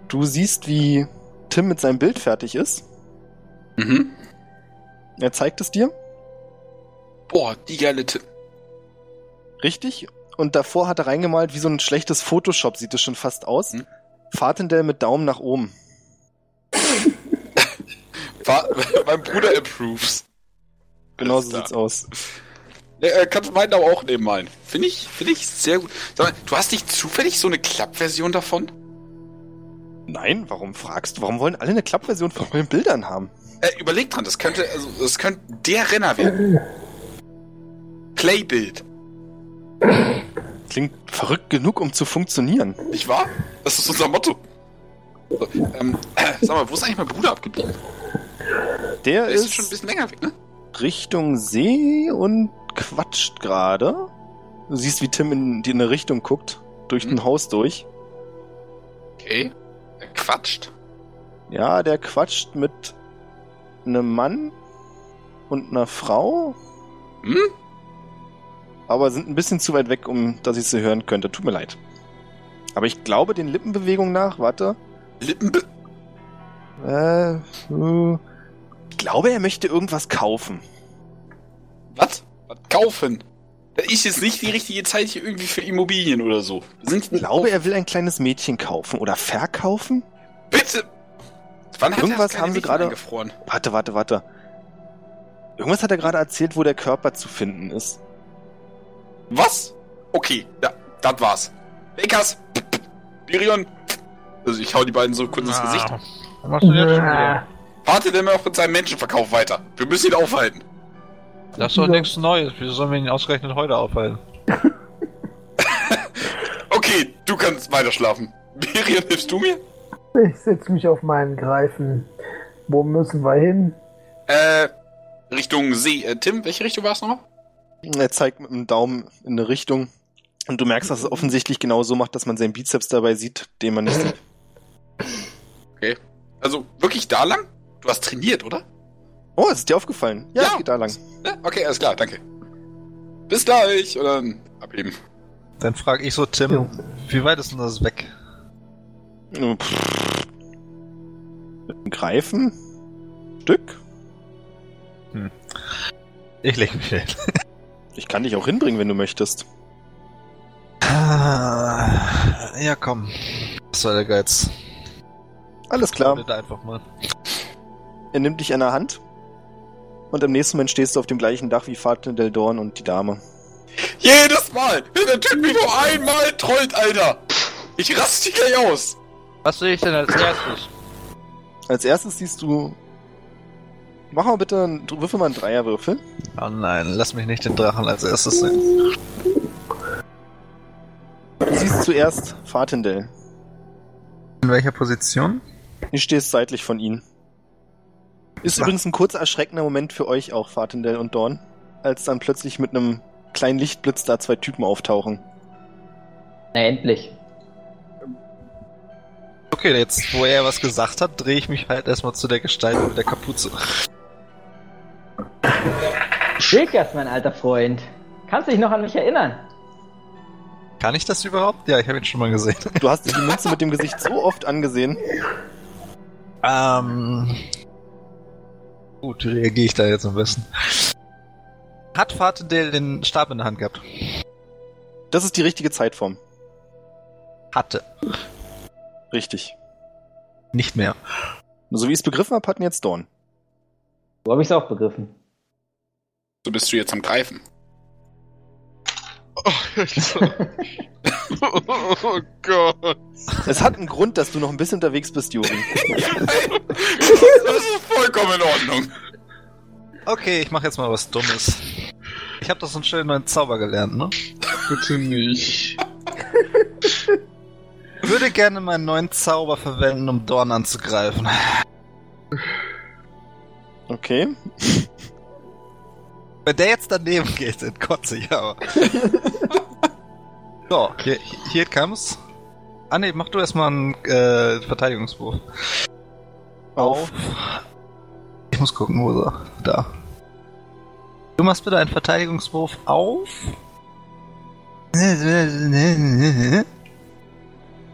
Du siehst, wie Tim mit seinem Bild fertig ist. Mhm. Er zeigt es dir, Boah, die geile Tipp. Richtig? Und davor hat er reingemalt, wie so ein schlechtes Photoshop sieht es schon fast aus. Hm. Fahrtendell mit Daumen nach oben. *laughs* *laughs* Mein Bruder approves. Genau so sieht's aus. Ne, äh, kannst meinen aber auch nehmen meinen. Finde ich, finde ich sehr gut. Sag mal, du hast nicht zufällig so eine Klappversion davon? Nein, warum fragst du? Warum wollen alle eine Klappversion von meinen Bildern haben? Äh, überleg dran, das könnte, also, das könnte der Renner werden. Playbild, Klingt verrückt genug, um zu funktionieren. nicht wahr? Das ist unser Motto. So, ähm, äh, sag mal, wo ist eigentlich mein Bruder abgeblieben? Der Der ist ist schon ein bisschen länger weg, ne? Richtung See und quatscht gerade. Du siehst, wie Tim in die in eine Richtung guckt, durch Hm. ein Haus durch. Okay. Er quatscht. Ja, der quatscht mit einem Mann und einer Frau, Hm? Aber sind ein bisschen zu weit weg, um dass ich sie hören könnte. Tut mir leid. Aber ich glaube den Lippenbewegungen nach, warte. Lippenbe... Äh, äh, ich glaube, er möchte irgendwas kaufen. Was? Was kaufen? Da ist jetzt nicht die richtige Zeit hier irgendwie für Immobilien oder so. Ich glaube, er will ein kleines Mädchen kaufen oder verkaufen. Bitte! Wann hat Irgendwas er das haben sie gerade- eingefroren? Warte, warte, warte. Irgendwas hat er gerade erzählt, wo der Körper zu finden ist. Was? Okay, ja, das war's. Lakers! Birion! Also ich hau die beiden so kurz ins Gesicht. Was machst du denn schon Ah, wieder? Warte denn noch mit seinem Menschenverkauf weiter. Wir müssen ihn aufhalten. Das ist doch nichts Neues. Wieso sollen wir ihn ausgerechnet heute aufhalten? *laughs* Okay, du kannst weiter schlafen. Birion, hilfst du mir? Ich setze mich auf meinen Greifen. Wo müssen wir hin? Äh, Richtung See. Äh, Tim, welche Richtung war es nochmal? Er zeigt mit dem Daumen in eine Richtung. Und du merkst, dass es offensichtlich genau so macht, dass man seinen Bizeps dabei sieht, den man nicht sieht. Also wirklich da lang? Du hast trainiert, oder? Oh, es ist dir aufgefallen. Ja, Ja. es geht da lang. Ja, okay, alles klar, danke. Bis gleich. Oder abheben. Dann frage ich so Tim, Jo. wie weit ist denn das weg? Pff. Mit dem Greifen? Stück? Ich leg mich hin. Ich kann dich auch hinbringen, wenn du möchtest. Ah, Ja, komm. Was soll der Geiz? Alles klar. Einfach mal. Er nimmt dich an der Hand. Und im nächsten Moment stehst du auf dem gleichen Dach wie Vater Del Dorn und die Dame. Jedes Mal, wenn der Typ mich nur einmal trollt, Alter. Ich raste gleich aus. Was sehe ich denn als erstes? Als erstes siehst du. Mach mal bitte, einen- würfel mal einen Dreierwürfel. Oh nein, lass mich nicht den Drachen als erstes sehen. Du siehst zuerst Fatindel. In welcher Position? Du stehst seitlich von ihnen. Ist Ach. übrigens ein kurz erschreckender Moment für euch auch, Fatindel und Dorn, als dann plötzlich mit einem kleinen Lichtblitz da zwei Typen auftauchen. Na, endlich. Okay, jetzt, wo er was gesagt hat, drehe ich mich halt erstmal zu der Gestalt mit der Kapuze. Wilkas, mein alter Freund. Kannst du dich noch an mich erinnern? Kann ich das überhaupt? Ja, ich habe ihn schon mal gesehen. Du hast die Münze mit dem Gesicht so oft angesehen. Ähm. Gut, wie reagiere ich da jetzt am besten? Hat Fatendale den Stab in der Hand gehabt? Das ist die richtige Zeitform. Hatte. Richtig. Nicht mehr. So wie ich es begriffen habe, hatten jetzt Dorn. So habe ich es auch begriffen. So bist du jetzt am Greifen. Oh, *laughs* oh Gott. Es hat einen Grund, dass du noch ein bisschen unterwegs bist, Juri. *laughs* das ist vollkommen in Ordnung. Okay, ich mache jetzt mal was Dummes. Ich habe doch so einen schönen neuen Zauber gelernt, ne? Bitte nicht. Würde gerne meinen neuen Zauber verwenden, um Dorn anzugreifen. Okay. *laughs* Wenn der jetzt daneben geht, dann kotze ich aber. *laughs* so, hier, hier comes. Ah ne, mach du erstmal einen äh, Verteidigungswurf. Auf. Ich muss gucken, wo ist er? Da. Du machst bitte einen Verteidigungswurf auf.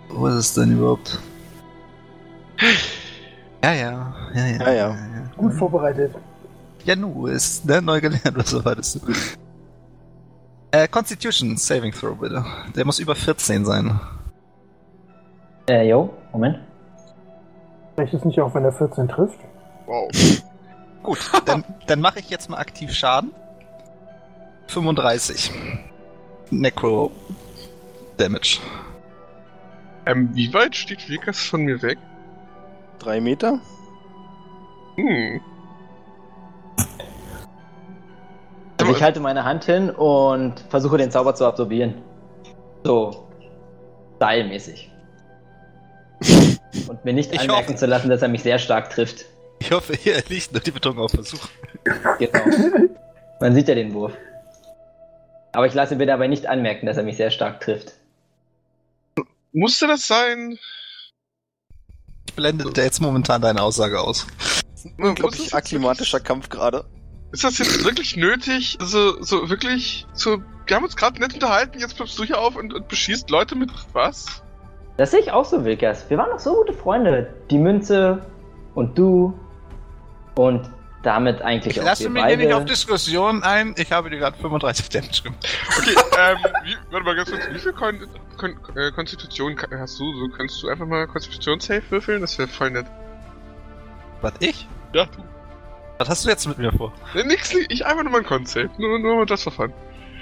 Wo ist es denn überhaupt? Ja, ja, ja, ja. Ja, ja. Gut vorbereitet. Ja, nu, ist ne, neu gelernt, was erwartest du? Äh, Constitution Saving Throw, bitte. Der muss über 14 sein. Äh, yo, Moment. Reicht es nicht auch, wenn er 14 trifft? Wow. *laughs* Gut, dann, dann mache ich jetzt mal aktiv Schaden. 35. Necro Damage. Ähm, wie weit steht Vikas von mir weg? Drei Meter? Hm. Also ich halte meine Hand hin und versuche den Zauber zu absorbieren. So. Seilmäßig. Und mir nicht Ich anmerken hoffe- zu lassen, dass er mich sehr stark trifft. Ich hoffe, hier liegt nur die Betonung auf Versuch. Genau. Man sieht ja den Wurf. Aber ich lasse mir dabei nicht anmerken, dass er mich sehr stark trifft. Musste das sein? Ich blende jetzt momentan deine Aussage aus. Unglaublich akklimatischer Kampf gerade. Ist das jetzt wirklich nötig? Also, so wirklich, so, wir haben uns gerade nett unterhalten, jetzt ploppst du hier auf und, und beschießt Leute mit was? Das sehe ich auch so, Wilkers. Wir waren doch so gute Freunde. Die Münze und du und damit eigentlich Ich auch lasse wir mich hier nicht auf Diskussionen ein. Ich habe dir gerade 35 Damage gemacht. Okay, ähm, wie, warte mal ganz kurz, wie viel Kon Kon äh, Konstitution hast du? So, kannst du einfach mal Konstitution-Safe würfeln? Das wäre voll nett. Was, ich? Ja, du. Was hast du jetzt mit mir vor? Nee, nix, ich einfach nur mal ein Con-Safe. Nur, nur mal das verfahren.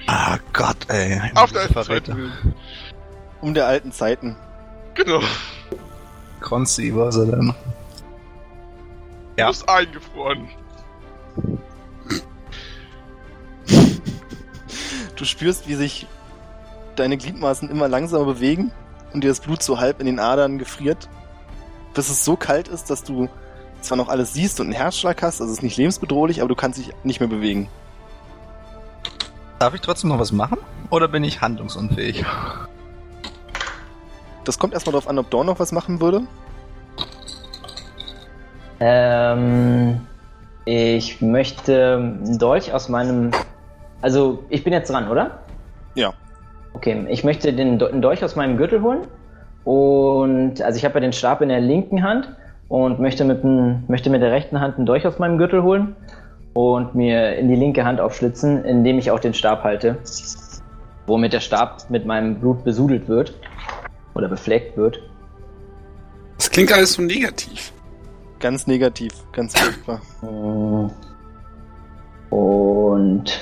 Ah Gott, ey. Auf der alten Verräter. Seite. willen. Um der alten Zeiten. Genau. Kronzi, was er denn? Du Ja. bist eingefroren. Du spürst, wie sich deine Gliedmaßen immer langsamer bewegen und dir das Blut so halb in den Adern gefriert, bis es so kalt ist, dass du zwar noch alles siehst und einen Herzschlag hast, also es ist nicht lebensbedrohlich, aber du kannst dich nicht mehr bewegen. Darf ich trotzdem noch was machen? Oder bin ich handlungsunfähig? Das kommt erstmal darauf an, ob Dawn noch was machen würde. Ähm, ich möchte einen Dolch aus meinem. Also, ich bin jetzt dran, oder? Ja. Okay, ich möchte den Dolch aus meinem Gürtel holen. Und, also, ich habe ja den Stab in der linken Hand und möchte mit, dem, möchte mit der rechten Hand einen Dolch aus meinem Gürtel holen und mir in die linke Hand aufschlitzen, indem ich auch den Stab halte. Womit der Stab mit meinem Blut besudelt wird. Oder befleckt wird. Das klingt alles so negativ. Ganz negativ, ganz furchtbar. Und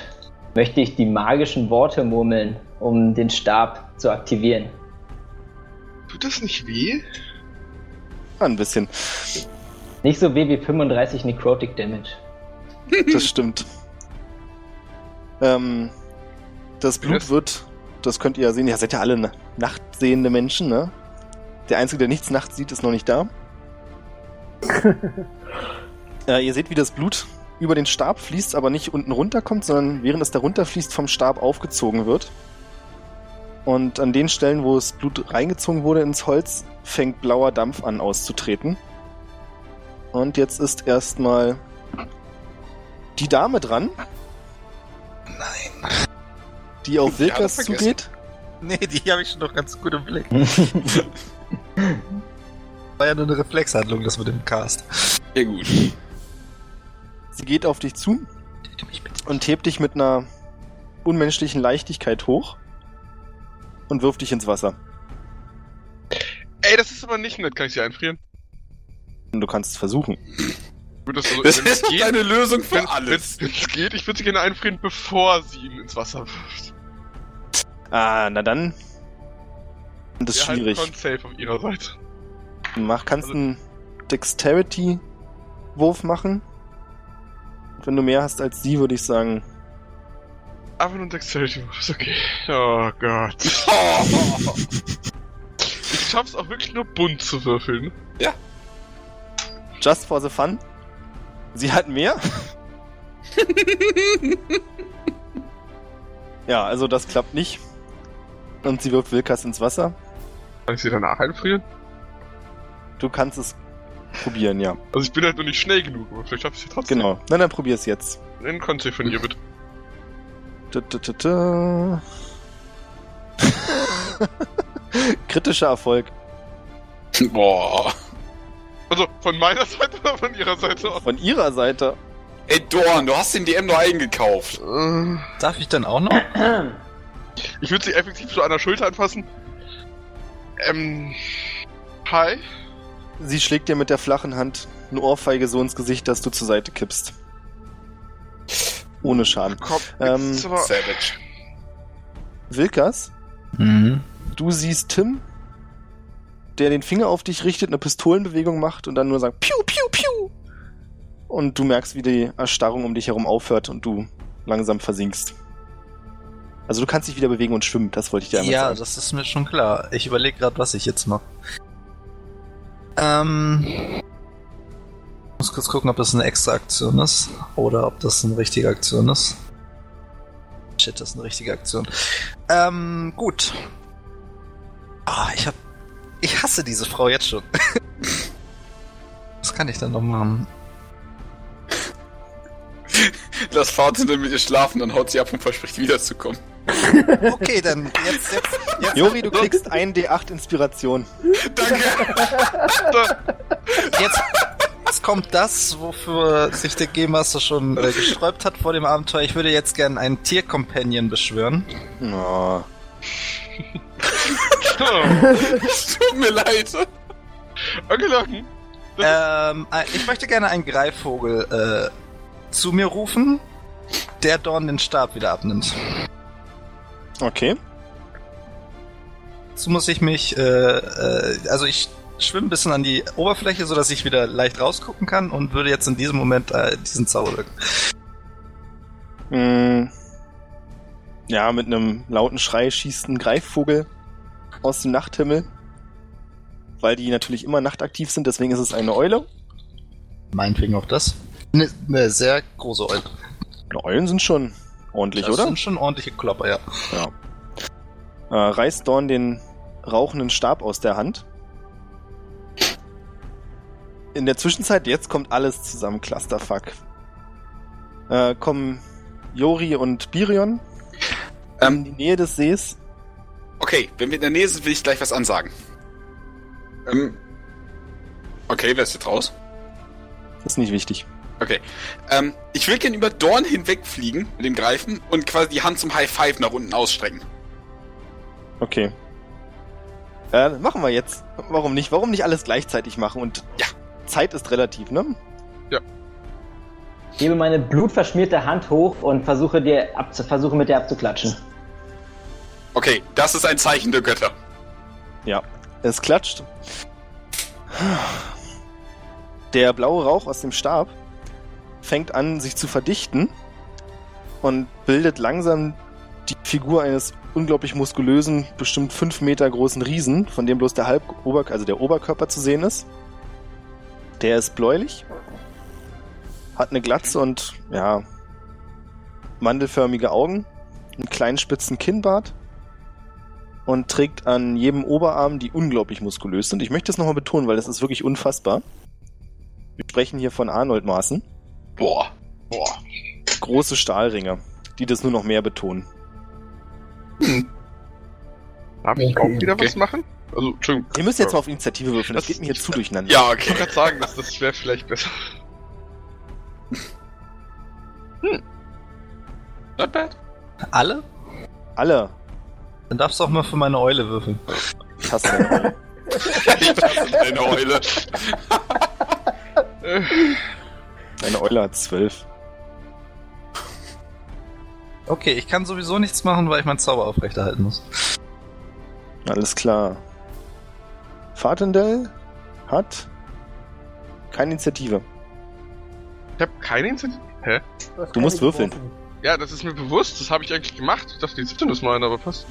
möchte ich die magischen Worte murmeln, um den Stab zu aktivieren. Tut das nicht weh? Ein bisschen. Nicht so weh wie 35 Necrotic Damage. Das stimmt. Ähm, das Blut wird, das könnt ihr ja sehen, ihr seid ja alle na- nachtsehende Menschen, ne? Der Einzige, der nichts nachts sieht, ist noch nicht da. *laughs* äh, ihr seht, wie das Blut über den Stab fließt, aber nicht unten runterkommt, sondern während es da runterfließt, vom Stab aufgezogen wird. Und an den Stellen, wo das Blut reingezogen wurde ins Holz, fängt blauer Dampf an auszutreten. Und jetzt ist erstmal die Dame dran, Nein. die auf *laughs* vergessen. zugeht. Nee, die habe ich schon noch ganz gut im Blick. *laughs* War ja nur eine Reflexhandlung, das mit dem Cast. Sehr gut. Sie geht auf dich zu und hebt dich mit einer unmenschlichen Leichtigkeit hoch und wirft dich ins Wasser. Ey, das ist aber nicht nett. Kann ich sie einfrieren? Du kannst es versuchen. Das so, Das ist geht, deine Lösung für wenn, alles. Wenn es geht, ich würde sie gerne einfrieren, bevor sie ihn ins Wasser wirft. Ah, na dann. Das ist halten schwierig. Con safe auf ihrer Seite. Mach, kannst Also- einen Dexterity-Wurf machen. Wenn du mehr hast als sie, würde ich sagen. Aber nur Dexterity ist okay. Oh Gott. *laughs* Ich schaff's auch wirklich nur bunt zu würfeln. Just for the fun. Sie hat mehr. *laughs* ja, also das klappt nicht. Und sie wirft Wilkas ins Wasser. Kann ich sie danach einfrieren? Du kannst es probieren, ja. Also ich bin halt nur nicht schnell genug, aber vielleicht schaff ich sie trotzdem. Genau. Na, dann probier es jetzt. Con save von ihr bitte. Da, da, da, da. Kritischer Erfolg. Boah. Also von meiner Seite oder von ihrer Seite aus? Von ihrer Seite. Ey, Dorn, du hast den DM nur eingekauft. Äh, Darf ich denn auch noch? *clears throat* Ich würde sie effektiv so an der Schulter anfassen. Ähm. Hi. Sie schlägt dir mit der flachen Hand eine Ohrfeige so ins Gesicht, dass du zur Seite kippst. Ohne Schaden. Komm, Ähm. Savage. Wilkas, Mhm. du siehst Tim, der den Finger auf dich richtet, eine Pistolenbewegung macht und dann nur sagt Piu, Piu, Piu. Und du merkst, wie die Erstarrung um dich herum aufhört und du langsam versinkst. Also du kannst dich wieder bewegen und schwimmen, das wollte ich dir einmal Ja, sagen. das ist mir schon klar. Ich überlege gerade, was ich jetzt mache. Ähm. Muss kurz gucken, ob das eine extra Aktion ist oder ob das eine richtige Aktion ist. Shit, das ist eine richtige Aktion. Ähm, gut. Ah, ich hab. Ich hasse diese Frau jetzt schon. *laughs* Was kann ich denn noch machen? Lass Vater mit ihr schlafen, dann haut sie ab und verspricht wiederzukommen. *laughs* Okay, dann jetzt, jetzt, jetzt. Jori, du kriegst ein D8 Inspiration. Danke. *laughs* Jetzt, jetzt kommt das, wofür sich der Game Master schon äh, gesträubt hat vor dem Abenteuer. Ich würde jetzt gerne einen Tier-Companion beschwören. Oh. *laughs* Es tut mir leid. Okay, Locken. Ähm, äh, ich möchte gerne einen Greifvogel äh, zu mir rufen, der Dorn den Stab wieder abnimmt. Okay. Dazu muss ich mich, äh, äh, also ich schwimme ein bisschen an die Oberfläche, sodass ich wieder leicht rausgucken kann und würde jetzt in diesem Moment äh, diesen Zauber wirken. Mm. Ja, mit einem lauten Schrei schießt ein Greifvogel aus dem Nachthimmel. Weil die natürlich immer nachtaktiv sind, deswegen ist es eine Eule. Meinetwegen auch das. Eine ne sehr große Eule. Na, Eulen sind schon ordentlich, das oder? sind schon ordentliche Klopper, ja. Äh, reißt Dorn den rauchenden Stab aus der Hand. In der Zwischenzeit, jetzt kommt alles zusammen, Clusterfuck. Äh, kommen Jori und Birion in Ähm, die Nähe des Sees. okay, wenn wir in der Nähe sind, will ich gleich was ansagen. Ähm, okay, wer ist jetzt raus? Das ist nicht wichtig. Okay. Ähm, ich will gern über Dorn hinwegfliegen mit dem Greifen und quasi die Hand zum High Five nach unten ausstrecken. Okay. Äh, machen wir jetzt. Warum nicht? Warum nicht alles gleichzeitig machen? Und Ja. Zeit ist relativ, ne? Ich hebe meine blutverschmierte Hand hoch und versuche, dir abzu versuche mit der abzuklatschen. Okay, das ist ein Zeichen der Götter. Ja. Es klatscht. Der blaue Rauch aus dem Stab fängt an, sich zu verdichten und bildet langsam die Figur eines unglaublich muskulösen, bestimmt fünf Meter großen Riesen, von dem bloß der Halb Ober also der Oberkörper zu sehen ist. Der ist bläulich, hat eine Glatze und ja mandelförmige Augen, einen kleinen spitzen Kinnbart und trägt an jedem Oberarm, die unglaublich muskulös sind. Ich möchte es nochmal betonen, weil das ist wirklich unfassbar. Wir sprechen hier von Arnold-Maßen. Boah. Boah. Große Stahlringe, die das nur noch mehr betonen. Darf ich auch wieder Okay. was machen? Also, Entschuldigung. Ihr müsst jetzt mal auf Initiative würfeln, das Das- geht mir hier zu durcheinander. Ja, Ich okay. wollte gerade sagen, das, das wäre vielleicht besser. *laughs* Not bad. Alle? Alle. Dann darfst du auch mal für meine Eule würfeln. Ich hasse eine Eule. *laughs* ich hasse eine Eule. *laughs* Äh, Eine Eule hat zwölf. Okay, ich kann sowieso nichts machen, weil ich meinen Zauber aufrechterhalten muss. Alles klar. Fatendell hat keine Initiative. Ich habe keine Initiative. Hä? Du musst würfeln. geworfen. Ja, das ist mir bewusst. Das habe ich eigentlich gemacht. Ich dachte, die Sitte ist meine, aber passt.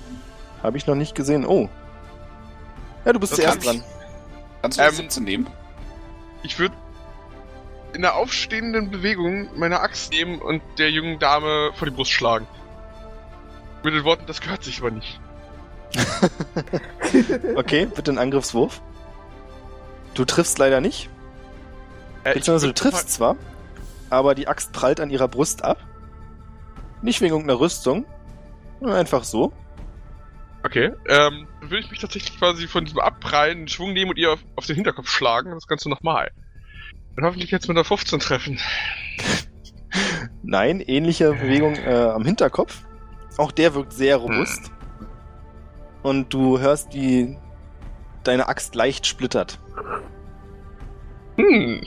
Habe ich noch nicht gesehen. Oh. Ja, du bist Das zuerst kann dran. Kannst du Ähm, das 17 nehmen? Ich würde in der aufstehenden Bewegung meine Axt nehmen und der jungen Dame vor die Brust schlagen. Mit den Worten, das gehört sich aber nicht. *laughs* Okay, bitte einen Angriffswurf. Du triffst leider nicht. Äh, Beziehungsweise du triffst zwar, aber die Axt prallt an ihrer Brust ab. Nicht wegen irgendeiner Rüstung. nur Einfach so. Okay, ähm, dann würde ich mich tatsächlich quasi von diesem Abprallen einen Schwung nehmen und ihr auf, auf den Hinterkopf schlagen. Das Ganze nochmal. Und hoffentlich jetzt mit einer 15 treffen. *laughs* Nein, ähnliche Bewegung äh, am Hinterkopf. Auch der wirkt sehr robust. Und du hörst, wie deine Axt leicht splittert. Hm.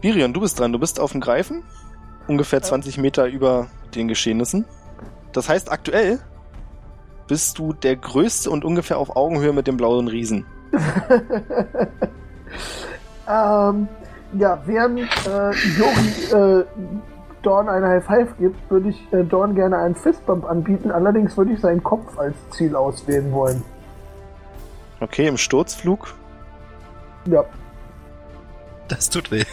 Virion, du bist dran. Du bist auf dem Greifen. Ungefähr 20 Meter über den Geschehnissen. Das heißt, aktuell bist du der Größte und ungefähr auf Augenhöhe mit dem blauen Riesen. *laughs* ähm, ja, während äh, Jori äh, Dorn eine High Five gibt, würde ich äh, Dorn gerne einen Fistbump anbieten. Allerdings würde ich seinen Kopf als Ziel auswählen wollen. Okay, im Sturzflug. Ja, Das tut weh.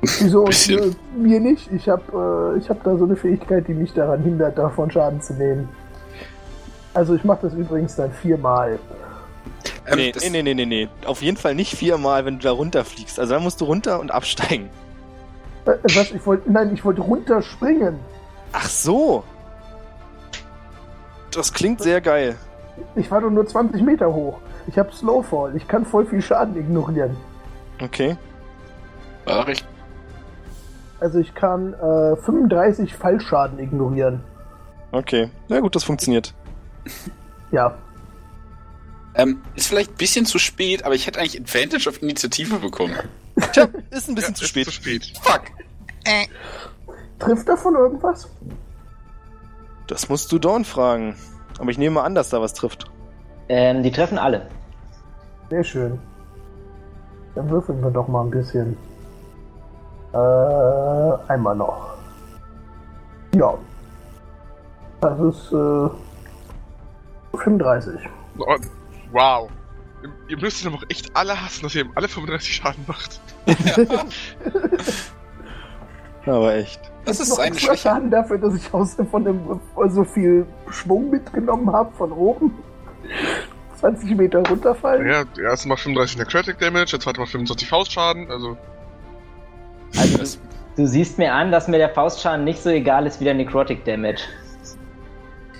wieso *laughs* äh, mir nicht? Ich habe äh, ich hab da so eine Fähigkeit, die mich daran hindert, davon Schaden zu nehmen. Also ich mache das übrigens dann viermal. Ähm, nee, nee, nee, nee, nee. Auf jeden Fall nicht viermal, wenn du da runterfliegst. Also dann musst du runter und absteigen. Äh, was? Ich wollte, nein, ich wollte runterspringen. Ach so. Das klingt sehr geil. Ich war doch nur 20 Meter hoch. Ich habe Slowfall. Ich kann voll viel Schaden ignorieren. Okay. Ach, ich, Also ich kann äh, 35 Fallschaden ignorieren. Okay. Na gut, das funktioniert. Ja. Ähm, ist vielleicht ein bisschen zu spät, aber ich hätte eigentlich Advantage auf Initiative bekommen. *laughs* Tja, ist ein bisschen Ja, zu ist spät. Zu spät. Fuck. Trifft davon irgendwas? Das musst du Dawn fragen. Aber ich nehme mal an, dass da was trifft. Ähm, die treffen alle. Sehr schön. Dann würfeln wir doch mal ein bisschen. Äh, einmal noch. Ja. Das ist äh, 35. Oh, wow. Ihr, müsst ihn aber auch echt alle hassen, dass ihr ihm alle 35 Schaden macht. *laughs* Aber echt. Das ist noch seine extra Schwäche. Schaden dafür, dass ich aus von dem so viel Schwung mitgenommen habe von oben. *laughs* 20 Meter runterfallen. Ja, der erste macht 35 Necrotic Damage, der zweite macht 25 Faustschaden, also. Also du, du siehst mir an, dass mir der Faustschaden nicht so egal ist wie der Necrotic Damage.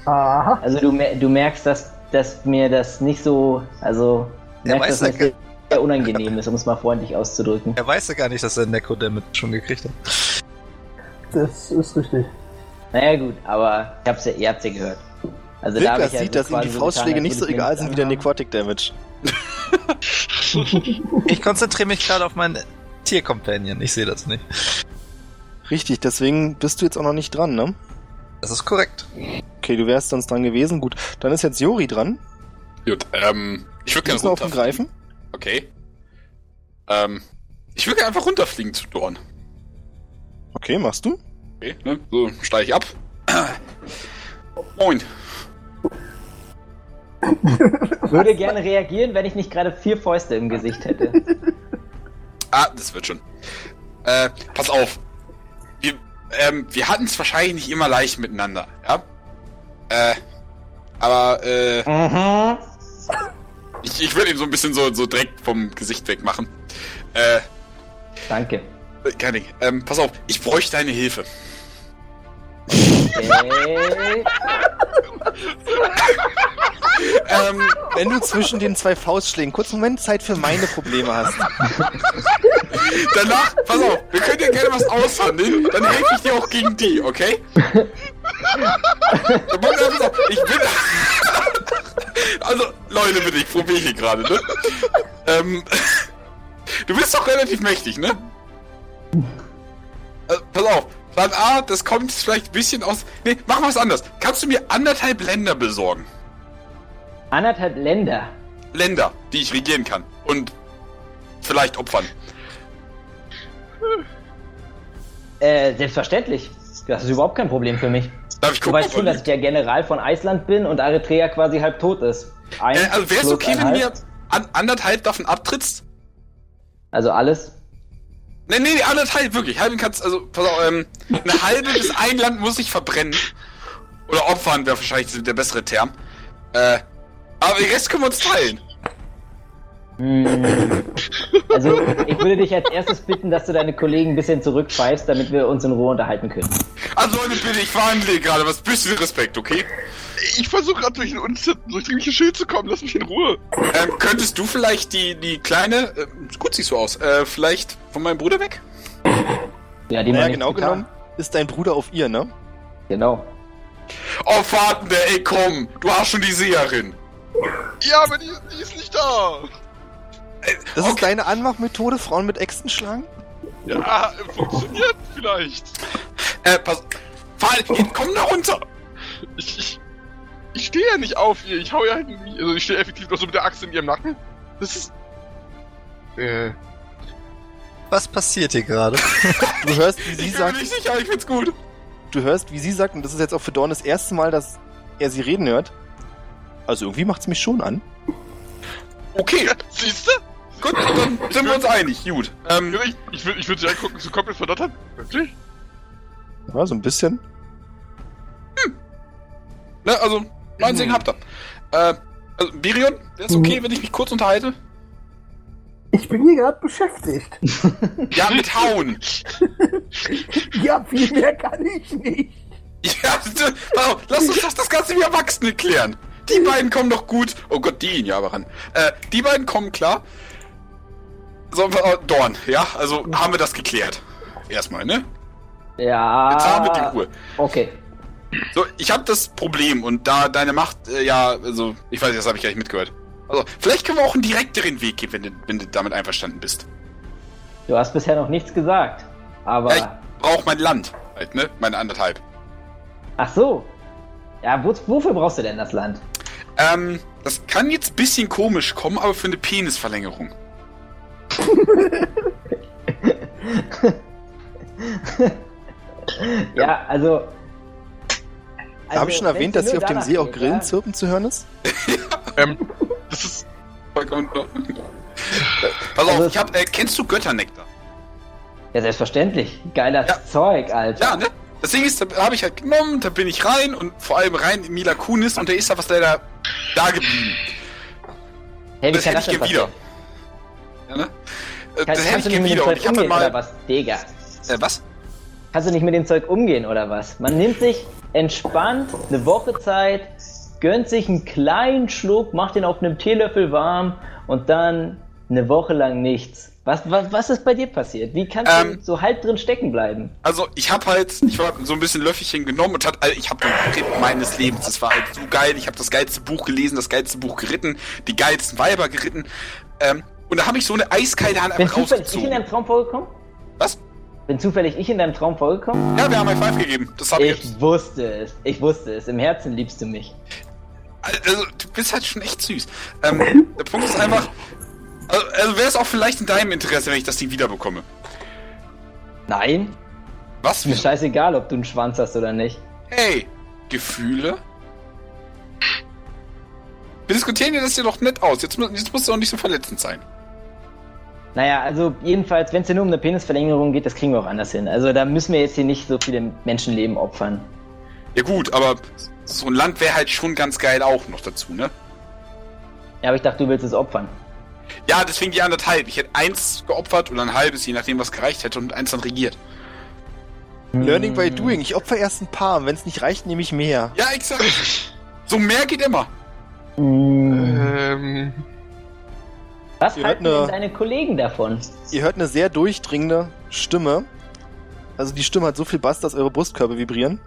Aha. Also du, du merkst, dass, dass mir das nicht so, also Er merkst, weiß dass ja das sehr unangenehm ist, um es mal freundlich auszudrücken. Er weiß ja gar nicht, dass er Neko Damage schon gekriegt hat. Das ist richtig. Naja gut, aber ich hab's ja, ihr habt's ja gehört. Also da hab Wilka ich ja sieht, so dass ihm die Faustschläge getan, nicht so egal sind wie der. Necrotic Damage. *laughs* Ich konzentriere mich gerade auf meinen Tiercompanion. Ich sehe das nicht. Richtig, deswegen bist du jetzt auch noch nicht dran, ne? Das ist korrekt. Okay, du wärst sonst dran gewesen. Gut, dann ist jetzt Jori dran. Gut, ähm, ich würde Du gerne runterfliegen. greifen. Okay. Ähm, ich würde gerne einfach runterfliegen zu Dorn. Okay, machst du? Okay, ne? So, steige ich ab. Moin. Würde gerne reagieren, wenn ich nicht gerade vier Fäuste im Gesicht hätte. Ah, das wird schon. Äh, pass auf. Wir, ähm, wir hatten es wahrscheinlich nicht immer leicht miteinander, ja? Äh, aber, äh, Mhm. ich, ich will ihn so ein bisschen so, so direkt vom Gesicht weg machen. Äh, Danke. keine Ding. Ähm, pass auf, ich bräuchte deine Hilfe. Okay. *laughs* Ähm, Wenn du zwischen den zwei Faustschlägen kurz einen Moment Zeit für meine Probleme hast. danach, pass auf, wir können dir gerne was aushandeln, dann helfe ich dir auch gegen die, okay? Ich bin... Also, Leute, bitte, ich probiere hier gerade, ne? Ähm, du bist doch relativ mächtig, ne? Also, pass auf, Plan A, das kommt vielleicht ein bisschen aus. Nee, machen wir es anders. Kannst du mir anderthalb Länder besorgen? Anderthalb Länder. Länder, die ich regieren kann. Und vielleicht opfern. Äh, selbstverständlich. Das ist überhaupt kein Problem für mich. Darf ich Du gucken? weißt ob schon, dass ich der General von Eisland bin und Eritrea quasi halb tot ist. Ein Äh, also wäre es okay, ein wenn du mir an, anderthalb davon abtrittst? Also alles. Nee, nee, nee, anderthalb, wirklich. Halben kannst, also, pass auf, ähm, eine halbe bis ein Land muss ich verbrennen. Oder opfern wäre wahrscheinlich der bessere Term. Äh, aber den Rest können wir uns teilen. Hm. Also, ich würde dich als erstes bitten, dass du deine Kollegen ein bisschen zurückpfeifst, damit wir uns in Ruhe unterhalten können. Also Leute, bitte, ich verhandle gerade, was bisschen Respekt, okay? Ich versuche gerade durch ein undurchdringliches Schild zu kommen. Lass mich in Ruhe. Ähm, könntest du vielleicht die, die kleine, äh, gut siehst du aus, äh, vielleicht von meinem Bruder weg? Ja, die Naja, genau genommen ist dein Bruder auf ihr, ne? Genau. Oh, Vater, ey, komm, du hast schon die Seherin. Ja, aber die, die ist nicht da. Das ist deine Anmachmethode, Frauen mit Äxten schlagen? Ja, funktioniert vielleicht. Äh, pass, fahr, komm da runter. Ich, ich, ich stehe ja nicht auf ihr. Ich hau ja halt nicht. Also ich stehe effektiv noch so mit der Axt in ihrem Nacken. Das ist. Äh. Was passiert hier gerade? Du hörst, wie sie Ich bin mir sagt, nicht sicher, ich find's gut. du hörst, wie sie sagt, und das ist jetzt auch für Dorn das erste Mal, dass er sie reden hört. Also irgendwie macht's mich schon an. Okay, Siehst du? gut, dann sind wir uns einig, gut. Ähm, Ich, ich, will- ich würde sie angucken, so komplett verdottert. Wirklich? Ja, so ein bisschen. ne, also, mein Segen habt ihr. Äh, also, Birion, wäre es okay, wenn ich mich kurz unterhalte? Ich bin hier gerade beschäftigt. *laughs* Ja, mit Hauen. *laughs* Ja, viel mehr kann ich nicht. Ja, bitte, pass auf, lass uns doch das Ganze wie Erwachsene klären. Die beiden kommen doch gut. Oh Gott, die ihn ja aber ran. Äh, die beiden kommen klar. So, äh, Dorn, ja, also haben wir das geklärt. Erstmal, ne? Ja. Jetzt haben wir die Ruhe. Okay. So, ich habe das Problem und da deine Macht, äh, ja, also, ich weiß nicht, das habe ich gar nicht mitgehört. Also, vielleicht können wir auch einen direkteren Weg gehen, wenn du, wenn du damit einverstanden bist. Du hast bisher noch nichts gesagt. Aber. Ja, ich brauche mein Land, halt, ne? Meine anderthalb. Ach so. Ja, wo, wofür brauchst du denn das Land? Ähm, das kann jetzt ein bisschen komisch kommen, aber für eine Penisverlängerung. *laughs* Ja, also. also Habe ich schon wenn erwähnt, dass hier auf dem See auch Grillen ja? zirpen zu hören ist? *laughs* Ähm, das ist. Vollkommen. Pass auf, Also- ich hab, äh, kennst du Götternektar? Ja, selbstverständlich. Geiler Ja. Zeug, Alter. Ja, ne? Das Ding ist, da habe ich halt genommen, da bin ich rein und vor allem rein in Mila Kunis und der ist da was leider da geblieben. Hey, wie das kann hätte das ich gern wieder. Ja, ne? Äh, Kann, das hätte kannst ich du nicht gern mit dem wieder und Zeug ich dann umgehen oder mal. was? Digga. Äh, was? Kannst du nicht mit dem Zeug umgehen oder was? Man nimmt sich entspannt eine Woche Zeit, gönnt sich einen kleinen Schluck, macht den auf einem Teelöffel warm und dann eine Woche lang nichts. Was, was, was ist bei dir passiert? Wie kannst Ähm. du so halb drin stecken bleiben? Also ich habe halt, ich war so ein bisschen Löffelchen genommen und hat, also ich habe den Trip meines Lebens. Das war halt so geil. Ich habe das geilste Buch gelesen, das geilste Buch geritten, die geilsten Weiber geritten. Ähm, und da habe ich so eine eiskalte Hand Bin einfach zufällig ich in rausgezogen. deinem Traum vorgekommen? Was? Bin zufällig ich in deinem Traum vorgekommen? Ja, wir haben ein Five gegeben. Das habe ich. Ich wusste es. Ich wusste es. Im Herzen liebst du mich. Also, du bist halt schon echt süß. Ähm, der Punkt ist einfach. Also, also wäre es auch vielleicht in deinem Interesse, wenn ich das Ding wiederbekomme. Nein? Was? Ist mir scheißegal, ob du einen Schwanz hast oder nicht. Hey, Gefühle? Wir diskutieren ja das hier doch nett aus. Jetzt, jetzt musst du auch nicht so verletzend sein. Naja, also jedenfalls, wenn es hier nur um eine Penisverlängerung geht, das kriegen wir auch anders hin. Also da müssen wir jetzt hier nicht so viele Menschenleben opfern. Ja gut, aber so ein Land wäre halt schon ganz geil auch noch dazu, ne? Ja, aber ich dachte, du willst es opfern. Ja, deswegen die anderthalb. Ich hätte eins geopfert oder ein halbes, je nachdem, was gereicht hätte und eins dann regiert. Learning by doing. Ich opfer erst ein paar. und Wenn es nicht reicht, nehme ich mehr. Ja, exakt. so mehr geht immer. Hm. Ähm. Was ihr halten hört denn eine- deine Kollegen davon? Ihr hört eine sehr durchdringende Stimme. Also die Stimme hat so viel Bass, dass eure Brustkörper vibrieren.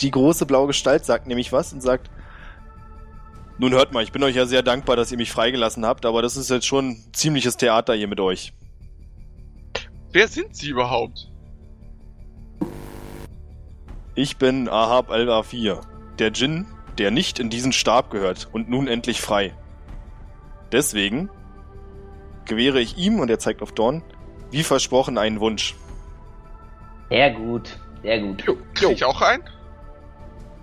Die große blaue Gestalt sagt nämlich was und sagt, nun hört mal, ich bin euch ja sehr dankbar, dass ihr mich freigelassen habt, aber das ist jetzt schon ein ziemliches Theater hier mit euch. Wer sind Sie überhaupt? Ich bin Ahab al-Afir, der Djinn, der nicht in diesen Stab gehört und nun endlich frei. Deswegen gewähre ich ihm, und er zeigt auf Dorn, wie versprochen einen Wunsch. Sehr gut, sehr gut. Jo, krieg ich auch ein?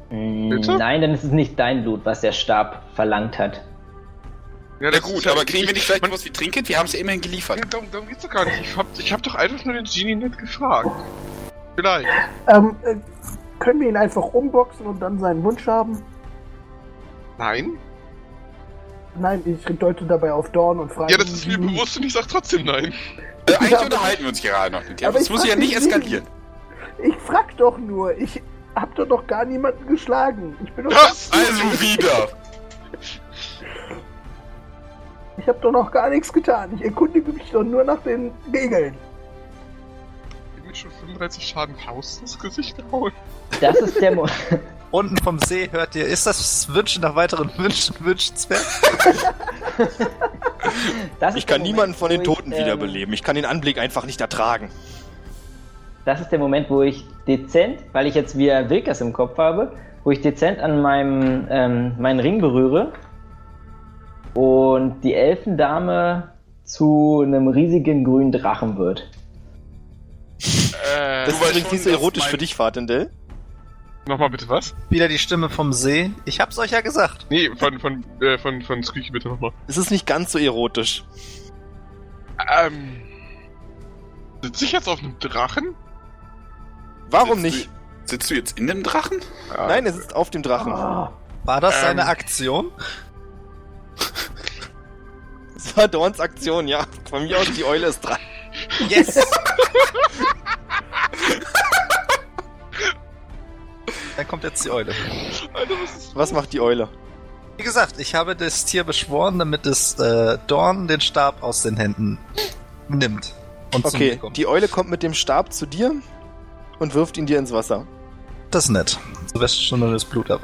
Mm, Bitte? Nein, dann ist es nicht dein Blut, was der Stab verlangt hat. Na das gut, ja- aber kriegen wir nicht vielleicht noch was wie Trinken? Wir haben es ja immerhin geliefert. Ja, darum, darum geht's doch gar nicht. Ich hab, ich hab doch einfach nur den Genie nicht gefragt. Vielleicht. Ähm, äh, können wir ihn einfach umboxen und dann seinen Wunsch haben? Nein? Nein, ich deute dabei auf Dorn und frage Ja, das ist mir bewusst und ich sag trotzdem nein. Äh, eigentlich Ja, unterhalten wir uns gerade noch mit dir. Aber das ich muss ja nicht eskalieren. Ich frag doch nur, ich hab doch noch gar niemanden geschlagen. Ich bin doch, Was? Also wieder. ich hab doch noch gar nichts getan. Ich erkundige mich doch nur nach den Regeln. Ich hab mir schon 35 Schaden Faust ins Gesicht gehauen. Das ist der Mo *laughs* Unten vom See hört ihr, ist das Wünschen nach weiteren Wünschen wünschenswert? das Ich kann der niemanden Moment, von den Toten ich, ähm, wiederbeleben. Ich kann den Anblick einfach nicht ertragen. Das ist der Moment, wo ich dezent, weil ich jetzt wieder Wilkers im Kopf habe, wo ich dezent an meinem ähm, meinen Ring berühre und die Elfendame zu einem riesigen grünen Drachen wird. Äh, Das ist übrigens nicht so erotisch mein- für dich, Fatendell. nochmal bitte was? Wieder die Stimme vom See. Ich hab's euch ja gesagt. Nee, von, von, äh, von, von Squeaky bitte nochmal. Es ist nicht ganz so erotisch. Ähm. Sitze ich jetzt auf einem Drachen? Warum Sitzt nicht? Du, sitzt du jetzt in dem Drachen? Nein, er sitzt auf dem Drachen. Ah, War das Ähm. seine Aktion? *laughs* Das war Dorns Aktion, ja. Von mir aus, die Eule ist dran. Yes! *laughs* Dann kommt jetzt die Eule. Alter, was macht die Eule? Wie gesagt, ich habe das Tier beschworen, damit es äh, Dorn den Stab aus den Händen nimmt. Und zu mir Okay, die Eule kommt mit dem Stab zu dir und wirft ihn dir ins Wasser. Das ist nett. Du wäschst schon nur das Blut ab.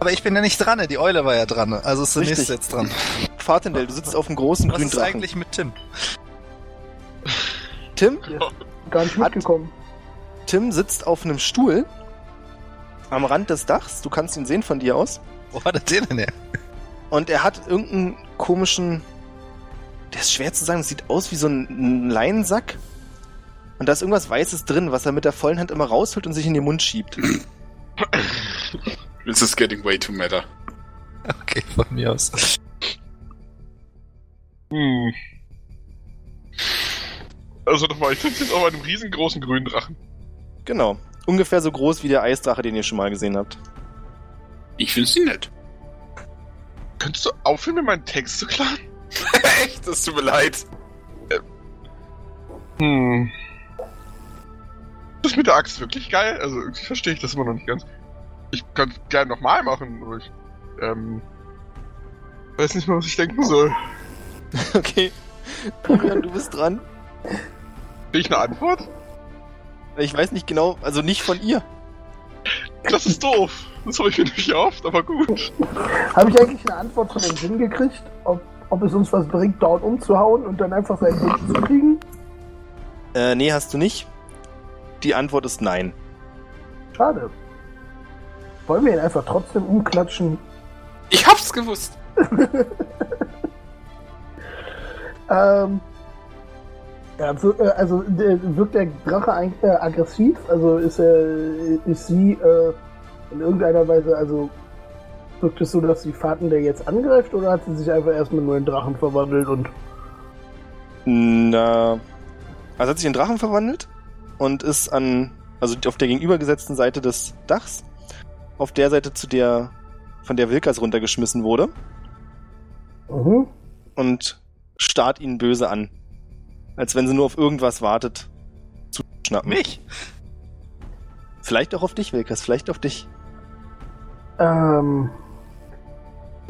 Aber ich bin ja nicht dran, die Eule war ja dran. Also ist der Richtig. nächste jetzt dran. Fatendell, du sitzt auf einem großen Was grünen ist Drachen. eigentlich mit Tim? Tim? gar nicht mitgekommen. Tim sitzt auf einem Stuhl am Rand des Dachs. Du kannst ihn sehen von dir aus. Wo war der den denn her? Und er hat irgendeinen komischen. Der ist schwer zu sagen. Das sieht aus wie so ein Leinsack. Und da ist irgendwas Weißes drin, was er mit der vollen Hand immer rausholt und sich in den Mund schiebt. *coughs* This is getting way too meta. Okay, von mir aus. Hm. Also nochmal, ich sitze jetzt auf einem riesengroßen grünen Drachen. Genau. Ungefähr so groß wie der Eisdrache, den ihr schon mal gesehen habt. Ich finde sie nett. Könntest du aufhören, mir meinen Text zu klauen? *laughs* Echt, das tut mir leid. Hm. Das mit der Axt wirklich geil? Also irgendwie verstehe ich das immer noch nicht ganz. Ich kann es gerne nochmal machen, aber ich ähm, weiß nicht mehr, was ich denken soll. *laughs* Okay. Dorian, du bist dran. Krieg ich eine Antwort? Ich weiß nicht genau, also nicht von ihr. Das ist doof. Das habe ich mir nicht erhofft, aber gut. Habe ich eigentlich eine Antwort von dem Sinn gekriegt, ob, ob es uns was bringt, dort umzuhauen und dann einfach seinen Wunsch zu kriegen? Äh, nee, hast du nicht. Die Antwort ist nein. Schade. Wollen wir ihn einfach trotzdem umklatschen? Ich hab's gewusst. *laughs* Ähm, äh, also äh, wirkt der Drache äh, aggressiv? Also ist er, ist sie äh, in irgendeiner Weise, also wirkt es so, dass die Fahrten der jetzt angreift oder hat sie sich einfach erstmal nur in Drachen verwandelt und Na. Also hat sich in Drachen verwandelt und ist an, also auf der gegenübergesetzten Seite des Dachs, auf der Seite, zu der, von der Wilkas runtergeschmissen wurde mhm. und starrt ihn böse an. Als wenn sie nur auf irgendwas wartet, zu schnappen. Mich? Vielleicht auch auf dich, Wilkas, vielleicht auf dich. ähm,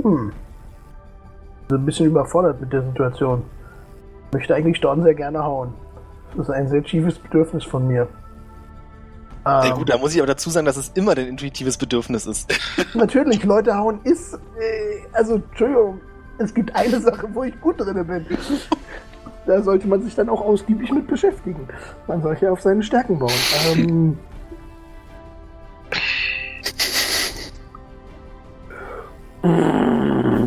hm. So ein bisschen überfordert mit der Situation. Möchte eigentlich Dorn sehr gerne hauen. Das ist ein sehr tiefes Bedürfnis von mir. Ähm, sehr gut, da muss ich aber dazu sagen, dass es immer ein intuitives Bedürfnis ist. *laughs* Natürlich, Leute hauen ist. Äh, also, Entschuldigung, es gibt eine Sache, wo ich gut drin bin. Da sollte man sich dann auch ausgiebig mit beschäftigen. Man sollte ja auf seine Stärken bauen. Ähm, *laughs* mm.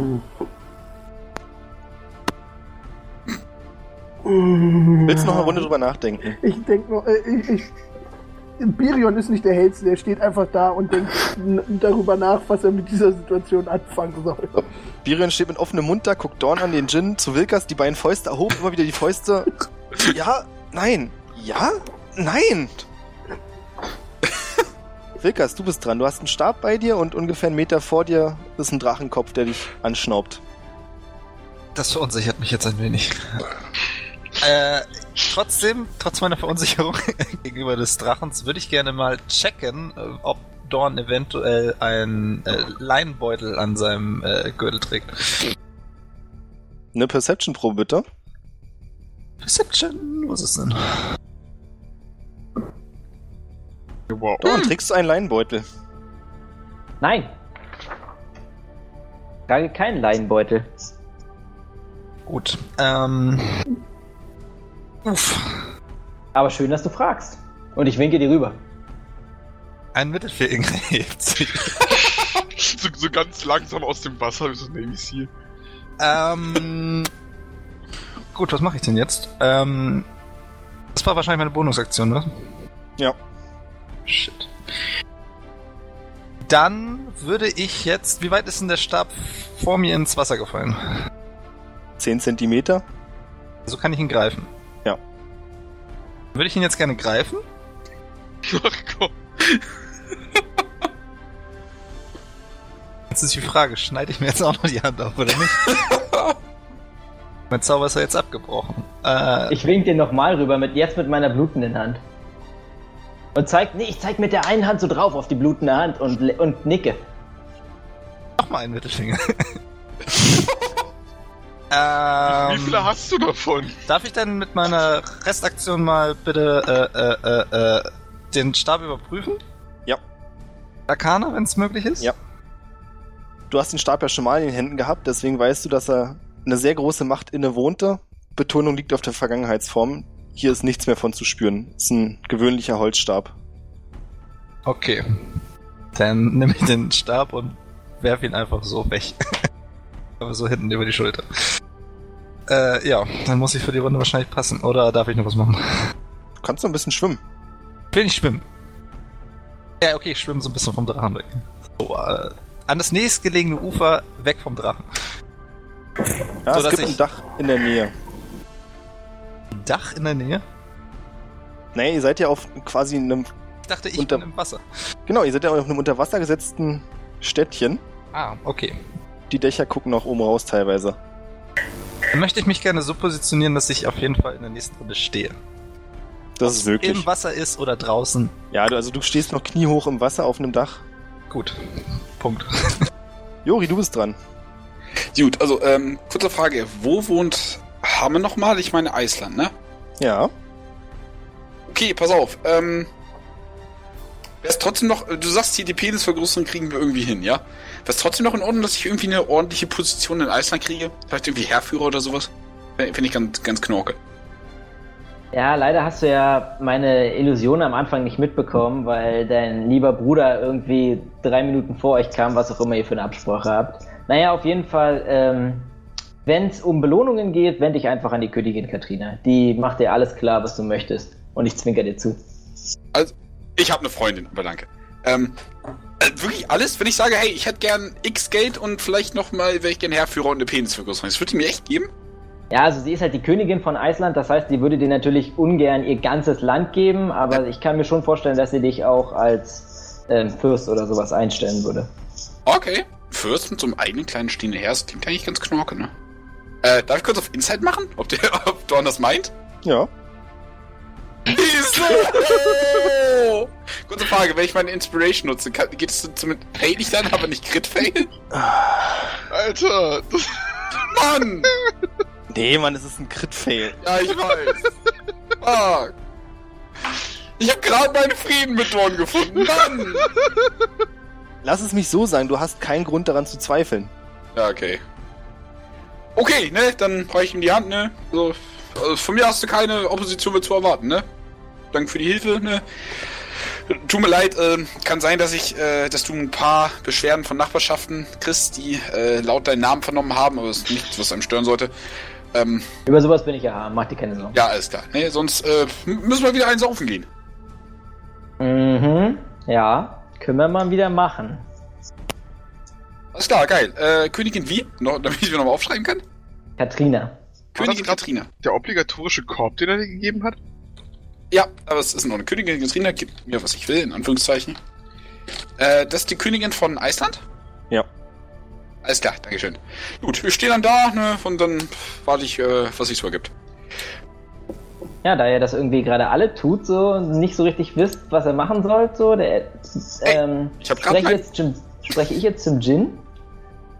Willst du noch eine Runde drüber nachdenken? Ich denke noch, äh, ich, ich, Birion ist nicht der Hellste, der steht einfach da und denkt darüber nach, was er mit dieser Situation anfangen soll. Birion steht mit offenem Mund da, guckt Dorn an den Jin zu Wilkas, die beiden Fäuste erhoben, immer wieder die Fäuste. *laughs* Ja, nein. Ja, nein. *laughs* Wilkas, du bist dran. Du hast einen Stab bei dir und ungefähr einen Meter vor dir ist ein Drachenkopf, der dich anschnaubt. Das verunsichert mich jetzt ein wenig. Äh, trotzdem, trotz meiner Verunsicherung *laughs* gegenüber des Drachens, würde ich gerne mal checken, äh, ob Dorn eventuell einen äh, Leinenbeutel an seinem äh, Gürtel trägt. Eine Perception-Probe bitte. Perception, was ist denn? Wow. Dorn, trägst du einen Leinenbeutel? Nein. Ich trage keinen Leinenbeutel. Gut. Ähm. Uff. Aber schön, dass du fragst. Und ich winke dir rüber. Ein Mittelfinger hebt sich. So, so ganz langsam aus dem Wasser wie so ein Navy Seal. ähm. Gut, was mache ich denn jetzt? Ähm. Das war wahrscheinlich meine Bonusaktion, ne? Ja. Shit. Dann würde ich jetzt. Wie weit ist denn der Stab vor mir ins Wasser gefallen? 10 Zentimeter. So kann ich ihn greifen. Würde ich ihn jetzt gerne greifen? Ach komm. Jetzt ist die Frage, schneide ich mir jetzt auch noch die Hand auf oder nicht? *laughs* mein Zauber ist ja jetzt abgebrochen. Äh, Ich wink dir nochmal rüber, mit, jetzt mit meiner blutenden Hand. Und zeig, nee, ich zeig mit der einen Hand so drauf auf die blutende Hand und, und nicke. nochmal einen Mittelfinger. *laughs* ähm, Wie viele hast du davon? Darf ich dann mit meiner Restaktion mal bitte äh, äh, äh, äh, den Stab überprüfen? Ja. Arcana, wenn es möglich ist? Ja. Du hast den Stab ja schon mal in den Händen gehabt, deswegen weißt du, dass er eine sehr große Macht innewohnte. Betonung liegt auf der Vergangenheitsform. Hier ist nichts mehr von zu spüren. Ist ein gewöhnlicher Holzstab. Okay. Dann nehme ich den Stab und werf ihn einfach so weg. *laughs* Aber so hinten über die Schulter. Äh, ja, dann muss ich für die Runde wahrscheinlich passen. Oder darf ich noch was machen? Du kannst noch ein bisschen schwimmen. Will ich schwimmen? Ja, okay, ich schwimme so ein bisschen vom Drachen weg. So, äh, an das nächstgelegene Ufer weg vom Drachen. Ja, So, es gibt ein Dach in der Nähe. Dach in der Nähe? Nee, ihr seid ja auf quasi einem. Ich dachte, ich Unter- bin im Wasser. Genau, ihr seid ja auf einem unter Wasser gesetzten Städtchen. Ah, okay. Die Dächer gucken nach oben raus teilweise. Dann möchte ich mich gerne so positionieren, dass ich auf jeden Fall in der nächsten Runde stehe. Das ist möglich. Im Wasser ist oder draußen. Ja, du, also du stehst noch kniehoch im Wasser auf einem Dach. Gut. Punkt. *laughs* Jori, du bist dran. Gut, also, ähm, kurze Frage. Wo wohnt Hamme nochmal? Ich meine Eisland, ne? Ja. Okay, pass auf. Ähm, Wäre trotzdem noch, du sagst hier, die Penisvergrößerung kriegen wir irgendwie hin, ja? Wäre es trotzdem noch in Ordnung, dass ich irgendwie eine ordentliche Position in Eisland kriege? Vielleicht irgendwie Herrführer oder sowas? Finde ich ganz, ganz knorke. Ja, leider hast du ja meine Illusion am Anfang nicht mitbekommen, weil dein lieber Bruder irgendwie drei Minuten vor euch kam, was auch immer ihr für eine Absprache habt. Naja, auf jeden Fall, ähm, wenn es um Belohnungen geht, wende dich einfach an die Königin Katrina. Die macht dir alles klar, was du möchtest. Und ich zwinker dir zu. Also, ich habe eine Freundin, aber danke. Ähm, äh, wirklich alles? Wenn ich sage, hey, ich hätte gern X Geld und vielleicht noch mal, wäre ich gern Herrführer und eine Penisvergrößerung. Das würde die mir echt geben? Ja, also sie ist halt die Königin von Island, das heißt, sie würde dir natürlich ungern ihr ganzes Land geben, aber ich kann mir schon vorstellen, dass sie dich auch als ähm, Fürst oder sowas einstellen würde. Okay. Fürst mit so einem eigenen kleinen stehenden Herr, das klingt eigentlich ganz knorke, ne? Äh, darf ich kurz auf Insight machen? Ob, der, *laughs* ob Dorn das meint? Ja. Wieso? *laughs* Kurze Frage, wenn ich meine Inspiration nutze, kann, geht es zum Fail ich dann, aber nicht Crit Fail? Alter, das, Mann! Nee, Mann, es ist ein Crit-Fail. Ja, ich weiß. Fuck. Ich habe gerade meinen Frieden mit Dorn gefunden. Mann! Lass es mich so sagen, du hast keinen Grund daran zu zweifeln. Ja, okay. Okay, ne, dann reiche ich ihm die Hand, ne? So, also von mir hast du keine Opposition mehr zu erwarten, ne? Danke für die Hilfe, ne? Tut mir leid, äh, kann sein, dass ich, äh, dass du ein paar Beschwerden von Nachbarschaften kriegst, die äh, laut deinen Namen vernommen haben, aber es ist nichts, was einem stören sollte. Ähm, Über sowas bin ich ja mach dir keine Sorgen. ja, alles klar. Nee, sonst äh, müssen wir wieder einen saufen gehen. Mhm, ja, können wir mal wieder machen. Alles klar, geil. Äh, Königin wie? Noch, *laughs* damit ich mir nochmal aufschreiben kann? Katrina. Königin Katrina. Der obligatorische Korb, den er dir gegeben hat? Ja, aber es ist noch eine Königin Katrina, gibt mir, was ich will, in Anführungszeichen. Äh, das ist die Königin von Island? Ja. Alles klar, Dankeschön. Gut, wir stehen dann da, ne, und dann warte ich, äh, was sich so ergibt. Ja, da ihr das irgendwie gerade alle tut, so nicht so richtig wisst, was er machen sollt, so, der, ähm, ich hab grad spreche, mein- jetzt zum, spreche ich jetzt zum Djinn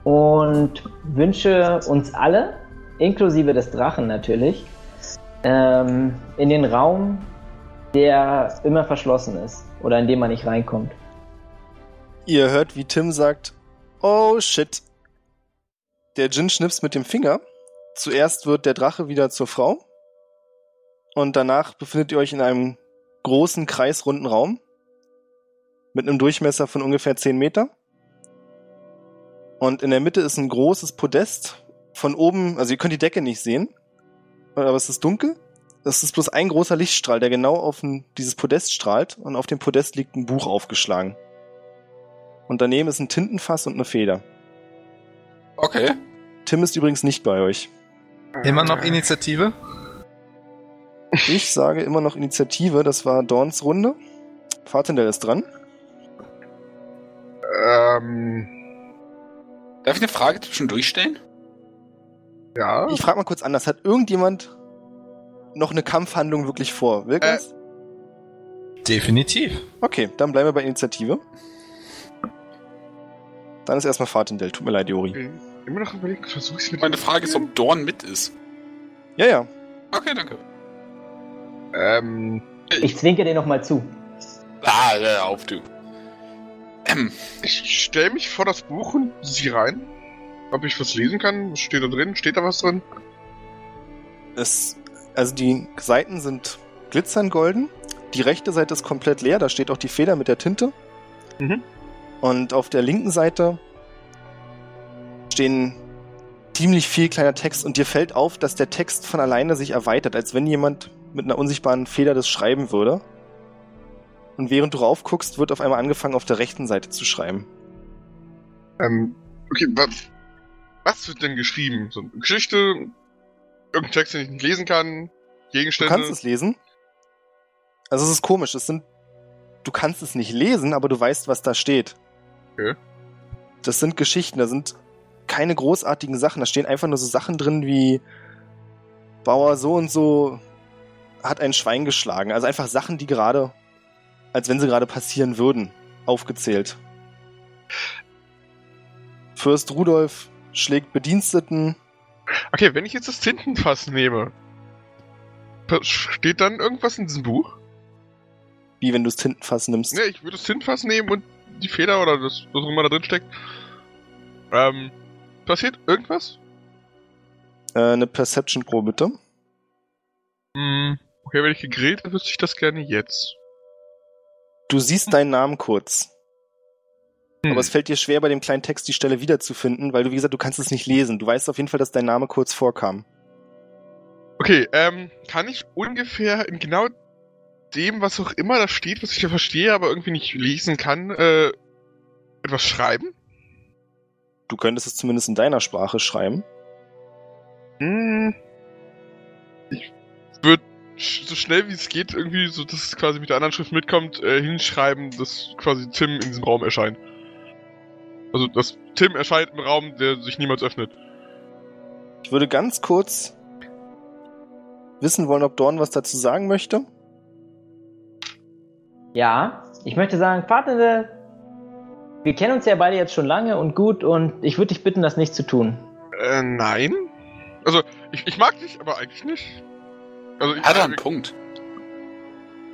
und wünsche uns alle, inklusive des Drachen natürlich, ähm, in den Raum, der immer verschlossen ist oder in dem man nicht reinkommt. Ihr hört, wie Tim sagt, oh shit. Der Djinn schnipst mit dem Finger. Zuerst wird der Drache wieder zur Frau. Und danach befindet ihr euch in einem großen, kreisrunden Raum. Mit einem Durchmesser von ungefähr 10 Meter. Und in der Mitte ist ein großes Podest. Von oben, also ihr könnt die Decke nicht sehen. Aber es ist dunkel. Es ist bloß ein großer Lichtstrahl, der genau auf ein, dieses Podest strahlt. Und auf dem Podest liegt ein Buch aufgeschlagen. Und daneben ist ein Tintenfass und eine Feder. Okay. Tim ist übrigens nicht bei euch. Immer noch Initiative? Ich sage immer noch Initiative, das war Dorns Runde. Fatendell ist dran. Ähm, Darf ich eine Frage zwischendurch stellen? Ja. Ich frage mal kurz anders, hat irgendjemand noch eine Kampfhandlung wirklich vor? Will Äh. Definitiv. Okay, dann bleiben wir bei Initiative. Dann ist erstmal Fatendell. Tut mir leid, Jori. bin Immer noch überlegen, versuche ich es mit Meine Frage ist, ob Dorn mit ist. Ja, ja. Okay, danke. Ähm, Ich zwinke dir nochmal zu. Ah, hör auf, du. Ähm, ich stelle mich vor das Buch und sieh rein. Ob ich was lesen kann? Was steht da drin? Steht da was drin? Es, also die Seiten sind glitzernd golden. Die rechte Seite ist komplett leer. Da steht auch die Feder mit der Tinte. Mhm. Und auf der linken Seite stehen ziemlich viel kleiner Text und dir fällt auf, dass der Text von alleine sich erweitert, als wenn jemand mit einer unsichtbaren Feder das schreiben würde. Und während du raufguckst, wird auf einmal angefangen, auf der rechten Seite zu schreiben. Ähm, okay, wa was wird denn geschrieben? So eine Geschichte? Irgendein Text, den ich nicht lesen kann? Du Gegenstände? kannst es lesen. Also es ist komisch, es sind. Du kannst es nicht lesen, aber du weißt, was da steht. Okay. Das sind Geschichten, da sind keine großartigen Sachen. Da stehen einfach nur so Sachen drin wie Bauer so und so hat ein Schwein geschlagen. Also einfach Sachen, die gerade, als wenn sie gerade passieren würden, aufgezählt. Fürst Rudolf schlägt Bediensteten. Okay, wenn ich jetzt das Tintenfass nehme, steht dann irgendwas in diesem Buch? Wie wenn du das Tintenfass nimmst. Ne, ich würde das Tintenfass nehmen und die Feder oder das, was auch immer da drin steckt. Ähm, passiert irgendwas? Äh, eine Perception Pro bitte. Hm, okay, wenn ich gegrillt, wüsste ich das gerne jetzt. Du siehst deinen Namen kurz. Hm. Aber es fällt dir schwer, bei dem kleinen Text die Stelle wiederzufinden, weil du, wie gesagt, du kannst es nicht lesen. Du weißt auf jeden Fall, dass dein Name kurz vorkam. Okay, ähm, kann ich ungefähr in genau dem, was auch immer da steht, was ich ja verstehe, aber irgendwie nicht lesen kann, äh, etwas schreiben? Du könntest es zumindest in deiner Sprache schreiben. Hm. Ich würde so schnell wie es geht irgendwie, so dass es quasi mit der anderen Schrift mitkommt, äh, hinschreiben, dass quasi Tim in diesem Raum erscheint. Also, dass Tim erscheint im Raum, der sich niemals öffnet. Ich würde ganz kurz wissen wollen, ob Dorn was dazu sagen möchte. Ja, ich möchte sagen, Vater, wir kennen uns ja beide jetzt schon lange und gut und ich würde dich bitten, das nicht zu tun. Äh, nein. Also, ich, ich mag dich, aber eigentlich nicht. Also, ich, hat er einen Punkt.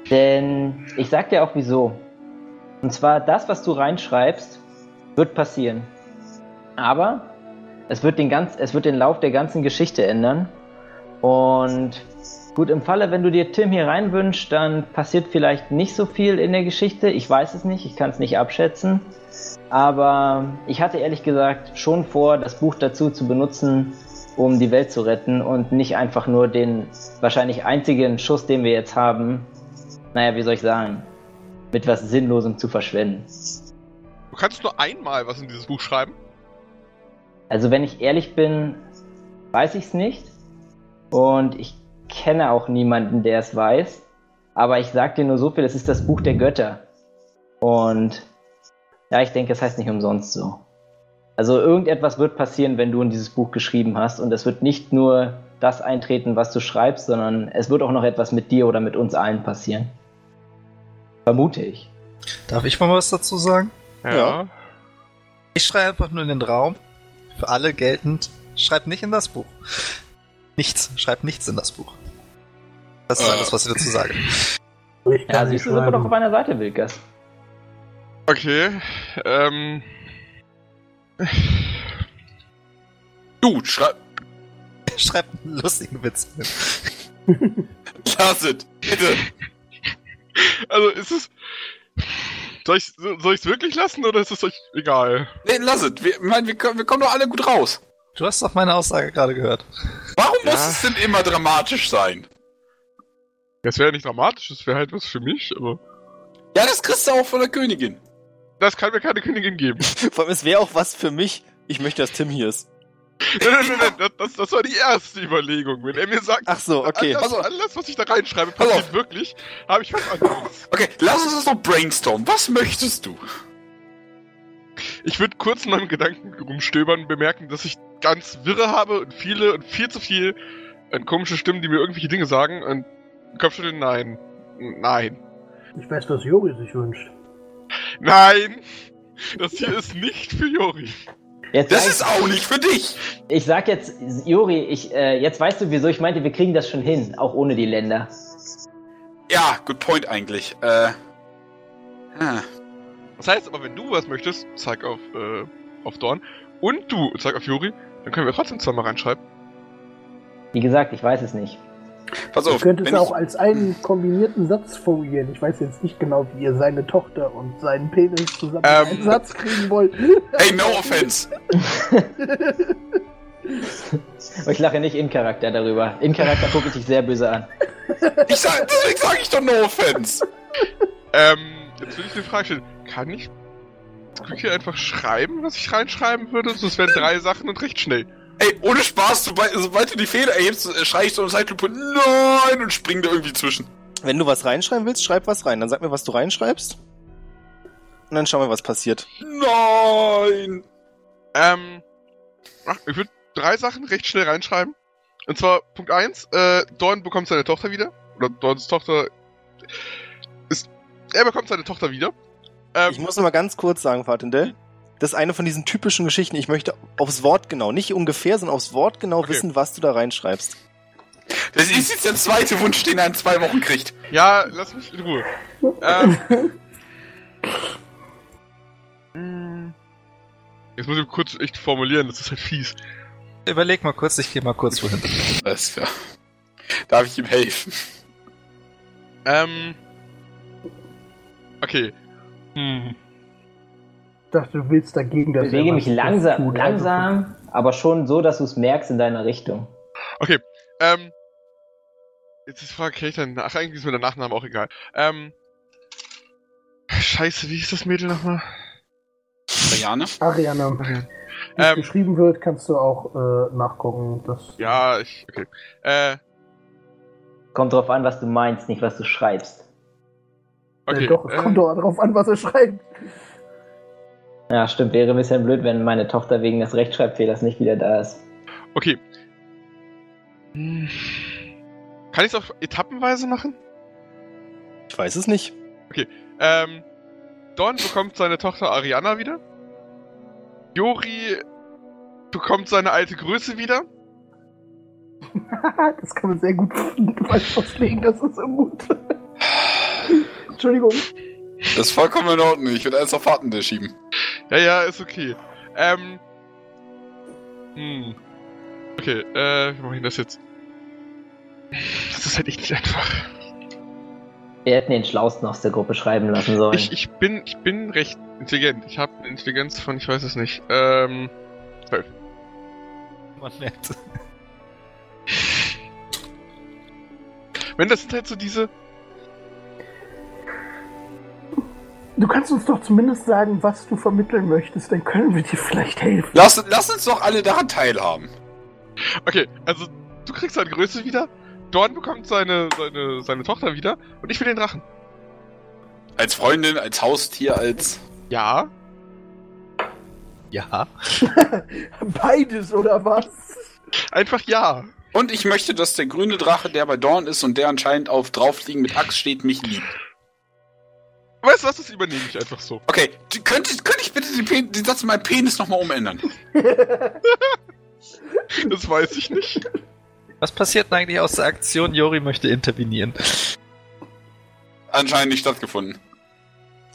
Denn ich sag dir auch wieso. Und zwar, das, was du reinschreibst, wird passieren. Aber es wird den, ganz, es wird den Lauf der ganzen Geschichte ändern. Und Gut, im Falle, wenn du dir Tim hier reinwünschst, dann passiert vielleicht nicht so viel in der Geschichte. Ich weiß es nicht, ich kann es nicht abschätzen. Aber ich hatte ehrlich gesagt schon vor, das Buch dazu zu benutzen, um die Welt zu retten und nicht einfach nur den wahrscheinlich einzigen Schuss, den wir jetzt haben, naja, wie soll ich sagen, mit was Sinnlosem zu verschwenden. Du kannst nur einmal was in dieses Buch schreiben. Also wenn ich ehrlich bin, weiß ich es nicht. Und ich kenne auch niemanden, der es weiß. Aber ich sag dir nur so viel, es ist das Buch der Götter. Und ja, ich denke, es heißt nicht umsonst so. Also irgendetwas wird passieren, wenn du in dieses Buch geschrieben hast. Und es wird nicht nur das eintreten, was du schreibst, sondern es wird auch noch etwas mit dir oder mit uns allen passieren. Vermute ich. Darf ich mal was dazu sagen? Ja. Ich schreibe einfach nur in den Raum. Für alle geltend. Schreib nicht in das Buch. Nichts. Schreib nichts in das Buch. Das ist Äh. alles, was ich dazu sage. Ich Ja, siehst du, sind wir doch auf einer Seite, Wilkas. Okay. Ähm. Du, schreib. *laughs* Schreib einen lustigen Witz. *laughs* Lass es. Bitte. Also ist es. Soll ich soll ich's wirklich lassen oder ist es euch egal? Nee, lass es. Wir, ich mein, wir, kommen- wir kommen doch alle gut raus. Du hast doch meine Aussage gerade gehört. Warum Ja. muss es denn immer dramatisch sein? Das wäre nicht dramatisch, das wäre halt was für mich, aber. Ja, das kriegst du auch von der Königin. Das kann mir keine Königin geben. *laughs* Vor allem, es wäre auch was für mich. Ich möchte, dass Tim hier ist. Nein, nein, nein, nein, das, das, das war die erste Überlegung. Wenn er mir sagt, Ach so, okay. alles, alles, was ich da reinschreibe, Pass passiert auf. wirklich, habe ich was anderes. Okay, lass uns das noch brainstormen. Was möchtest du? Ich würde kurz in meinem Gedanken rumstöbern, bemerken, dass ich ganz wirre habe und viele und viel zu viel und komische Stimmen, die mir irgendwelche Dinge sagen und Kopfschütteln, nein. Nein. Ich weiß, was Jori sich wünscht. Nein! Das hier ist nicht für Jori. Jetzt Das ist auch nicht für dich. Ich sag jetzt, Juri, ich, äh, jetzt weißt du, wieso ich meinte, wir kriegen das schon hin, auch ohne die Länder. Ja, good point eigentlich. Äh. ah. Das heißt aber, wenn du was möchtest, zeig auf, äh, auf Dorn und du zeig auf Juri, dann können wir trotzdem zweimal reinschreiben. Wie gesagt, ich weiß es nicht. Pass Ich auf. könnte es auch als einen kombinierten Satz formulieren. Ich weiß jetzt nicht genau, wie ihr seine Tochter und seinen Penis zusammen Ähm. in einen Satz kriegen wollt. Hey, no offense. *laughs* Ich lache nicht in Charakter darüber. In Charakter gucke ich dich sehr böse an. Ich sag, deswegen sage ich doch no offense. Ähm, jetzt will ich eine Frage stellen. Kann ich hier einfach schreiben, was ich reinschreiben würde? Das wären drei Sachen und recht schnell. Ey, ohne Spaß, sobald, sobald du die Feder erhebst, äh, schrei ich so eine Zeitlupe, nein, und spring da irgendwie zwischen. Wenn du was reinschreiben willst, schreib was rein. Dann sag mir, was du reinschreibst. Und dann schauen wir, was passiert. Nein. Ähm, ach, ich würde drei Sachen recht schnell reinschreiben. Und zwar Punkt eins: äh, Dorn bekommt seine Tochter wieder. Oder Dorns Tochter ist. Er bekommt seine Tochter wieder. Ähm, Ich muss noch mal ganz kurz sagen, Fatendell. Das ist eine von diesen typischen Geschichten. Ich möchte aufs Wort genau, nicht ungefähr, sondern aufs Wort genau Okay. wissen, was du da reinschreibst. Das ist jetzt der zweite Wunsch, den er in zwei Wochen kriegt. ja, lass mich in Ruhe. ähm, mm, jetzt muss ich kurz echt formulieren, das ist halt fies. Überleg mal kurz, ich gehe mal kurz wohin. Alles klar. Darf ich ihm helfen? Ähm. Okay. Hm. Ich dachte, du willst dagegen, dass Ich bewege mich langsam, tut. langsam, aber schon so, dass du es merkst in deiner Richtung. Okay, ähm. Jetzt ist die Frage, kenn ich dann nach? Eigentlich ist mir der Nachname auch egal. Ähm. Scheiße, wie ist das Mädel nochmal? Diane? Ariana, wie es Ähm, geschrieben wird, kannst du auch äh, nachgucken. Das ja, ich. Okay. Äh, Kommt drauf an, was du meinst, nicht was du schreibst. okay. äh, doch, es äh, kommt doch drauf an, was er schreibt. Ja, stimmt, wäre ein bisschen blöd, wenn meine Tochter wegen des Rechtschreibfehlers nicht wieder da ist. Okay. Kann ich es auch etappenweise machen? Ich weiß es nicht. Ähm, Don bekommt seine Tochter Ariana wieder. Jori bekommt seine alte Größe wieder. *laughs* das kann man sehr gut falsch auslegen, das ist so gut. Entschuldigung. Das ist vollkommen in Ordnung. Ich würde alles auf Fahrtende schieben. Ja, ja, ist okay. Ähm. Hm. Okay, äh, wie mache ich das jetzt? Das ist halt echt nicht einfach. Wir hätten den Schlausten aus der Gruppe schreiben lassen sollen. Ich, ich bin, ich bin recht intelligent. Ich habe eine Intelligenz von, ich weiß es nicht. Ähm, Man merkt. wenn das sind halt so diese, Du kannst uns doch zumindest sagen, was du vermitteln möchtest, dann können wir dir vielleicht helfen. Lass, lass uns doch alle daran teilhaben. okay, also du kriegst deine Größe wieder, Dorn bekommt seine, seine, seine Tochter wieder und ich will den Drachen. Als Freundin, als Haustier, als. Ja, Ja. *laughs* Beides, oder was? einfach ja. Und ich möchte, dass der grüne Drache, der bei Dorn ist und der anscheinend auf draufliegen mit Axt steht, mich liebt. Weißt du was, das übernehme ich einfach so. Okay, könnte, könnte ich bitte den, Pen den Satz meinem Penis nochmal umändern? *laughs* Das weiß ich nicht. Was passiert denn eigentlich aus der Aktion? Jori möchte intervenieren. Anscheinend nicht stattgefunden.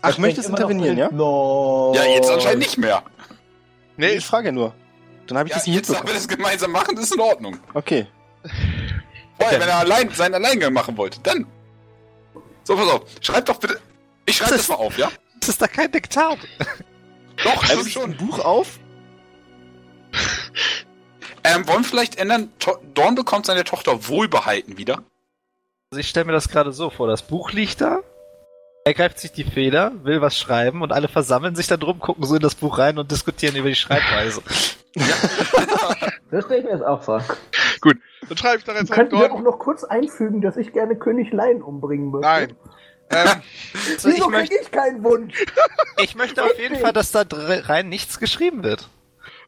Ach, möchtest Immer noch intervenieren, ja? No. Ja, jetzt anscheinend nicht mehr. Nee, ich frage nur. Dann habe ich Ja, das nicht jetzt, da wir das gemeinsam machen, ist in Ordnung. Okay. Vorher, wenn er allein, seinen Alleingang machen wollte, dann. So, pass auf. Schreib doch bitte. Ich schreibe das mal auf, ja? *laughs* Das ist da kein Diktat. Doch, Also stimmt schon. ein Buch auf? Ähm, wollen wir vielleicht ändern? To Dorn bekommt seine Tochter wohlbehalten wieder. Also ich stelle mir das gerade so vor. Das Buch liegt da. Er greift sich die Feder, will was schreiben und alle versammeln sich da drum, gucken so in das Buch rein und diskutieren über die Schreibweise. *laughs* So stelle ich mir das auch vor. dann schreibe ich da jetzt halt Könnten wir auch Dorn. noch kurz einfügen, dass ich gerne König Lein umbringen möchte? Nein. Ähm, *laughs* Also ich, Wieso möchte, krieg ich keinen Wunsch? ich möchte auf jeden Fall, dass da rein nichts geschrieben wird.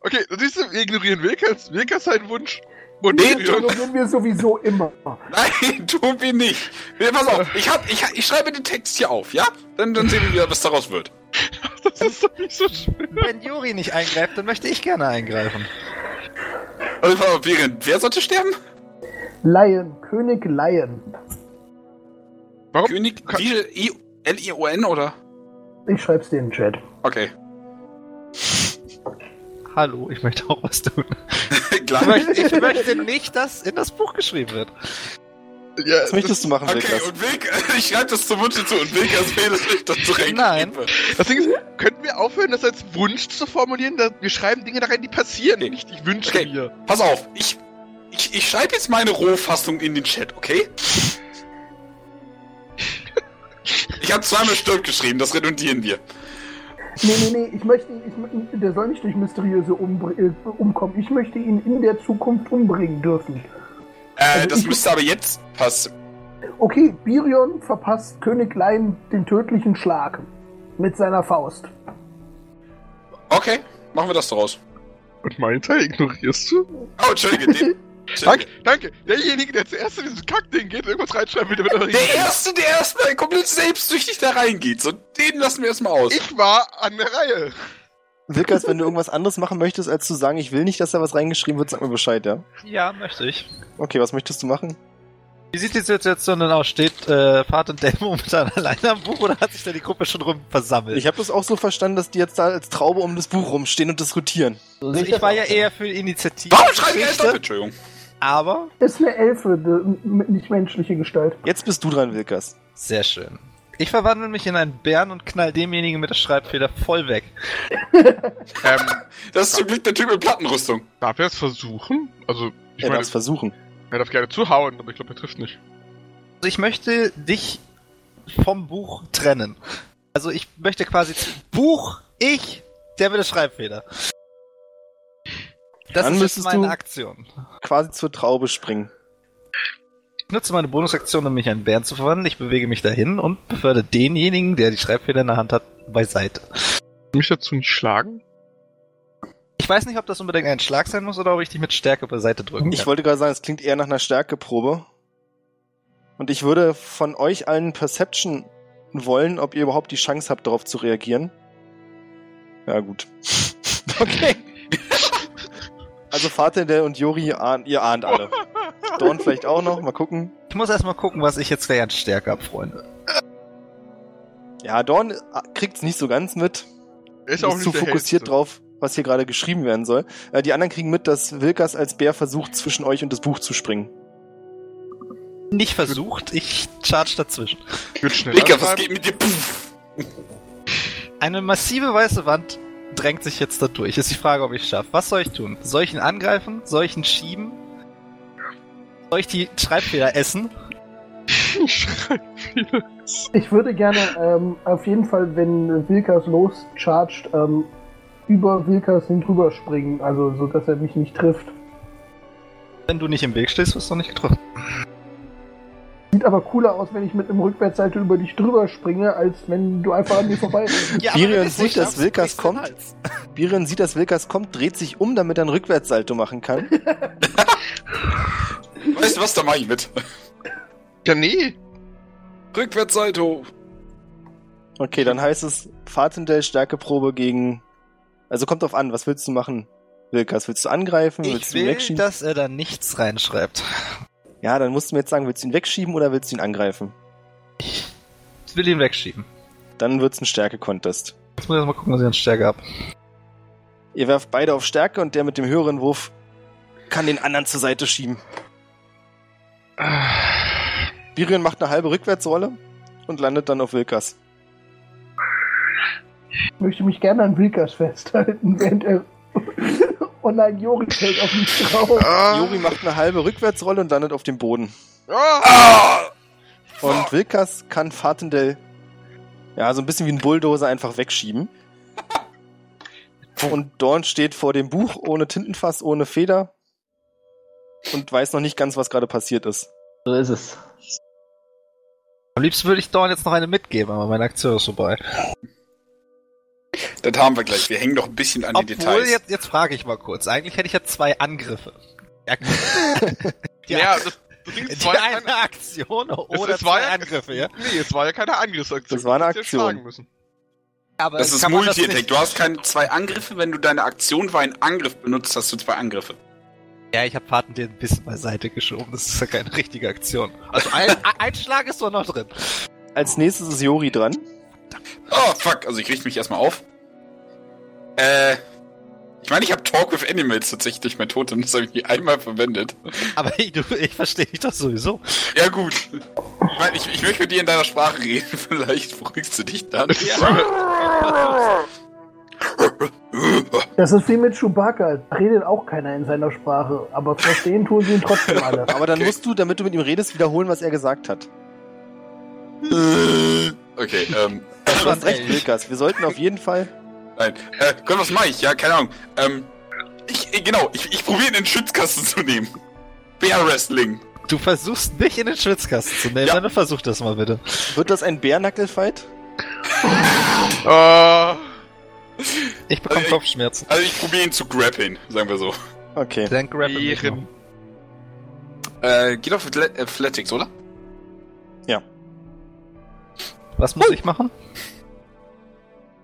okay, du siehst, wir ignorieren Wilkers. Wilkers seinen Wunsch. Und Nee, wir- Ignorieren wir sowieso immer. Nein, *laughs* tun wir nicht. Nee, pass auf, ich, hab, ich, ich schreibe den Text hier auf, ja? Dann, dann sehen wir wieder, was daraus wird. *laughs* das ist doch nicht so schwer. Wenn Juri nicht eingreift, dann möchte ich gerne eingreifen. Also, wer sollte sterben? Lion, König Lion. Warum? König Liel- I- L-I-O-N oder? Ich schreib's dir in den Chat. Okay. Hallo, ich möchte auch was tun. *laughs* Ich möchte, ich möchte nicht, dass in das Buch geschrieben wird. Ja, Was möchtest du machen, Okay, Wilkas? und Wilk, *laughs* ich schreibe das zum Wunsch zu und Wilkas fehlt es nicht dazu rein. Nein. Das Ding ist, könnten wir aufhören, das als Wunsch zu formulieren? Dass wir schreiben Dinge da rein, die passieren, Okay. nicht ich wünsche Okay. mir. Pass auf, ich, ich, ich schreibe jetzt meine Rohfassung in den Chat, okay? Ich habe zweimal Stirb geschrieben, das redundieren wir. Nee, nee, nee, ich möchte ihn, ich, der soll nicht durch Mysteriöse umbr- äh, umkommen. Ich möchte ihn in der Zukunft umbringen dürfen. Äh, Also das müsste aber jetzt passen. Okay, Birion verpasst König Lion den tödlichen Schlag. Mit seiner Faust. Okay, machen wir das daraus. Und meinen Teil ignorierst du? Oh, Entschuldige, den, *laughs* Danke, danke. Derjenige, der zuerst in dieses Kackding geht, irgendwas reinschreiben will, der wird doch Der Erste, der erstmal komplett selbstsüchtig da reingeht, so den lassen wir erstmal aus. Ich war an der Reihe. Wilkas, wenn du irgendwas anderes machen möchtest, als zu sagen, ich will nicht, dass da was reingeschrieben wird, sag mir Bescheid, ja? Ja, möchte ich. Okay, was möchtest du machen? Wie sieht die Situation denn aus? Steht äh, Fahrt und Demo *laughs* momentan alleine am Buch oder hat sich da die Gruppe schon rum versammelt? Ich habe das auch so verstanden, dass die jetzt da als Traube um das Buch rumstehen und diskutieren. So also ich war ja eher für Initiative. Warum schreibe ich? Entschuldigung. Aber Ist eine Elfe, de- m- nicht menschliche Gestalt. Jetzt bist du dran, Wilkas. sehr schön. Ich verwandle mich in einen Bären und knall demjenigen mit der Schreibfeder voll weg. *laughs* Ähm, Das ist zum Glück der Typ in Plattenrüstung. darf er es versuchen? Also, ich Er meine, darf versuchen. er darf gerne zuhauen, aber ich glaube, er trifft nicht. Also ich möchte dich vom Buch trennen. Also ich möchte quasi Buch, ich, der mit der Schreibfeder. Das Dann ist meine du- Aktion. Quasi zur Traube springen. Ich nutze meine Bonusaktion, um mich in einen Bären zu verwandeln. Ich bewege mich dahin und befördere denjenigen, der die Schreibfeder in der Hand hat, beiseite. Mich dazu nicht schlagen? Ich weiß nicht, ob das unbedingt ein Schlag sein muss oder ob ich dich mit Stärke beiseite drücken Ich kann. wollte gerade sagen, es klingt eher nach einer Stärkeprobe. Und ich würde von euch allen Perception wollen, ob ihr überhaupt die Chance habt, darauf zu reagieren. Ja, gut. *laughs* okay. *laughs* Also Vater und Jori, ahnt, ihr ahnt alle. *laughs* Dorn vielleicht auch noch, mal gucken. Ich muss erstmal gucken, was ich jetzt während Stärke habe, Freunde. Ja, Dorn äh, kriegt's nicht so ganz mit. Ist ist auch nicht zu fokussiert Hellste. drauf, was hier gerade geschrieben werden soll. Äh, die anderen kriegen mit, dass Wilkas als Bär versucht, zwischen euch und das Buch zu springen. Nicht versucht, ich charge dazwischen. Ich würde schnell Digga, was geht mit dir? Puff. Eine massive weiße Wand drängt sich jetzt da durch. Ist die Frage, ob ich es schaffe. Was soll ich tun? Soll ich ihn angreifen? Soll ich ihn schieben? Soll ich die Schreibfeder essen? Ich würde gerne ähm, auf jeden Fall, wenn Wilkas loschargt, ähm, über Wilkas hin drüber springen, also so dass er mich nicht trifft. Wenn du nicht im Weg stehst, wirst du nicht getroffen. Sieht aber cooler aus, wenn ich mit einem Rückwärtsseite über dich drüber springe, als wenn du einfach an mir vorbei *laughs* Ja, Birion sieht, nicht dass Wilkas kommt. *laughs* Birion sieht, dass Wilkas kommt, dreht sich um, damit er ein Rückwärtssalto machen kann. *laughs* Weißt du was, da mach ich mit. Ja, nee. Rückwärtssalto. Okay, dann heißt es Fatendell Stärkeprobe gegen. Also kommt drauf an, was willst du machen, Wilkas? Willst du angreifen? Ich willst du will, dass er da nichts reinschreibt. Ja, dann musst du mir jetzt sagen, willst du ihn wegschieben oder willst du ihn angreifen? Ich will ihn wegschieben. Dann wird's ein Stärke-Contest. Jetzt muss ich mal gucken, was ich an Stärke habe. Ihr werft beide auf Stärke und der mit dem höheren Wurf kann den anderen zur Seite schieben. Birion macht eine halbe Rückwärtsrolle und landet dann auf Wilkas. Ich möchte mich gerne an Wilkas festhalten, während er. Oh nein, Jori fällt auf mich *laughs* drauf. Ah. Jori macht eine halbe Rückwärtsrolle und landet auf dem Boden. Ah. Ah! Und Wilkas kann Fatendell ja so ein bisschen wie ein Bulldozer einfach wegschieben. Und Dorn steht vor dem Buch ohne Tintenfass, ohne Feder und weiß noch nicht ganz, was gerade passiert ist. So ist es. Am liebsten würde ich Dorn jetzt noch eine mitgeben, aber meine Aktion ist vorbei. Das haben wir gleich. Wir hängen doch ein bisschen an die Obwohl, Details. jetzt, jetzt frage ich mal kurz. Eigentlich hätte ich ja zwei Angriffe. Ja, *laughs* die, Ja, das, das die war ja eine keine, Aktion es, oder es war zwei ja, Angriffe, ja? Nee, es war ja keine Angriffsaktion. Das war eine Aktion. Aber das ist Multi-Attack. Du hast keine zwei Angriffe. Wenn du deine Aktion für einen Angriff benutzt, hast du zwei Angriffe. Ja, ich habe Paten den ein bisschen beiseite geschoben. Das ist ja keine richtige Aktion. Also ein, *laughs* ein Schlag ist doch noch drin. Als nächstes ist Jori dran. Oh, fuck. Also ich richte mich erstmal auf. Äh. Ich meine, ich habe Talk with Animals tatsächlich durch mein Totem. Das habe ich nie einmal verwendet. Aber ich, *laughs* du, ich verstehe dich doch sowieso. Ja, gut. Ich meine, ich, ich möchte mit dir in deiner Sprache reden. *laughs* Vielleicht beruhigst du dich dann. *laughs* Das ist wie mit Chewbacca. Redet auch keiner in seiner Sprache, aber verstehen tun sie ihn trotzdem alle. Aber dann Okay. musst du, damit du mit ihm redest, wiederholen, was er gesagt hat. Okay, ähm. Du hast recht. Wilkas. Wir sollten auf jeden Fall. Nein. Äh, Gott, was mache ich? Ja, keine Ahnung. Ähm. Ich, äh, genau, ich, ich probiere in den Schützkasten zu nehmen. Bear Wrestling. Du versuchst mich in den Schwitzkasten zu nehmen, Ja. dann versuch das mal bitte. Wird das ein Bärnackel-Fight? *laughs* Ah, Ich bekomme Also ich- Kopfschmerzen. Also ich probiere ihn zu grappeln, sagen wir so. Okay. Dann. Ehren. Äh, geht auf Athlet- Athletics, oder? Was muss ich machen?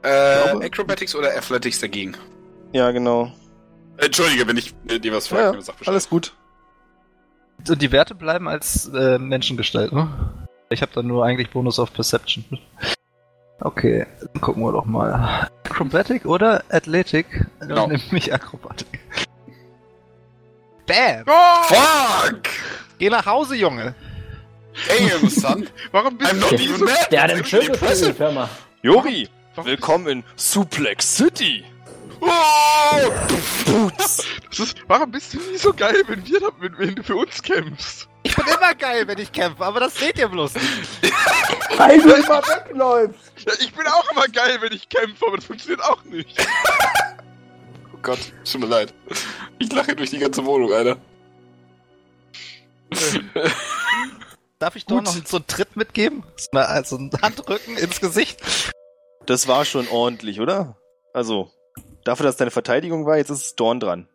Äh, Acrobatics oder Athletics dagegen? Ja, genau. Entschuldige, wenn ich äh, dir was frage. ja, alles gut. Und die Werte bleiben als äh, Menschengestalt, ne? Ich habe dann nur eigentlich Bonus auf Perception. Okay, dann gucken wir doch mal. Acrobatic oder Athletic? Genau. Nimm mich Akrobatik. Bam! Oh, Fuck! Geh nach Hause, Junge! Damn, son. *laughs* warum bist I'm du not nicht even so... mad. Der hat einen Schiff für die. Firma. Jori, Warum- willkommen in Suplex City. Oh! Boots. Das ist, warum bist du nie so geil, wenn, wir da, wenn, wenn du für uns kämpfst? Ich bin immer geil, wenn ich kämpfe, aber das seht ihr bloß nicht. *laughs* Weil du immer wegläufst. Ja, ich bin auch immer geil, wenn ich kämpfe, aber das funktioniert auch nicht. Oh Gott, tut mir leid. Ich lache durch die ganze Wohnung, Alter. *laughs* Darf ich doch Gut. noch so einen Tritt mitgeben? Also einen Handrücken ins Gesicht? Das war schon ordentlich, oder? Also, dafür, dass deine Verteidigung war, jetzt ist Dorn dran.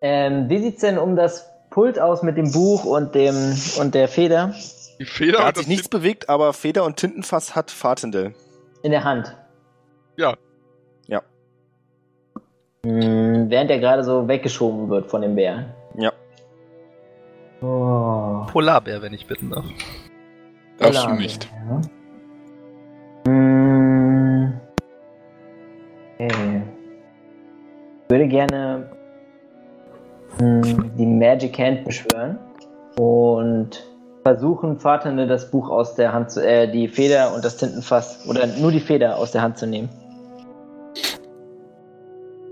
Ähm, wie sieht's denn um das Pult aus mit dem Buch und dem und der Feder Die Feder Da hat sich nichts bewegt, aber Feder und Tintenfass hat Fatendell. in der Hand? Ja. Ja. Hm, während er gerade so weggeschoben wird von dem Bär. Oh. Polarbär, wenn ich bitten darf. Darfst du nicht. Ja. Hm. Okay. Ich würde gerne hm, die Magic Hand beschwören. und versuchen, Vaterne das Buch aus der Hand zu, äh, die Feder und das Tintenfass oder nur die Feder aus der Hand zu nehmen.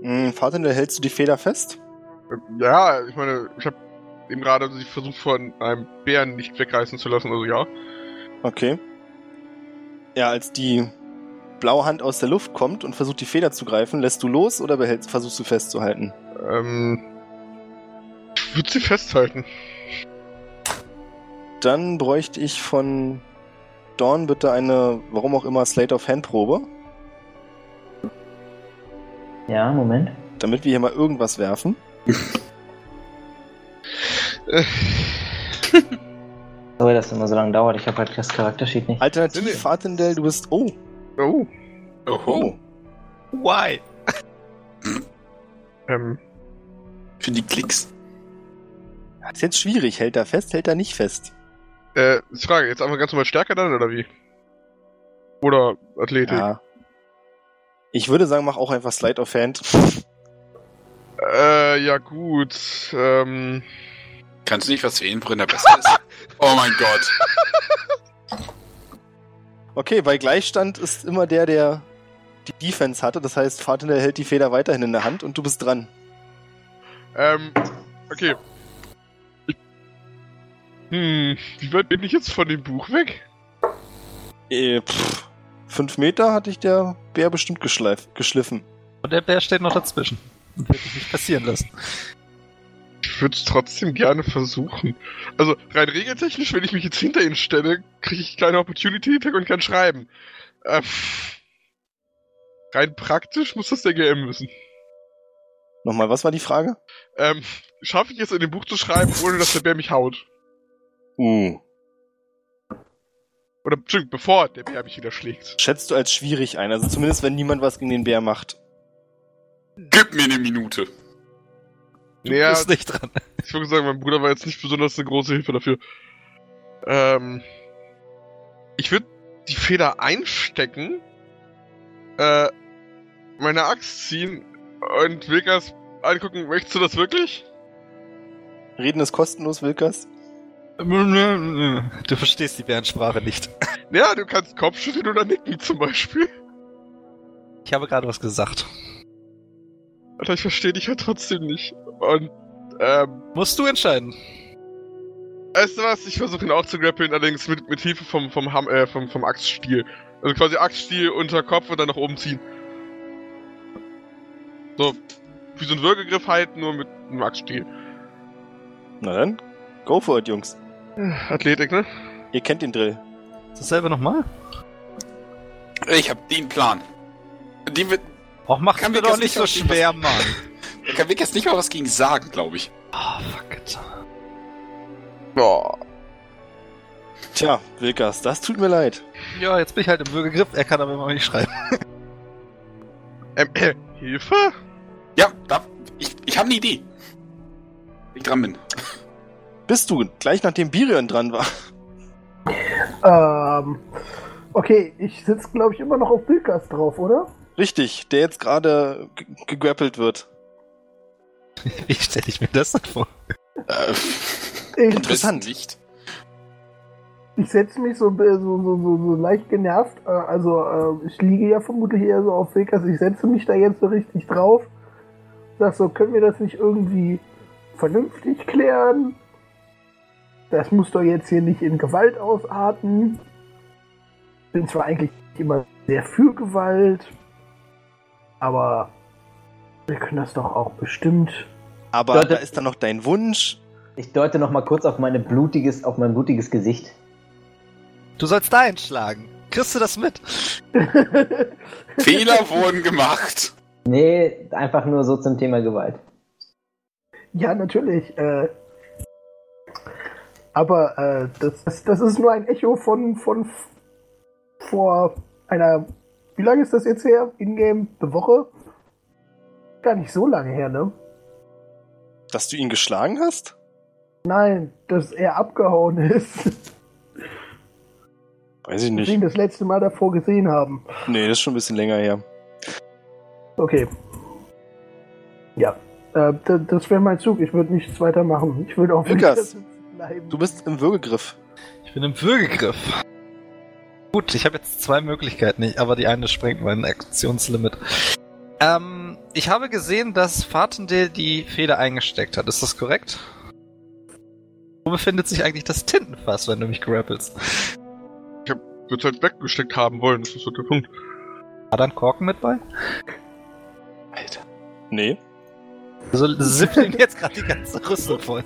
Hm, Fahrtender, hältst du die Feder fest? Ja, ich meine, ich habe eben gerade sie versucht von einem Bären nicht wegreißen zu lassen, also ja. Okay. Ja, als die blaue Hand aus der Luft kommt und versucht die Feder zu greifen, lässt du los oder behältst, versuchst du festzuhalten? Ähm, ich würde sie festhalten. Dann bräuchte ich von Dawn bitte eine, warum auch immer, Slate of Hand Probe, Ja, Moment. damit wir hier mal irgendwas werfen. *laughs* *laughs* Sorry, dass das immer so lange dauert. Ich habe halt das Charaktersheet nicht. Alternativ. Fatendell, du bist, oh, oh, Oho. Why? *laughs* ähm, Für die Klicks. Das ist jetzt schwierig. Hält er fest, hält er nicht fest? äh, ist die Frage, jetzt einfach ganz normal stärker dann, oder wie? Oder Athletik? Ja. Ich würde sagen, mach auch einfach Slide of Hand. Äh, ja gut, ähm, Kannst du nicht was wählen, worin er besser ist? *laughs* Oh mein Gott. Okay, bei Gleichstand ist immer der, der die Defense hatte. Das heißt, Fatendell hält die Feder weiterhin in der Hand und du bist dran. ähm, okay. Hm, wie weit bin ich jetzt von dem Buch weg? Äh, pff, fünf Meter hatte ich der Bär bestimmt geschleif, geschliffen. Und der Bär steht noch dazwischen. Und wird dich nicht passieren lassen. Ich würde es trotzdem gerne versuchen. Also, rein regeltechnisch, wenn ich mich jetzt hinter ihn stelle, kriege ich keine Opportunity Attack und kann schreiben. Ähm, rein praktisch muss das der GM wissen. Nochmal, was war die Frage? Ähm, schaffe ich es in dem Buch zu schreiben, ohne dass der Bär mich haut? Uh. Oder, Entschuldigung, bevor der Bär mich wieder schlägt. Schätzt du als schwierig ein. Also zumindest, wenn niemand was gegen den Bär macht. Gib mir eine Minute. Du Naja, bist nicht dran. ich würde sagen, mein Bruder war jetzt nicht besonders eine große Hilfe dafür. Ähm, ich würde die Feder einstecken, äh, meine Axt ziehen und Wilkas angucken, möchtest du das wirklich? Reden ist kostenlos, Wilkas. Du verstehst die Bärensprache nicht. Ja, du kannst Kopfschütteln oder nicken zum Beispiel. Ich habe gerade was gesagt. Alter, ich verstehe dich ja trotzdem nicht. Und, ähm, Musst du entscheiden. weißt du was? Ich versuche ihn auch zu grappeln, allerdings mit, mit Hilfe vom, vom, Ham, äh, vom, vom Axtstiel. Also quasi Axtstiel unter Kopf und dann nach oben ziehen. So, wie so ein Würgegriff halt, nur mit einem Axtstiel. Na dann, go for it, Jungs. Athletik, ne? Ihr kennt den Drill. Dasselbe nochmal? Ich hab den Plan. Die wird, Och, mach Kann mir doch das nicht so schwer, Mann. da *laughs* kann Vic jetzt nicht mal was gegen sagen, glaube ich. Oh, fuck it. Boah. Tja, Wilkas, das tut mir leid. Ja, jetzt bin ich halt im Würgegriff. Er kann aber immer noch nicht schreiben. Ähm, äh, Hilfe? Ja, da, ich, ich habe eine Idee. Ich dran bin. Bist du, gleich nachdem Birion dran war. Ähm, okay, ich sitze, glaube ich, immer noch auf Wilkas drauf, oder? Richtig, der jetzt gerade ge- gegrappelt wird. *laughs* Wie stelle ich mir das denn vor? Äh, Ich, *laughs* Interessant. Nicht. ich setze mich so, so, so, so, so leicht genervt. Äh, also, äh, ich liege ja vermutlich eher so auf Wilkas. Ich setze mich da jetzt so richtig drauf. Sag so, können wir das nicht irgendwie vernünftig klären? Das muss doch jetzt hier nicht in Gewalt ausarten. Bin zwar eigentlich immer sehr für Gewalt, aber wir können das doch auch bestimmt. Aber Leute- da ist dann noch dein Wunsch. Ich deute noch mal kurz auf, meine blutiges, auf mein blutiges Gesicht. Du sollst da einschlagen. Kriegst du das mit? *laughs* Fehler wurden gemacht. Nee, einfach nur so zum Thema Gewalt. Ja, natürlich. Äh, aber äh, das, das, das ist nur ein Echo von, von vor einer. Wie lange ist das jetzt her? Ingame? Eine Woche? Gar nicht so lange her, ne? Dass du ihn geschlagen hast? Nein, dass er abgehauen ist. Weiß ich Wir nicht. ihn das letzte Mal davor gesehen haben. Nee, das ist schon ein bisschen länger her. Okay. Ja. Äh, das wäre mein Zug. Ich würde nichts weiter machen. Ich würde auch Lukas. bleiben. Du bist im Würgegriff. Ich bin im Würgegriff. Gut, ich habe jetzt zwei Möglichkeiten, aber die eine sprengt mein Aktionslimit. Ähm, ich habe gesehen, dass Fatendale die Feder eingesteckt hat. Ist das korrekt? Wo befindet sich eigentlich das Tintenfass, wenn du mich grappelst? Wird halt weggesteckt haben wollen, das ist so der Punkt. War da ein Korken mit bei? Alter. Nee. Also sippeln jetzt gerade die ganze Rüstung voll.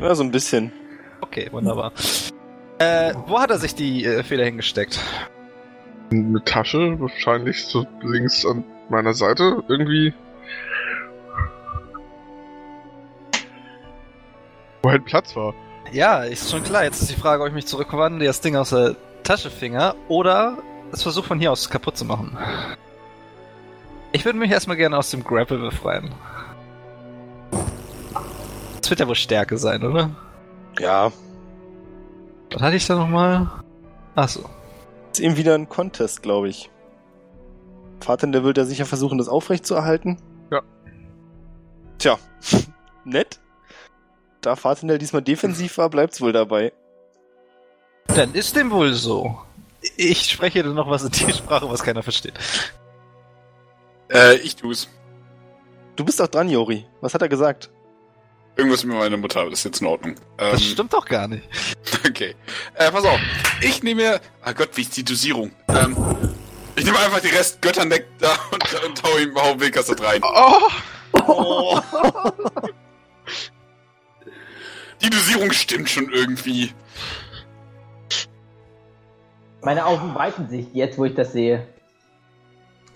Ja, so ein bisschen. Okay, wunderbar. Äh, wo hat er sich die äh, Feder hingesteckt? Eine Tasche, wahrscheinlich so links an meiner Seite, irgendwie. Wo halt Platz war. Ja, ist schon klar. Jetzt ist die Frage, ob ich mich zurückwandle, das Ding aus der Tasche finger oder es versuche von hier aus kaputt zu machen. Ich würde mich erstmal gerne aus dem Grapple befreien. Das wird ja wohl Stärke sein, oder? Ja. Was hatte ich da nochmal? Achso. Ist eben wieder ein Contest, glaube ich. Vater, der will ja sicher versuchen, das aufrechtzuerhalten. Ja. Tja, *laughs* nett. Da Fatendell diesmal defensiv war, bleibt's wohl dabei. Dann ist dem wohl so. Ich spreche dann noch was in die Sprache, was keiner versteht. Äh, ich tu's. Du bist auch dran, Jori. Was hat er gesagt? Irgendwas mit meiner Mutter, das ist jetzt in Ordnung. Ähm, Das stimmt doch gar nicht. *laughs* Okay. Äh, pass auf. Ich nehme. Ah Gott, wie ist die Dosierung? Ähm, ich nehme einfach die Rest Götternektar *laughs* und, und hau ihm hau Wilkasset rein. Oh! Die Dosierung stimmt schon irgendwie. Meine Augen weiten sich jetzt, wo ich das sehe.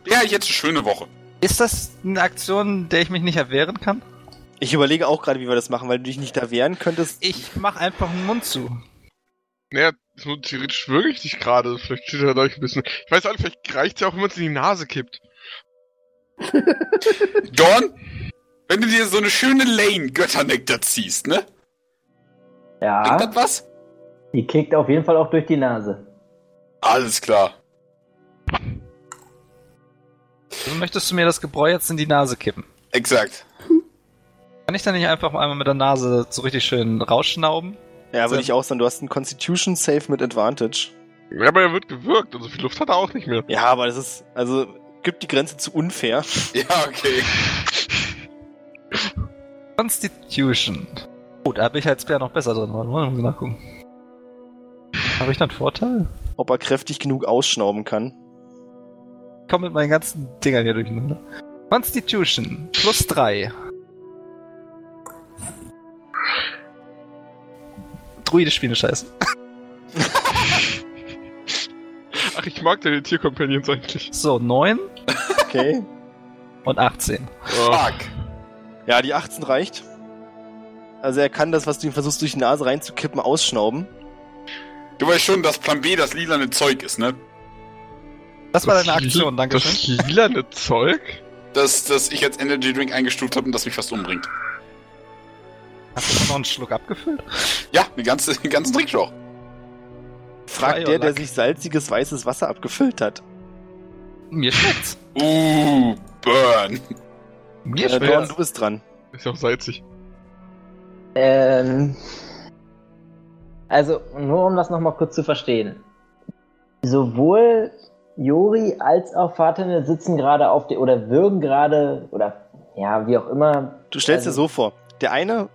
Ja, jetzt eine schöne Woche. Ist das eine Aktion, der ich mich nicht erwehren kann? Ich überlege auch gerade, wie wir das machen, weil du dich nicht da wehren könntest. Ich mach einfach den Mund zu. Naja, so theoretisch würge ich dich gerade. Vielleicht steht er gleich ein bisschen. Ich weiß auch nicht, vielleicht reicht ja auch, wenn man es in die Nase kippt. *laughs* Dorn, wenn du dir so eine schöne Lane Götternektar ziehst, ne? Ja, Bringt das was? die kickt auf jeden Fall auch durch die Nase. Alles klar. Also möchtest du mir das Gebräu jetzt in die Nase kippen? Exakt. Kann ich dann nicht einfach einmal mit der Nase so richtig schön rausschnauben? Ja, würde ich auch sagen, du hast einen Constitution Save mit Advantage. Ja, aber er wird gewürgt und so viel Luft hat er auch nicht mehr. Ja, aber das ist, also, gibt die Grenze zu unfair. *laughs* Ja, okay. Constitution. Oh, da bin ich als Bär noch besser drin. Warte mal, muss ich nachgucken. Habe ich da einen Vorteil? Ob er kräftig genug ausschnauben kann. Ich komm mit meinen ganzen Dingern hier durcheinander. Constitution. Plus 3. Druide spielen Scheiße. *laughs* Ach, ich mag deine Tiercompanions eigentlich. So, 9 Okay. und 18. Oh, Fuck. Ja, die 18 reicht. Also er kann das, was du ihm versuchst durch die Nase reinzukippen, ausschnauben. Du weißt schon, dass Plan B das lilane Zeug ist, ne? Das war deine li- Aktion, danke Das schön. lilane Zeug? Das, das ich als Energy Drink eingestuft habe und das mich fast umbringt. Hast du noch einen Schluck abgefüllt? Ja, den ganzen, den ganzen Trinkschlauch. Fragt der, der sich salziges weißes Wasser abgefüllt hat. Mir schmeckt's. Uh, burn. Mir Äh, Dorn, schmeckt's. du bist dran. Ist ja auch salzig. Ähm, also, nur um das nochmal kurz zu verstehen. Sowohl Jori als auch Fatine sitzen gerade auf der, oder würgen gerade, oder ja, wie auch immer. Du stellst Also- dir so vor, der eine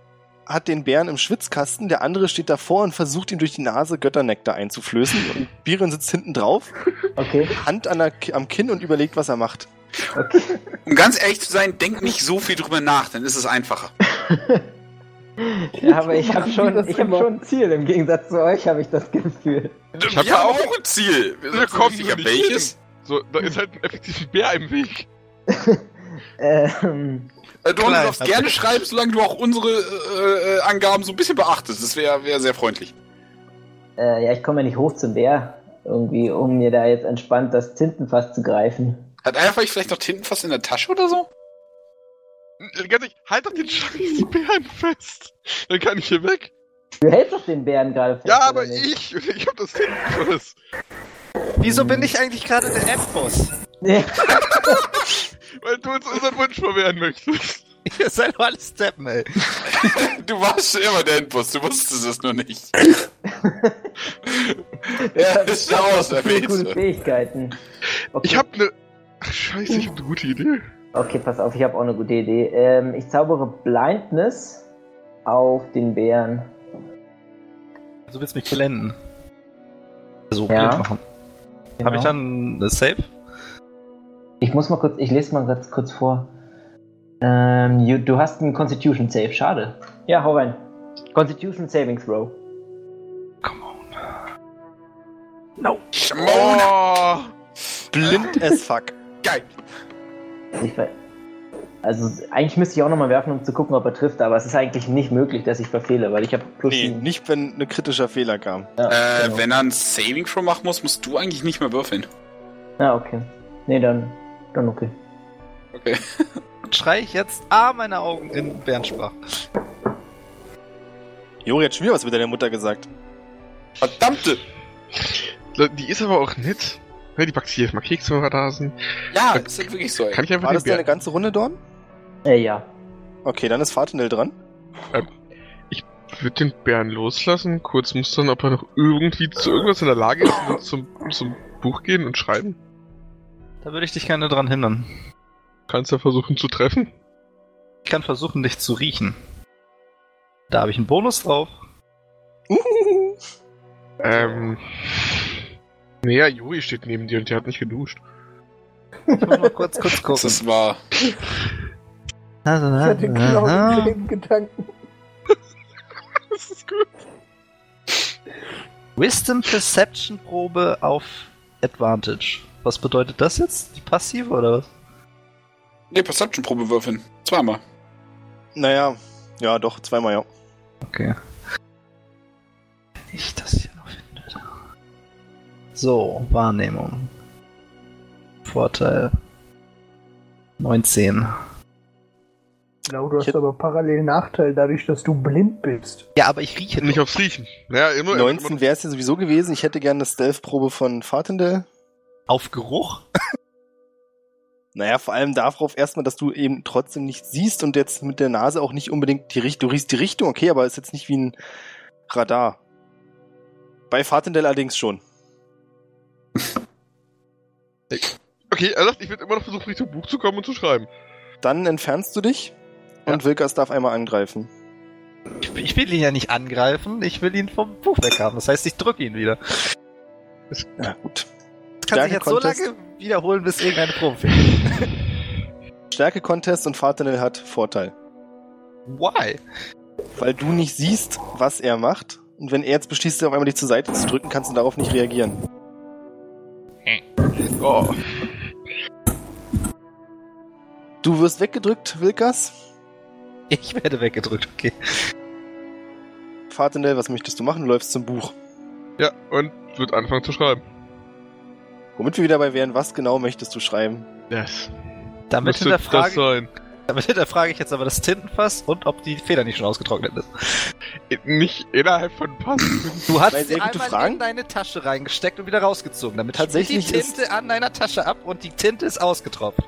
hat den Bären im Schwitzkasten, der andere steht davor und versucht ihm durch die Nase Götternektar einzuflößen und Biren sitzt hinten drauf, Okay, Hand an der, am Kinn und überlegt, was er macht. okay. Um ganz ehrlich zu sein, denk nicht so viel drüber nach, dann ist es einfacher. *laughs* Ja, aber ich habe schon, ich habe immer? schon ein Ziel. Im Gegensatz zu euch habe ich das Gefühl. Ich hab Wir haben auch- ein Ziel. Wir sind sicher, nur nicht welches. So, da ist halt ein effektiver Bär im Weg. *laughs* Ähm, Äh, Dorn, du darfst also- gerne schreiben, solange du auch unsere äh, äh, Angaben so ein bisschen beachtest. Das wäre wär sehr freundlich. äh, ja, ich komme ja nicht hoch zum Bär. Irgendwie, um mir da jetzt entspannt das Tintenfass zu greifen. Hat einer von euch vielleicht noch Tintenfass in der Tasche oder so? Ganz ehrlich, halt doch den scheiß Bären fest. Dann kann ich hier weg. Du hältst doch den Bären gerade fest. Ja, oder aber nicht? ich, ich hab das Tintenfass. Wieso bin ich eigentlich gerade der Endboss? *laughs* *laughs* Weil du uns unseren Wunsch verwehren möchtest. *laughs* Ihr seid doch alles Steppen, ey. *laughs* Du warst schon immer der Endboss, du wusstest es nur nicht. *laughs* Ja, ist der Viele coole Welt. Fähigkeiten. Okay. Ich hab ne. Ach, scheiße, ich hab eine gute Idee. Okay, pass auf, ich habe auch eine gute Idee. Ähm, ich zaubere Blindness auf den Bären. Du willst mich blenden. So Ja. blind machen. Genau. Habe ich dann eine Save? Ich muss mal kurz, ich lese mal ganz kurz vor. Ähm, you, du hast einen Constitution Save, schade. Ja, hau rein. Constitution Saving Throw. Come on. Oh, Blind *laughs* as fuck. Geil. Also eigentlich müsste ich auch nochmal werfen, um zu gucken, ob er trifft, aber es ist eigentlich nicht möglich, dass ich verfehle, weil ich habe plus Nee, nicht wenn ein kritischer Fehler kam. Ja, Äh, genau. wenn er ein Saving Throw machen muss, musst du eigentlich nicht mehr würfeln. Ja, okay. Nee, dann, dann okay. Okay. *laughs* Schrei ich jetzt, ah, meine Augen in Bärensprach. Jori hat schon wieder was mit deiner Mutter gesagt. Verdammte! die ist aber auch nett. Die packt sich jetzt mal Kekse, wir da sind. Ja, ist halt wirklich so, ey. Kann ich einfach War das deine ganze Runde, Dorn? Äh, ja. Okay, dann ist Fatinel dran. Ich würde den Bären loslassen, kurz mustern, ob er noch irgendwie zu irgendwas in der Lage ist zum, zum Buch gehen und schreiben. Da würde ich dich gerne dran hindern. Kannst du versuchen zu treffen? Ich kann versuchen, dich zu riechen. Da habe ich einen Bonus drauf. Ähm. Naja, Juri steht neben dir und der hat nicht geduscht. Ich muss mal kurz, kurz gucken. Das war. Ich hatte den klauen Gedanken. *laughs* Das ist gut. Wisdom Perception Probe auf Advantage. Was bedeutet das jetzt? Die passive oder was? Ne, Perception-Probe würfeln. Zweimal. Naja, ja, doch, zweimal ja. Okay. Wenn ich das hier noch finde. So, Wahrnehmung. Vorteil. 19. Genau, du hast Ich aber parallel Nachteil dadurch, dass du blind bist. Ja, aber ich rieche Nicht aufs Riechen. Naja, immer. 19 wäre es ja sowieso gewesen. Ich hätte gerne eine Stealth-Probe von Fatindel. Auf Geruch. *laughs* Naja, vor allem darauf erstmal, dass du eben trotzdem nichts siehst und jetzt mit der Nase auch nicht unbedingt die Richtung. Du riechst die Richtung, okay, aber ist jetzt nicht wie ein Radar. Bei Fatindel allerdings schon. Okay, er sagt, ich würde immer noch versuchen, Richtung Buch zu kommen und zu schreiben. Dann entfernst du dich und Wilkas darf einmal angreifen. Ich, will ihn ja nicht angreifen, ich will ihn vom Buch weghaben. Das heißt, ich drücke ihn wieder. Ja, gut. Das kann sich jetzt so lange wiederholen, bis irgendeine Probe fehlt. *laughs* Stärke-Contest und Fatindel hat Vorteil. Why? Weil du nicht siehst, was er macht. Und wenn er jetzt beschließt, auf einmal dich zur Seite zu drücken, kannst du darauf nicht reagieren. Oh. Du wirst weggedrückt, Wilkas. Ich werde weggedrückt, okay. Fatindel, was möchtest du machen? Du läufst zum Buch. Ja, und wird anfangen zu schreiben. Womit wir wieder dabei wären, was genau möchtest du schreiben? Yes. Damit Müsste das hinterfrage, sein. damit hinterfrage ich jetzt aber das Tintenfass und ob die Feder nicht schon ausgetrocknet ist. Nicht innerhalb von ein paar. Du hast sie einmal Fragen. in deine Tasche reingesteckt und wieder rausgezogen. Damit Tatsächlich die Tinte an deiner Tasche ab und die Tinte ist ausgetropft.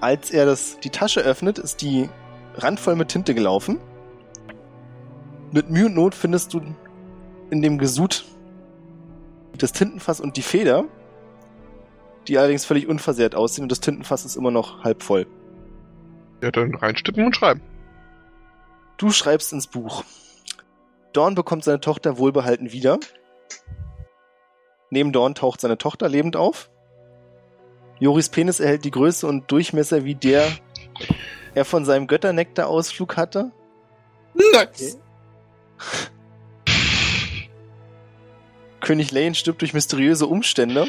Als er das, die Tasche öffnet, ist die randvoll mit Tinte gelaufen. Mit Mühe und Not findest du in dem Gesud das Tintenfass und die Feder, die allerdings völlig unversehrt aussehen und das Tintenfass ist immer noch halb voll. Ja, dann reinstippen und schreiben. Du schreibst ins Buch. Dorn bekommt seine Tochter wohlbehalten wieder. Neben Dorn taucht seine Tochter lebend auf. Joris Penis erhält die Größe und Durchmesser, wie der *laughs* er von seinem Götternektar-Ausflug hatte. Nice. König Lane stirbt durch mysteriöse Umstände.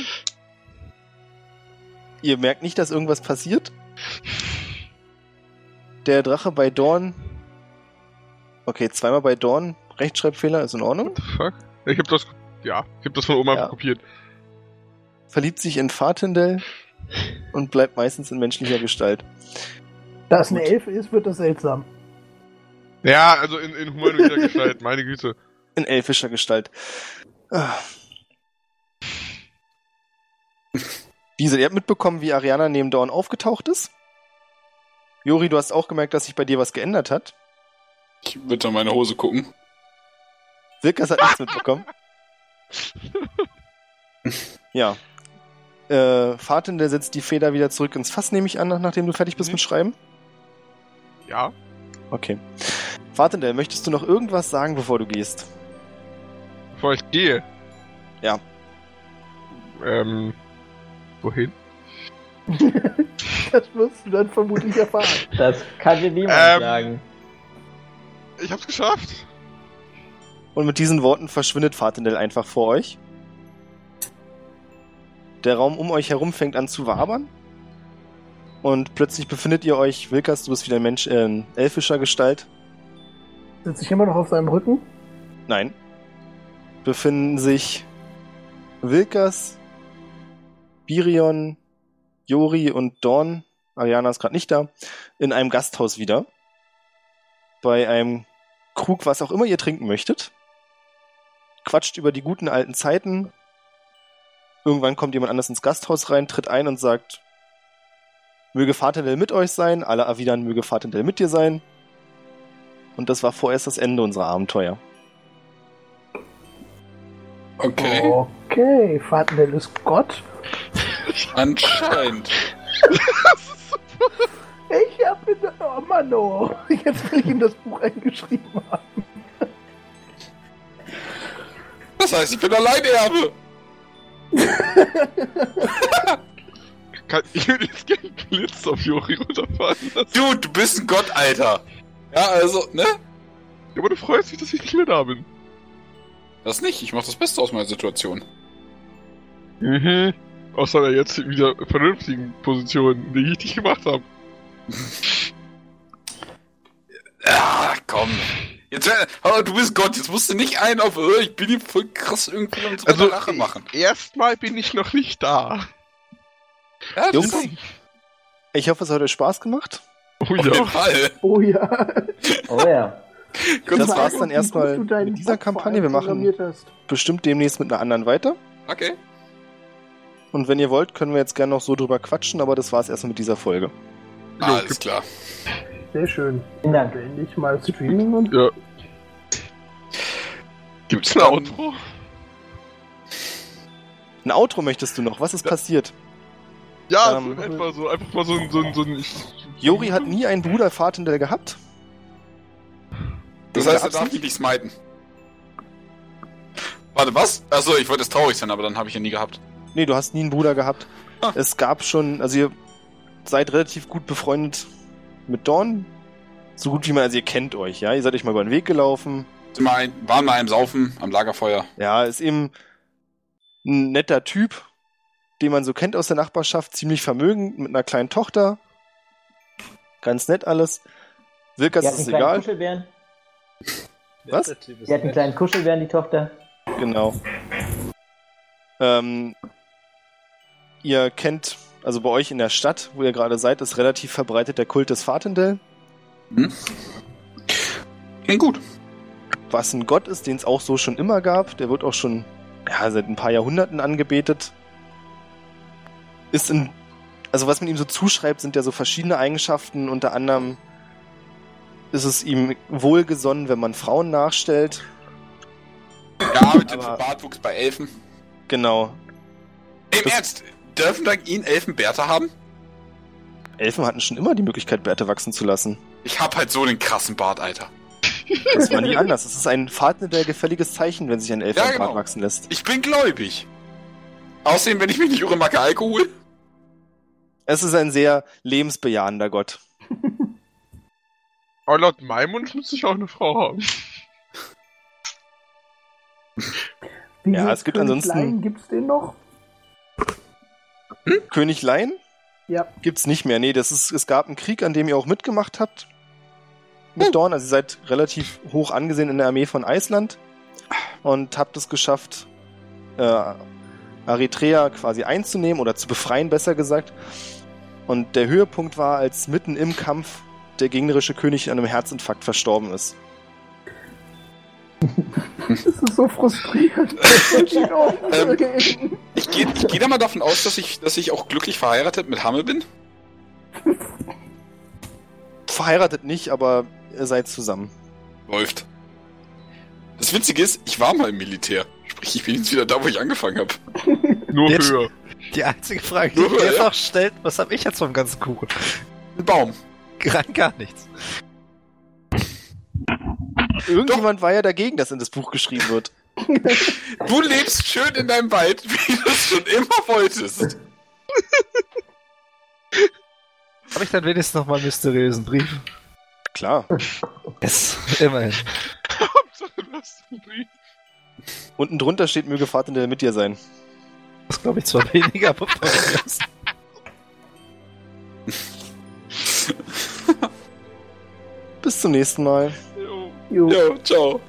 Ihr merkt nicht, dass irgendwas passiert. Der Drache bei Dorn. Okay, zweimal bei Dorn. Rechtschreibfehler ist in Ordnung. What the fuck? Ich hab das. Ja, ich hab das von Oma Ja. kopiert. Verliebt sich in Fatindel und bleibt meistens in menschlicher Gestalt. Da es eine. Elfe ist, wird das seltsam. Ja, also in, in humanoider *laughs* Gestalt, meine Güte. In elfischer Gestalt. Ah. Wie gesagt, ihr habt mitbekommen, wie Ariana neben Dorn aufgetaucht ist. Jori, du hast auch gemerkt, dass sich bei dir was geändert hat. Ich würde in meine Hose gucken. Wilkas hat nichts mitbekommen. *laughs* ja. Äh, Fatin, der setzt die Feder wieder zurück ins Fass, nehme ich an, nachdem du fertig bist Mhm. mit Schreiben. Ja. Okay. Fatendell, möchtest du noch irgendwas sagen, bevor du gehst? Bevor ich gehe. Ja. Ähm. Wohin? Das wirst du dann vermutlich erfahren. *laughs* Das kann dir niemand Ähm. sagen. Ich hab's geschafft. Und mit diesen Worten verschwindet Fatendell einfach vor euch. Der Raum um euch herum fängt an zu wabern. Und plötzlich befindet ihr euch, Wilkas, du bist wieder ein Mensch äh, in elfischer Gestalt. Sitze ich immer noch auf seinem Rücken? Nein. Befinden sich Wilkas, Birion, Jori und Dorn, Ariana ist gerade nicht da, in einem Gasthaus wieder. Bei einem Krug, was auch immer ihr trinken möchtet. Quatscht über die guten alten Zeiten. Irgendwann kommt jemand anders ins Gasthaus rein, tritt ein und sagt, möge Vaterdell mit euch sein, alle erwidern, möge Vaterdell mit dir sein. Und das war vorerst das Ende unserer Abenteuer. Okay. Okay, Fatendell ist Gott. Anscheinend. *laughs* Ich hab der... Oh Mann, oh. Jetzt will ich in das Buch eingeschrieben haben. Das heißt, ich bin Alleinerbe. Kann, ich würde jetzt gerne einen Blitz auf Jori runterfahren lassen. Dude, du bist ein Gott, Alter. Ja, also, ne? Ja, aber du freust dich, dass ich nicht mehr da bin. Das nicht. Ich mach das Beste aus meiner Situation. Mhm. Aus seiner jetzt wieder vernünftigen Position, die ich nicht gemacht habe. Ah, komm. Jetzt, aber du bist Gott, jetzt musst du nicht einen auf, äh, ich bin hier voll krass irgendwie und so Also, Rache machen. erstmal bin ich noch nicht da. Ja, das Jungs, ich hoffe, es hat euch Spaß gemacht. Oh ja. Fall. Oh ja. Oh ja. *laughs* Das Mal war's dann erstmal mit dieser Kampagne. Wir machen bestimmt demnächst mit einer anderen weiter. Okay. Und wenn ihr wollt, können wir jetzt gerne noch so drüber quatschen, aber das war's erstmal mit dieser Folge. Ah, alles klar. Sehr schön. Vielen Dank. Endlich mal Streaming und Ja. Gibt's ein Outro? Ein Outro möchtest du noch? Was ist passiert? Ja, Ähm, so in etwa so, einfach mal so ein, so ein, so ein Jori hat nie einen Bruder Fatendell gehabt. Das heißt, er darf nicht. mich nicht smiten. Warte, was? Achso, ich wollte jetzt traurig sein, aber dann habe ich ihn nie gehabt. Nee, du hast nie einen Bruder gehabt. Ah. Es gab schon, also ihr seid relativ gut befreundet mit Dawn. So gut wie man, also ihr kennt euch, ja. Ihr seid euch mal über den Weg gelaufen. Sind mal ein, waren mal im Saufen am Lagerfeuer. Ja, ist eben ein netter Typ, den man so kennt aus der Nachbarschaft, ziemlich vermögend, mit einer kleinen Tochter. Ganz nett alles. Wilkas ist einen kleinen egal. Kuschelbären. Was? Die hat einen kleinen Kuschelbären, die Tochter. Genau. Ähm, ihr kennt, also bei euch in der Stadt, wo ihr gerade seid, ist relativ verbreitet der Kult des Fatendell, Hm? Ging gut. was ein Gott ist, den es auch so schon immer gab. Der wird auch schon ja, seit ein paar Jahrhunderten angebetet. Ist in, also was man ihm so zuschreibt, sind ja so verschiedene Eigenschaften. Unter anderem ist es ihm wohlgesonnen, wenn man Frauen nachstellt. Gearbeitet Aber- für Bartwuchs bei Elfen. Genau. Im Das- Ernst? Dürfen da ihn Elfen Bärte haben? Elfen hatten schon immer die Möglichkeit, Bärte wachsen zu lassen. Ich hab halt so den krassen Bart, Alter. Das war nie anders. Es ist ein Fatendell gefälliges Zeichen, wenn sich ein Elf Ja, genau. Bart wachsen lässt. Ich bin gläubig. Außerdem, wenn ich mich nicht irre, mag Alkohol. Es ist ein sehr lebensbejahender Gott. Aber laut meinem Mund müsste ich auch eine Frau haben. Wie Ja, es gibt ansonsten- Lion? Gibt's den noch? König Lein Ja. gibt's nicht mehr. Nee, das ist, es gab einen Krieg, an dem ihr auch mitgemacht habt. Mit Dorn. Also ihr seid relativ hoch angesehen in der Armee von Island. Und habt es geschafft, äh, Eritrea quasi einzunehmen oder zu befreien, besser gesagt. Und der Höhepunkt war, als mitten im Kampf der gegnerische König an einem Herzinfarkt verstorben ist. Das ist so frustrierend. *laughs* Ähm, Ich gehe ich geh da mal davon aus, dass ich, dass ich auch glücklich verheiratet mit Hamme bin. verheiratet nicht, aber ihr seid zusammen. Läuft. Das Witzige ist, ich war mal im Militär. Sprich, ich bin jetzt wieder da, wo ich angefangen habe. *laughs* Nur Jetzt- höher. Die einzige Frage, die Nur, mir ja. einfach stellt, was habe ich jetzt vom ganzen Kuchen? Ein Baum. Rein gar nichts. Irgendjemand war ja dagegen, dass in das Buch geschrieben wird. *laughs* Du lebst schön in deinem Wald, *laughs* wie du es schon immer wolltest. Habe ich dann wenigstens noch mal einen mysteriösen Brief? Klar. Yes, immerhin. Hauptsache, du hast einen Brief. Unten drunter steht, möge Vater der mit dir sein. Das glaube ich zwar weniger, aber. *laughs* Bis zum nächsten Mal. Jo. Jo.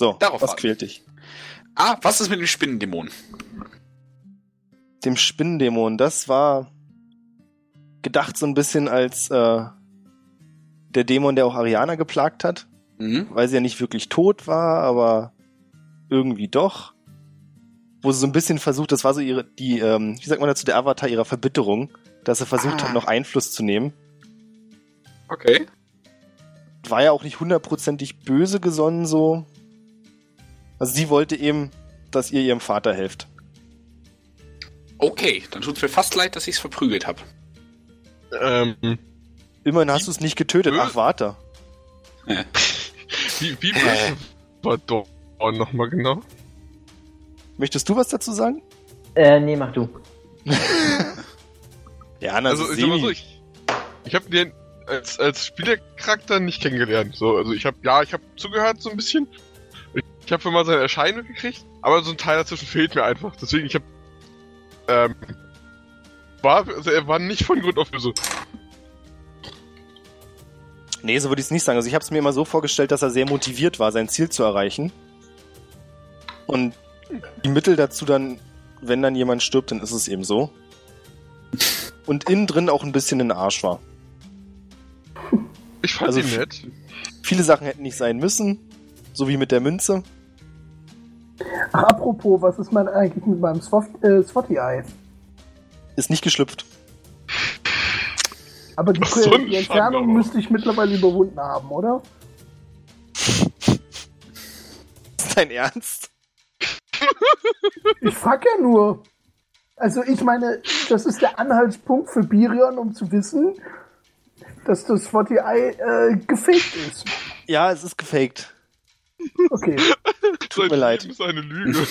So, Darauf was quält dich? ah, was ist mit dem Spinnendämon? Dem Spinnendämon, das war gedacht so ein bisschen als äh, der Dämon, der auch Ariana geplagt hat, Mhm. weil sie ja nicht wirklich tot war, aber irgendwie doch. Wo sie so ein bisschen versucht, das war so ihre, die, ähm, wie sagt man dazu, der Avatar ihrer Verbitterung, dass sie versucht Ah. hat, noch Einfluss zu nehmen. Okay. War ja auch nicht hundertprozentig böse gesonnen so. Also sie wollte eben, dass ihr ihrem Vater helft. Okay, dann tut's mir fast leid, dass ich's verprügelt habe. Ähm, Immerhin hast du es nicht getötet. Ach, warte. *laughs* wie, wie böse war Dorn nochmal genau? Möchtest du was dazu sagen? Äh, nee, mach du. *laughs* Ja, na, Also, also, ich sag mal so, ich, ich habe den als, als Spielercharakter nicht kennengelernt. So, also ich habe ja, ich habe zugehört so ein bisschen. Ich, habe mal seine Erscheinung gekriegt, aber so ein Teil dazwischen fehlt mir einfach. Deswegen, ich habe ähm, war, also er war nicht von Grund auf böse. Nee, so würde ich es nicht sagen. Also ich habe es mir immer so vorgestellt, dass er sehr motiviert war, sein Ziel zu erreichen. Und die Mittel dazu dann, wenn dann jemand stirbt, dann ist es eben so. Und innen drin auch ein bisschen ein Arsch war. Ich fand Also ihn nett. Viele Sachen hätten nicht sein müssen. So wie mit der Münze. Ach, apropos, was ist mein eigentlich mit meinem äh, Swatty-Eye? Ist nicht geschlüpft. Aber die, so die Entfernung Schande. müsste ich mittlerweile überwunden haben, oder? Ist dein Ernst? Ich frag ja nur. Also ich meine, das ist der Anhaltspunkt für Birion, um zu wissen, dass das Swatty-Eye äh, gefaked ist. Ja, es ist gefaked. Okay. *laughs* Tut mir leid. Das ist eine Lüge.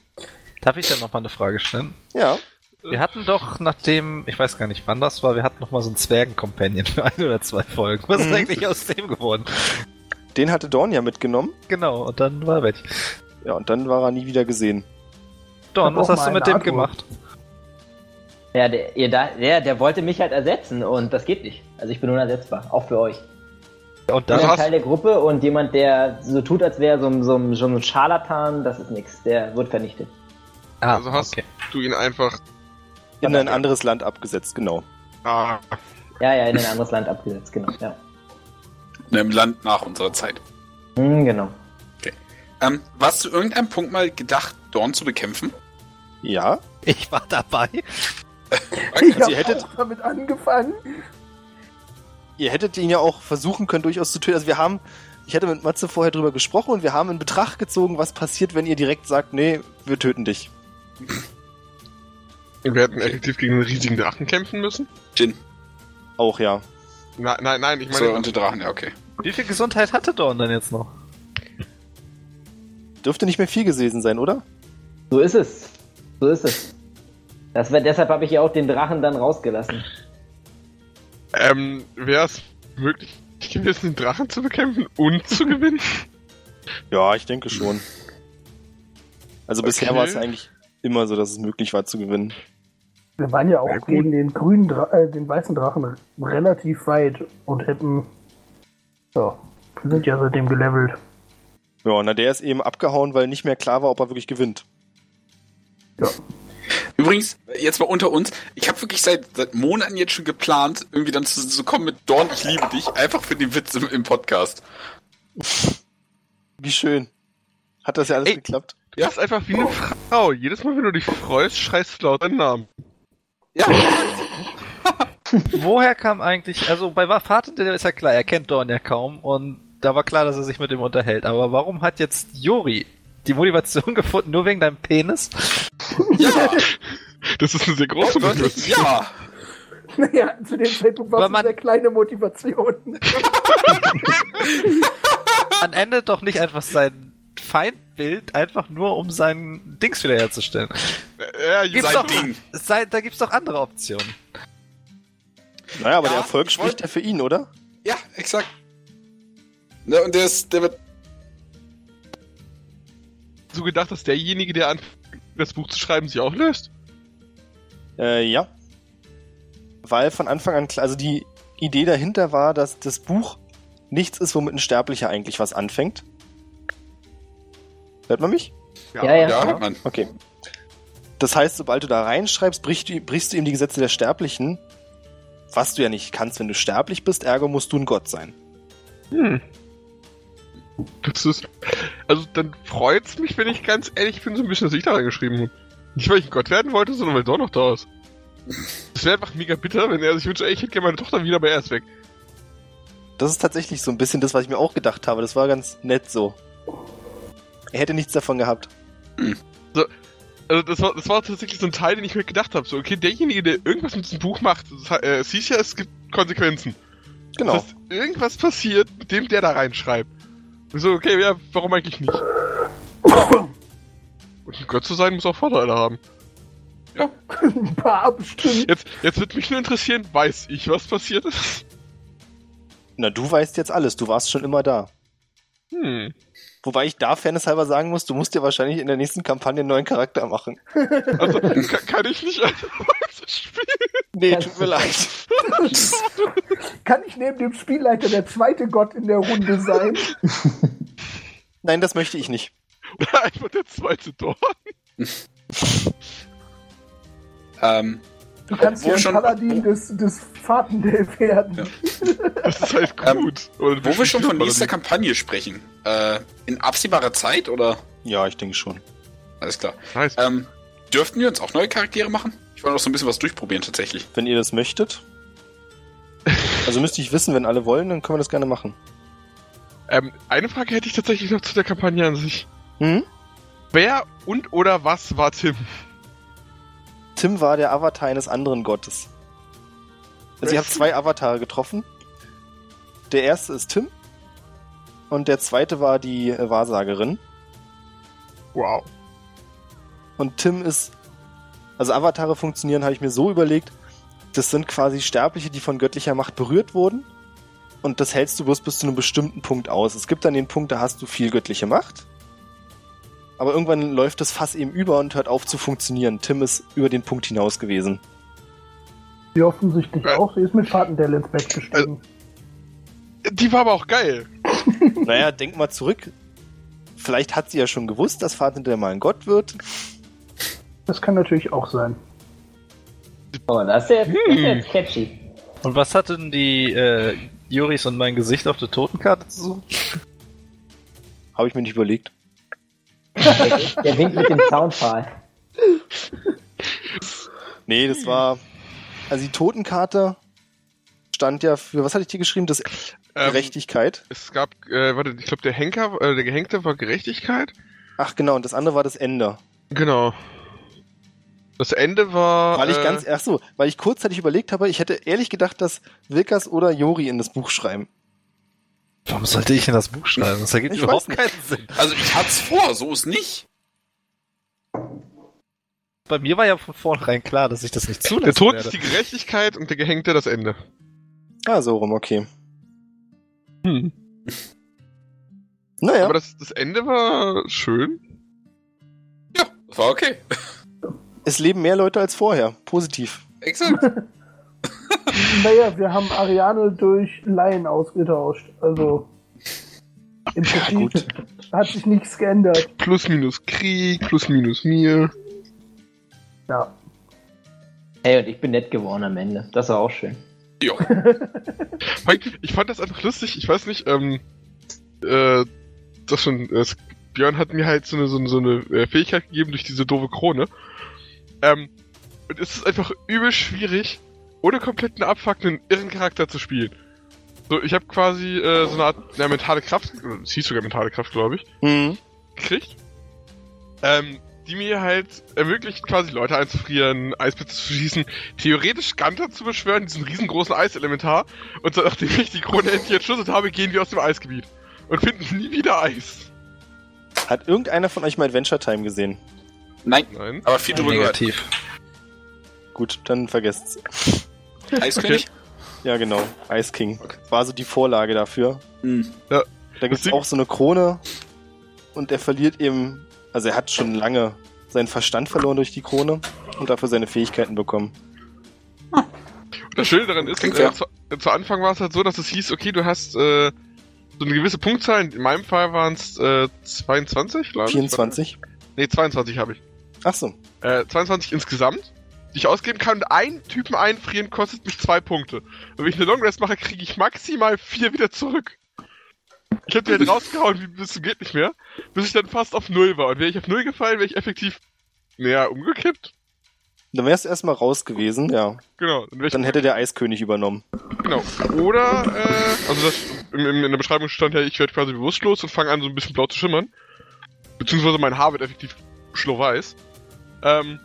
*laughs* Darf ich dann noch mal eine Frage stellen? Ja. Wir hatten doch, nachdem, ich weiß gar nicht wann das war, wir hatten noch mal so einen Zwergen-Companion für ein oder zwei Folgen. Was ist Mhm. eigentlich aus dem geworden? Den hatte Dorn ja mitgenommen. Genau, und dann war er weg. Ja, und dann war er nie wieder gesehen. Don, hab was hast du mit dem gemacht? Ja, der, ihr da, der, der wollte mich halt ersetzen und das geht nicht. Also ich bin unersetzbar, auch für euch. Und Ich bin dann Also ein hast- Teil der Gruppe und jemand, der so tut, als wäre so, ein- so, ein- so ein Scharlatan, das ist nix. Der wird vernichtet. ah, Also hast okay. du ihn einfach. In ein anderes Land abgesetzt, genau. Ah, Ja, ja, in ein anderes Land abgesetzt, genau. Ja. In einem Land nach unserer Zeit. Hm, genau. Ähm, warst du irgendeinem Punkt mal gedacht, Dorn zu bekämpfen? Ja. Ich war dabei. *laughs* Ich Sie habe hättet- damit angefangen. Ihr hättet ihn ja auch versuchen können, durchaus zu töten. Also wir haben, ich hatte mit Matze vorher drüber gesprochen und wir haben in Betracht gezogen, was passiert, wenn ihr direkt sagt, nee, wir töten dich. wir hätten effektiv gegen einen riesigen Drachen kämpfen müssen. Jin. Auch ja. Nein, nein, nein, ich So, meine. und die Drachen, ja, okay. Wie viel Gesundheit hatte Dorn denn jetzt noch? Dürfte nicht mehr viel gewesen sein, oder? So ist es. So ist es. Das wär, deshalb habe ich ja auch den Drachen dann rausgelassen. Ähm, wäre es möglich gewesen, den Drachen zu bekämpfen und zu gewinnen? *laughs* Ja, ich denke schon. Also bisher Okay. war es eigentlich immer so, dass es möglich war zu gewinnen. Wir waren ja auch Ja, gegen den grünen, Dra äh, den weißen Drachen relativ weit und hätten. So, wir sind ja seitdem gelevelt. Ja, na der ist eben abgehauen, weil nicht mehr klar war, ob er wirklich gewinnt. Übrigens, jetzt mal unter uns, ich habe wirklich seit, seit Monaten jetzt schon geplant, irgendwie dann zu, zu kommen mit Dorn, ich liebe dich, einfach für den Witz im, im Podcast. Wie schön. Hat das ja alles Ey. geklappt? Du bist einfach wie eine Frau. Jedes Mal, wenn du dich freust, schreist du laut deinen Namen. Ja, Woher kam eigentlich, also bei Vater ist ja klar, er kennt Dorn ja kaum und da war klar, dass er sich mit ihm unterhält. Aber warum hat jetzt Jori die Motivation *laughs* gefunden, nur wegen deinem Penis? ja, Das ist eine sehr große Motivation. ja. Naja, zu dem Zeitpunkt war es eine sehr kleine Motivation. *laughs* Man endet doch nicht einfach sein Feindbild, einfach nur um sein Dings wiederherzustellen. Ja, Gibt's Sein doch, Ding. sei, da gibt's doch andere Optionen. Naja, aber Ja, der Erfolg ich spricht ja für ihn, oder? Ja, exakt. Ne, und der ist, der wird, so gedacht, dass derjenige, der anfängt, das Buch zu schreiben, sich auch löst? Äh, ja. Weil von Anfang an klar, also die Idee dahinter war, dass das Buch nichts ist, womit ein Sterblicher eigentlich was anfängt. Hört man mich? Ja, ja. ja, hört man. Okay. Das heißt, sobald du da reinschreibst, brichst du, brichst du ihm die Gesetze der Sterblichen, was du ja nicht kannst, wenn du sterblich bist, ergo musst du ein Gott sein. Hm. Das ist. Also dann freut's mich, wenn ich ganz ehrlich bin, so ein bisschen, dass ich da reingeschrieben habe. Nicht, weil ich ein Gott werden wollte, sondern weil Dorn noch da ist. Es wäre einfach mega bitter, wenn er sich wünscht, ey, ich hätte gerne meine Tochter wieder, aber er ist weg. Das ist tatsächlich so ein bisschen das, was ich mir auch gedacht habe. Das war ganz nett so. Er hätte nichts davon gehabt. Also das war, das war tatsächlich so ein Teil, den ich mir gedacht habe. So, okay, derjenige, der irgendwas mit diesem Buch macht, das, äh, es hieß ja, es gibt Konsequenzen. Genau. Dass irgendwas passiert, mit dem der da reinschreibt. So, okay, ja, warum eigentlich nicht? Und ein Gott zu sein, muss auch Vorteile haben. Ein paar bestimmt. Jetzt, jetzt wird mich nur interessieren, weiß ich, was passiert ist? Na, du weißt jetzt alles. Du warst schon immer da. Hm. Wobei ich da fairnesshalber sagen muss, du musst dir wahrscheinlich in der nächsten Kampagne einen neuen Charakter machen. Also, kann, kann ich nicht einfach spielen? Nee, Kannst tut mir leid. *laughs* Kann ich neben dem Spielleiter der zweite Gott in der Runde sein? *laughs* Nein, das möchte ich nicht. Oder einfach der zweite Dorn? *laughs* Ähm, Du kannst ja ein schon- Paladin des, des Fatendale werden. Ja. *laughs* Das ist halt Ähm, gut. Oder wo wir schon von Paladin. nächster Kampagne sprechen, äh, in absehbarer Zeit oder? Ja, ich denke schon. Alles klar. Nice. Ähm, dürften wir uns auch neue Charaktere machen? Ich wollte noch so ein bisschen was durchprobieren tatsächlich. Wenn ihr das möchtet. Also müsste ich wissen, wenn alle wollen, dann können wir das gerne machen. Ähm, eine Frage hätte ich tatsächlich noch zu der Kampagne an sich. Hm? Wer und oder was war Tim? Tim war der Avatar eines anderen Gottes. Also ihr habt zwei Avatare getroffen. Der erste ist Tim. Und der zweite war die äh, Wahrsagerin. Wow. Und Tim ist. Also Avatare funktionieren, habe ich mir so überlegt. Das sind quasi Sterbliche, die von göttlicher Macht berührt wurden. Und das hältst du bloß bis zu einem bestimmten Punkt aus. Es gibt dann den Punkt, da hast du viel göttliche Macht. Aber irgendwann läuft das Fass eben über und hört auf zu funktionieren. Tim ist über den Punkt hinaus gewesen. Sie offensichtlich auch. Sie ist mit Fatendale ins Bett gestiegen. Die war aber auch geil. *laughs* Naja, denk mal zurück. Vielleicht hat sie ja schon gewusst, dass der mal ein Gott wird. Das kann natürlich auch sein. Oh, das ist jetzt, das ist jetzt catchy. Und was hatten die äh, Juris und mein Gesicht auf der Totenkarte zu suchen? Habe ich mir nicht überlegt. Der, der winkt mit dem Zaunpfahl. Nee, das war. Also die Totenkarte stand ja für. Was hatte ich dir geschrieben? Das Ähm, Gerechtigkeit. Es gab, äh, warte, ich glaube, der Henker, äh, der Gehängte war Gerechtigkeit. Ach genau, und das andere war das Ende. Genau. Das Ende war. Weil ich äh, ganz, ach so, weil ich kurzzeitig überlegt habe, ich hätte ehrlich gedacht, dass Wilkas oder Jori in das Buch schreiben. Warum sollte ich in das Buch schreiben? Das ergibt Ich überhaupt weiß keinen Sinn. Also ich hat's vor, so ist nicht. bei mir war ja von vornherein klar, dass ich das nicht zulassen Der Tod werde. ist die Gerechtigkeit und der Gehängte das Ende. Ah, so rum, okay. Hm. *laughs* Naja, Aber das, das Ende war schön. Ja, das war okay. es leben mehr Leute als vorher. Positiv. Exakt. *laughs* *laughs* Naja, wir haben Ariane durch Laien ausgetauscht. Also im Prinzip hat sich nichts geändert. Plus minus Krieg, plus minus mir. Ja. Hey, und ich bin nett geworden am Ende. Das war auch schön. Jo. *laughs* Ich fand das einfach lustig, ich weiß nicht, ähm, äh, das schon, äh, Björn hat mir halt so eine, so eine, so eine äh, Fähigkeit gegeben durch diese doofe Krone. Ähm, und es ist einfach übel schwierig, ohne kompletten Abfuck einen irren Charakter zu spielen. So, ich habe quasi äh, so eine Art ja, mentale Kraft, es hieß sogar mentale Kraft, glaube ich, Hm. gekriegt, ähm, die mir halt ermöglicht, quasi Leute einzufrieren, Eisblitze zu schießen, theoretisch Ganter zu beschwören, diesen riesengroßen Eiselementar, und so, nachdem ich die Krone endlich entschlüsselt habe, gehen wir aus dem Eisgebiet und finden nie wieder Eis. Hat irgendeiner von euch mal Adventure Time gesehen? Nein, Nein. aber viel drüber. Negativ. Gut, dann vergesst's. *laughs* Eiskönig? Ja, genau. Ice King. War so die Vorlage dafür. Hm. Da gibt's Ding- auch so eine Krone und er verliert eben, also er hat schon lange seinen Verstand verloren durch die Krone und dafür seine Fähigkeiten bekommen. Und *laughs* das Schöne daran ist, äh, fair. zu, äh, zu Anfang war es halt so, dass es hieß, okay, du hast äh, so eine gewisse Punktzahl, in meinem Fall waren es äh, 22, glaube ich. 24? Nee, 22 habe ich. Ach so. Äh, 22 insgesamt, die ich ausgeben kann. Und einen Typen einfrieren kostet mich zwei Punkte. Und wenn ich eine Long Rest mache, kriege ich maximal vier wieder zurück. Ich habe die halt *laughs* rausgehauen, wie bis zum geht nicht mehr, bis ich dann fast auf Null war. Und wäre ich auf Null gefallen, wäre ich effektiv, naja, umgekippt. Dann wärst du erstmal raus gewesen, ja. Genau. Dann, hätte der Eiskönig übernommen. genau. Oder, äh, also das, im, in der Beschreibung stand ja, ich werde quasi bewusstlos und fange an, so ein bisschen blau zu schimmern. Beziehungsweise mein Haar wird effektiv schlohweiß. Ähm,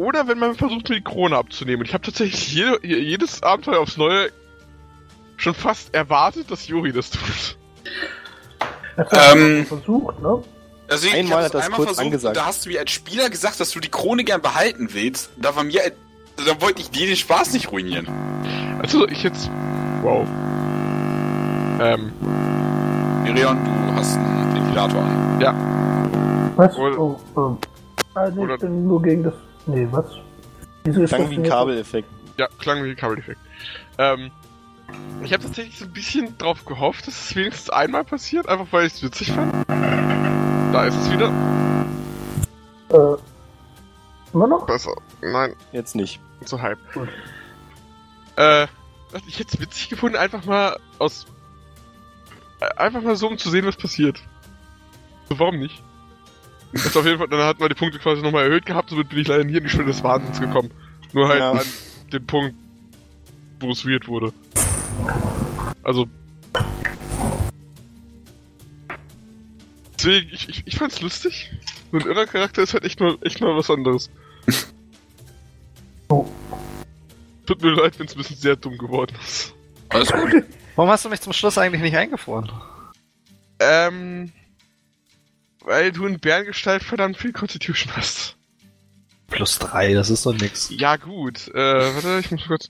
oder wenn man versucht, mir die Krone abzunehmen. Und ich habe tatsächlich jede, jedes Abenteuer aufs Neue schon fast erwartet, dass Juri das tut. Das hat Ähm. versucht, ne? Einmal ich hab hat das einmal kurz versucht, angesagt. Da hast du mir als Spieler gesagt, dass du die Krone gern behalten willst. Da war mir, da wollte ich dir den Spaß nicht ruinieren. Also ich jetzt. Wow. Ähm, Miriam, du hast einen Ventilator an. Was? Oder- oh, ähm. Nee, Oder- ich bin nur gegen das. Nee, was? Wieso ist Klang das wie ein Kabeleffekt. ja, klang wie ein Kabeleffekt. Ähm, ich habe tatsächlich so ein bisschen drauf gehofft, dass es wenigstens einmal passiert, einfach weil ich es witzig fand. Da ist es wieder. Äh, immer noch? Besser. Nein, Jetzt nicht. zu halb. Gut. Äh, ich jetzt witzig gefunden, einfach mal aus. äh, Einfach mal so, um zu sehen, was passiert. So, warum nicht? Das auf jeden Fall, dann hat man die Punkte quasi nochmal erhöht gehabt, somit bin ich leider nie in die Schule des Wahnsinns gekommen. Nur halt Ja. an dem Punkt, wo es weird wurde. Also. Deswegen, ich, ich, ich fand's lustig. So ein irrer Charakter ist halt echt mal, echt mal was anderes. Oh. Tut mir leid, wenn es ein bisschen sehr dumm geworden ist. Alles gut. Warum hast du mich zum Schluss eigentlich nicht eingefroren? Ähm. Weil du in Bärengestalt verdammt viel Constitution hast. Plus drei, das ist doch nix. Ja, gut. Äh, warte, ich muss kurz.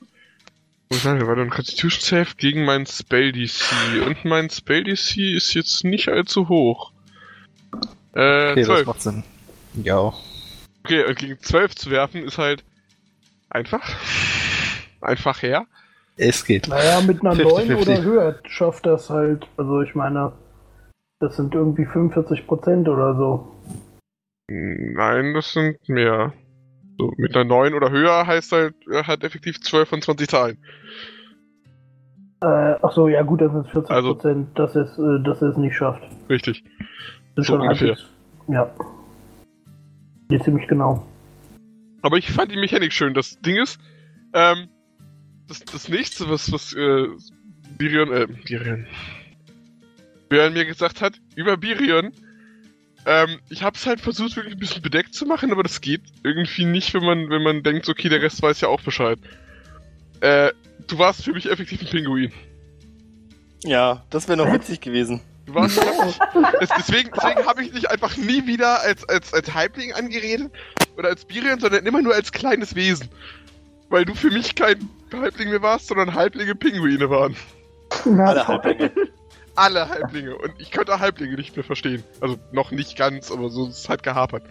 Wo ist denn? War ein Constitution Save gegen mein Spell DC. Und mein Spell DC ist jetzt nicht allzu hoch. Äh, Okay, das 12. macht Sinn. Ja. Okay, und gegen 12 zu werfen ist halt einfach. Einfach her. Es geht. Naja, mit einer 9 50-50. oder höher schafft das halt. Also ich meine, das sind irgendwie 45 Prozent oder so. Nein, das sind mehr. So, mit einer 9 oder höher heißt halt, er hat effektiv 12 von 20 Zahlen. Äh, ach so, ja gut, das sind 40 Also- Prozent, dass es, äh, dass er es nicht schafft. Richtig. Das ist So schon ungefähr. halbwegs- Ja. Nee, ziemlich genau. Aber ich fand die Mechanik schön. Das Ding ist, ähm, das, das nächste, was, was, äh, Birion, äh, Birion, Björn mir gesagt hat, über Birion, ähm, ich hab's halt versucht, wirklich ein bisschen bedeckt zu machen, aber das geht irgendwie nicht, wenn man, wenn man denkt, okay, der Rest weiß ja auch Bescheid. Äh, du warst für mich effektiv ein Pinguin. Ja, das wäre noch witzig gewesen. Du warst das, deswegen deswegen habe ich dich einfach nie wieder als, als, als Halbling angeredet oder als Birion, sondern immer nur als kleines Wesen. Weil du für mich kein Halbling mehr warst, sondern Halblinge Pinguine waren. Na, Alle Halblinge. Alle Halblinge. Und ich könnte Halblinge nicht mehr verstehen. Also noch nicht ganz, aber so ist es halt gehapert.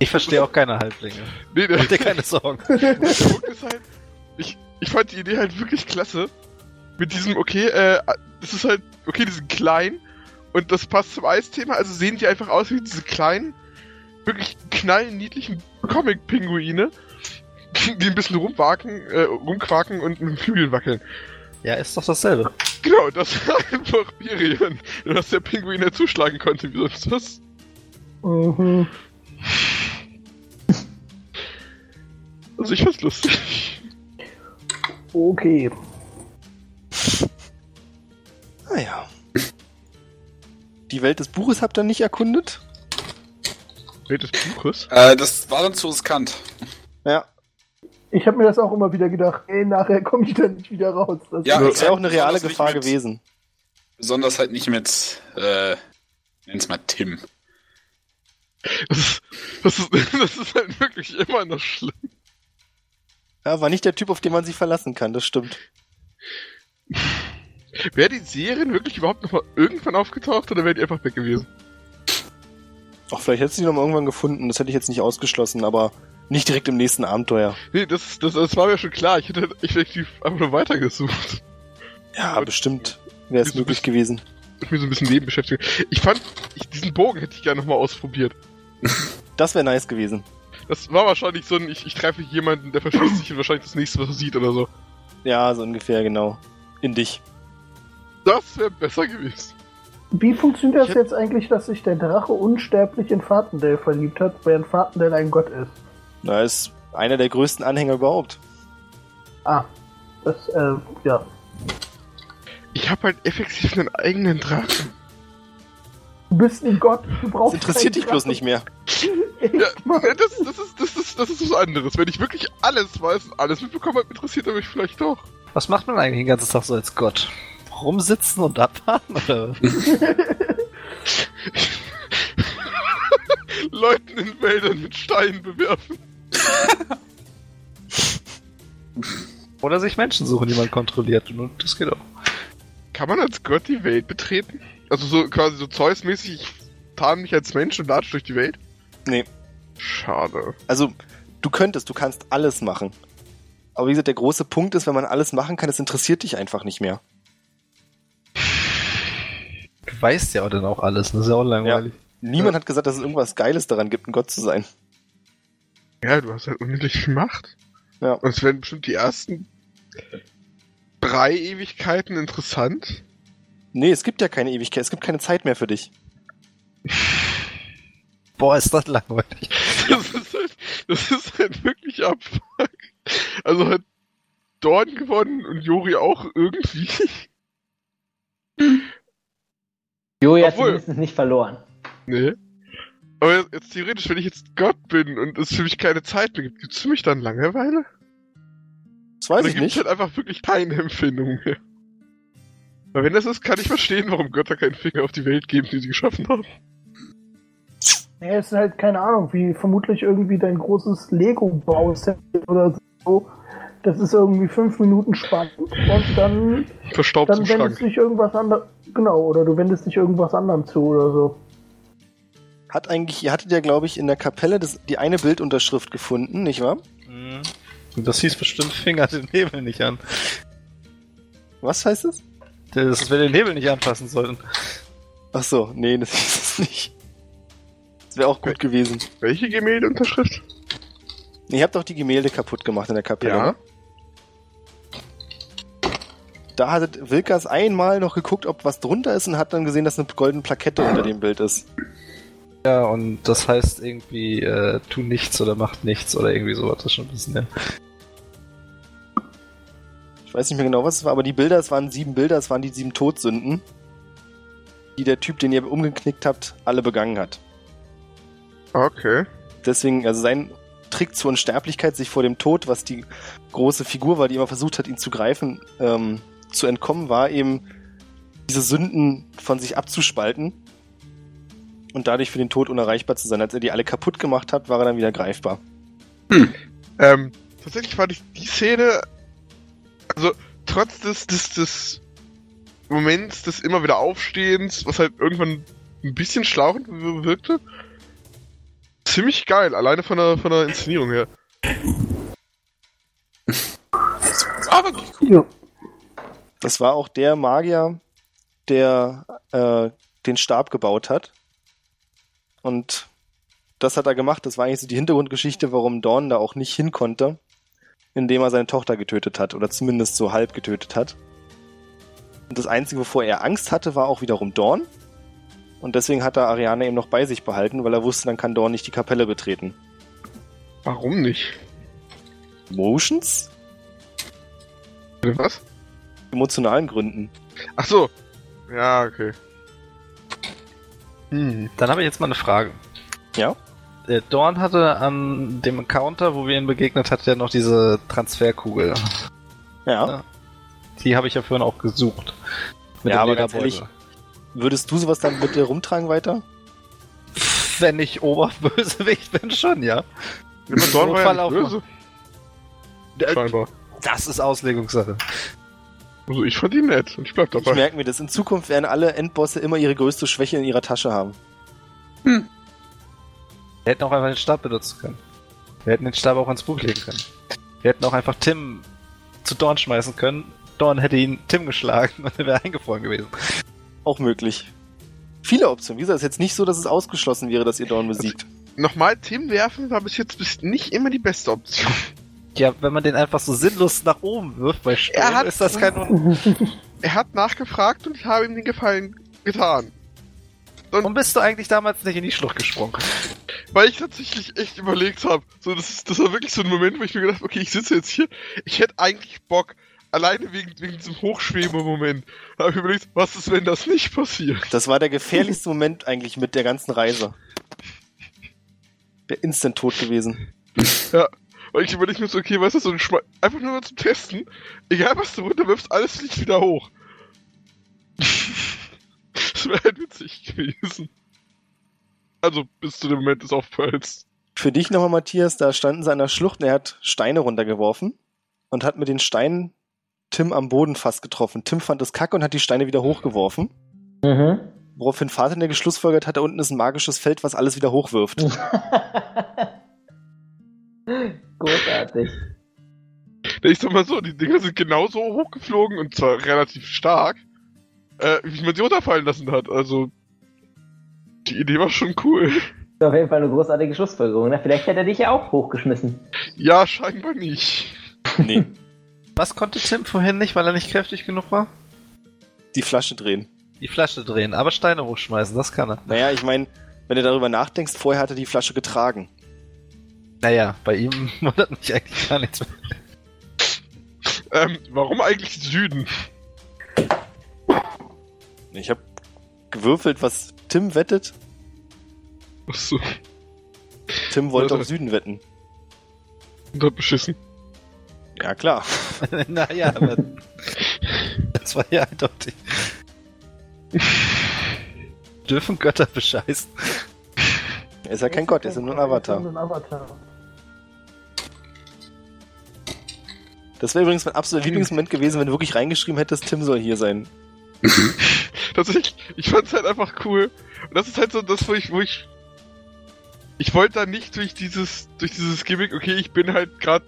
Ich verstehe auch keine Halblinge. Nee, der, Mach dir keine Sorgen. *laughs* der Punkt ist halt, ich, ich fand die Idee halt wirklich klasse. Mit diesem, okay, äh, das ist halt, okay, die sind klein und das passt zum Eisthema, also sehen die einfach aus wie diese kleinen, wirklich knallniedlichen Comic-Pinguine, die ein bisschen rumwaken, äh, rumquaken und mit den Flügeln wackeln. Ja, ist doch dasselbe. Genau, das *laughs* war einfach Birion, dass der Pinguin ja zuschlagen konnte, wie sonst was. Mhm. Also ich fand's lustig. Okay. Naja. Die Welt des Buches habt ihr nicht erkundet? Welt des Buches? Äh, das war dann zu riskant. Ja. Ich habe mir das auch immer wieder gedacht, ey, nachher komme ich da nicht wieder raus. Das Ja, Das wäre auch eine reale Gefahr mit- gewesen. Besonders halt nicht mit, äh, nenn's mal Tim. Das ist, das, *laughs* ist, das ist halt wirklich immer noch schlimm. Ja, war nicht der Typ, auf den man sich verlassen kann, das stimmt. Wäre die Serien wirklich überhaupt noch mal irgendwann aufgetaucht oder wäre die einfach weg gewesen? Auch vielleicht hättest du die noch mal irgendwann gefunden, das hätte ich jetzt nicht ausgeschlossen, aber nicht direkt im nächsten Abenteuer. Nee, das, das, das war mir schon klar. Ich hätte effektiv einfach nur weitergesucht. Ja, Aber- bestimmt wäre es möglich bist- gewesen. Ich mir so ein bisschen Nebenbeschäftigung. Ich fand, ich, diesen Bogen hätte ich gerne noch mal ausprobiert. *laughs* Das wäre nice gewesen. Das war wahrscheinlich so ein, ich, ich treffe jemanden, der verschließt sich und wahrscheinlich das nächste, was er sieht oder so. Ja, so ungefähr, genau. In dich. Das wäre besser gewesen. Wie funktioniert das jetzt eigentlich, dass sich der Drache unsterblich in Fatendale verliebt hat, während Fatendale ein Gott ist? Da ist einer der größten Anhänger überhaupt. Ah, das, äh, ja. Ich habe halt effektiv einen eigenen Drachen. Du bist ein Gott, du Das brauchst interessiert dich bloß nicht mehr. *laughs* Ja, das, das, ist, das, ist, das ist was anderes. Wenn ich wirklich alles weiß und alles mitbekommen habe, interessiert er mich vielleicht doch. Was macht man eigentlich den ganzen Tag so als Gott? Rumsitzen und abwarten? Oder? *laughs* *laughs* Leuten in Wäldern mit Steinen bewerfen. *laughs* Oder sich Menschen suchen, die man kontrolliert. Und das geht auch. Kann man als Gott die Welt betreten? Also so quasi so Zeus-mäßig, ich tarn mich als Mensch und latsch durch die Welt? Nee. Schade. Also, du könntest, du kannst alles machen. Aber wie gesagt, der große Punkt ist, wenn man alles machen kann, es interessiert dich einfach nicht mehr. Du weißt ja auch dann auch alles. Das ist ja auch langweilig. Niemand Ja. hat gesagt, dass es irgendwas Geiles daran gibt, ein Gott zu sein. Ja, du hast halt unendlich viel Macht. Ja. Und es werden bestimmt die ersten drei Ewigkeiten interessant. Nee, es gibt ja keine Ewigkeit, es gibt keine Zeit mehr für dich. *laughs* Boah, ist das langweilig. Das ist halt, das ist halt wirklich Abfuck. Also hat Dorn gewonnen und Jori auch irgendwie. Joey hat Obwohl- zumindest nicht verloren. Nee. Aber jetzt, theoretisch, wenn ich jetzt Gott bin und es für mich keine Zeit mehr gibt, gibt's für mich dann Langeweile? Das weiß Oder ich nicht. halt einfach wirklich keine Empfindung mehr? Weil wenn das ist, kann ich verstehen, warum Götter keinen Finger auf die Welt geben, die sie geschaffen haben. Ja, es ist halt keine Ahnung, wie vermutlich irgendwie dein großes Lego-Bauset oder so. Das ist irgendwie fünf Minuten spannend und dann, Verstaubt dann wendest Schrank. dich irgendwas anderem. Genau, oder du wendest dich irgendwas anderem zu oder so. Hat eigentlich, ihr hattet ja, glaube ich, in der Kapelle das, die eine Bildunterschrift gefunden, nicht wahr? Mhm. Das hieß bestimmt Finger den Nebel nicht an. Was heißt es? Dass wir den Nebel nicht anfassen sollten. Ach so, nee, das *laughs* ist es nicht. Das wäre auch gut gewesen. Welche Gemäldeunterschrift? Ihr habt doch die Gemälde kaputt gemacht in der Kapelle, Ja. Da hat Wilkas einmal noch geguckt, ob was drunter ist und hat dann gesehen, dass eine goldene Plakette unter dem Bild ist. Ja, und das heißt irgendwie, äh, tu nichts oder macht nichts oder irgendwie sowas. Das ist schon ein bisschen, ja. Ich weiß nicht mehr genau, was es war, aber die Bilder, es waren sieben Bilder, es waren die sieben Todsünden, die der Typ, den ihr umgeknickt habt, alle begangen hat. Okay. Deswegen, also sein Trick zur Unsterblichkeit, sich vor dem Tod, was die große Figur war, die immer versucht hat, ihn zu greifen, ähm, zu entkommen, war eben diese Sünden von sich abzuspalten und dadurch für den Tod unerreichbar zu sein. Als er die alle kaputt gemacht hat, war er dann wieder greifbar. Ähm, tatsächlich fand ich die Szene, also trotz des, des, des Moments des immer wieder Aufstehens, was halt irgendwann ein bisschen schlauchend wirkte, ziemlich geil, alleine von der, von der Inszenierung her. War wirklich cool. Ja. Das war auch der Magier, der äh, den Stab gebaut hat. Und das hat er gemacht. Das war eigentlich so die Hintergrundgeschichte, warum Dorn da auch nicht hin konnte, indem er seine Tochter getötet hat oder zumindest so halb getötet hat. Und das Einzige, wovor er Angst hatte, war auch wiederum Dorn. Und deswegen hat er Ariane eben noch bei sich behalten, weil er wusste, dann kann Dorn nicht die Kapelle betreten. Warum nicht? Motions? Was? Emotionalen Gründen. Ach so. Ja, okay. Hm. Dann habe ich jetzt mal eine Frage. Ja? Äh, Dorn hatte an dem Encounter, wo wir ihn begegnet hat, ja noch diese Transferkugel. Ja. Die habe ich ja vorhin auch gesucht. Mit Ja, aber ganz ehrlich, Würdest du sowas dann mit dir rumtragen weiter? Wenn ich Oberbösewicht bin, schon, ja. Aber Dorn war ja böse. Scheinbar. Das ist Auslegungssache. Also ich ihn nett und ich bleib Ich dabei. merke mir das. In Zukunft werden alle Endbosse immer ihre größte Schwäche in ihrer Tasche haben. Wir hätten auch einfach den Stab benutzen können. Wir hätten den Stab auch ans Buch legen können. Wir hätten auch einfach Tim zu Dorn schmeißen können. Dorn hätte ihn Tim geschlagen *laughs* und er wäre eingefroren gewesen. Auch möglich. Viele Optionen. Wie gesagt, es ist jetzt nicht so, dass es ausgeschlossen wäre, dass ihr Dorn besiegt. Nochmal, Tim werfen war bis jetzt bis nicht immer die beste Option. Ja, wenn man den einfach so sinnlos nach oben wirft bei Sturm, Er hat- ist das kein *laughs* Er hat nachgefragt und ich habe ihm den Gefallen getan. Warum bist du eigentlich damals nicht in die Schlucht gesprungen? Weil ich tatsächlich echt überlegt habe. So, das, ist, das war wirklich so ein Moment, wo ich mir gedacht habe, okay, ich sitze jetzt hier. Ich hätte eigentlich Bock, alleine wegen, wegen diesem Hochschwebe-Moment. Da habe ich überlegt, was ist, wenn das nicht passiert? Das war der gefährlichste Moment eigentlich mit der ganzen Reise. Der instant tot gewesen. Weil ich überlege mir so, okay, weißt du, so ein Schme einfach nur mal zum Testen. Egal was du runterwirfst, alles fliegt wieder hoch. *laughs* das wäre halt witzig gewesen. Also bis zu dem Moment des Aufpralls. Für dich nochmal, Matthias, da standen sie an der Schlucht und er hat Steine runtergeworfen und hat mit den Steinen Tim am Boden fast getroffen. Tim fand das kacke und hat die Steine wieder hochgeworfen. Mhm. Woraufhin Vater der geschlussfolgert hat, da unten ist ein magisches Feld, was alles wieder hochwirft. *laughs* Großartig. Ich sag mal so, die Dinger sind genauso hochgeflogen und zwar relativ stark, äh, wie man sie runterfallen lassen hat. Also, die Idee war schon cool. ist auf jeden Fall eine großartige Schlussfolgerung. Ne? Vielleicht hätte er dich ja auch hochgeschmissen. Ja, scheinbar nicht. Nee, *laughs* Was konnte Tim vorhin nicht, weil er nicht kräftig genug war? die Flasche drehen. Die Flasche drehen, aber Steine hochschmeißen, das kann er. Naja, ich meine, wenn du darüber nachdenkst, vorher hat er die Flasche getragen. Naja, bei ihm *laughs* wundert mich eigentlich gar nichts mehr. Ähm, warum eigentlich Süden? Ich habe gewürfelt, was Tim wettet. Achso, Tim wollte auf Süden wetten. und hat beschissen. Ja, klar. *laughs* naja, aber das war ja eindeutig. *laughs* Dürfen Götter bescheißen? Er ist ja kein Gott, er ist nur ein Avatar. Ein Avatar. Das wäre übrigens mein absoluter Lieblingsmoment gewesen, wenn du wirklich reingeschrieben hättest, Tim soll hier sein. *laughs* Tatsächlich, ich fand's halt einfach cool. Und das ist halt so das, wo ich, wo ich. Ich wollte da nicht durch dieses, durch dieses Gimmick, okay, ich bin halt gerade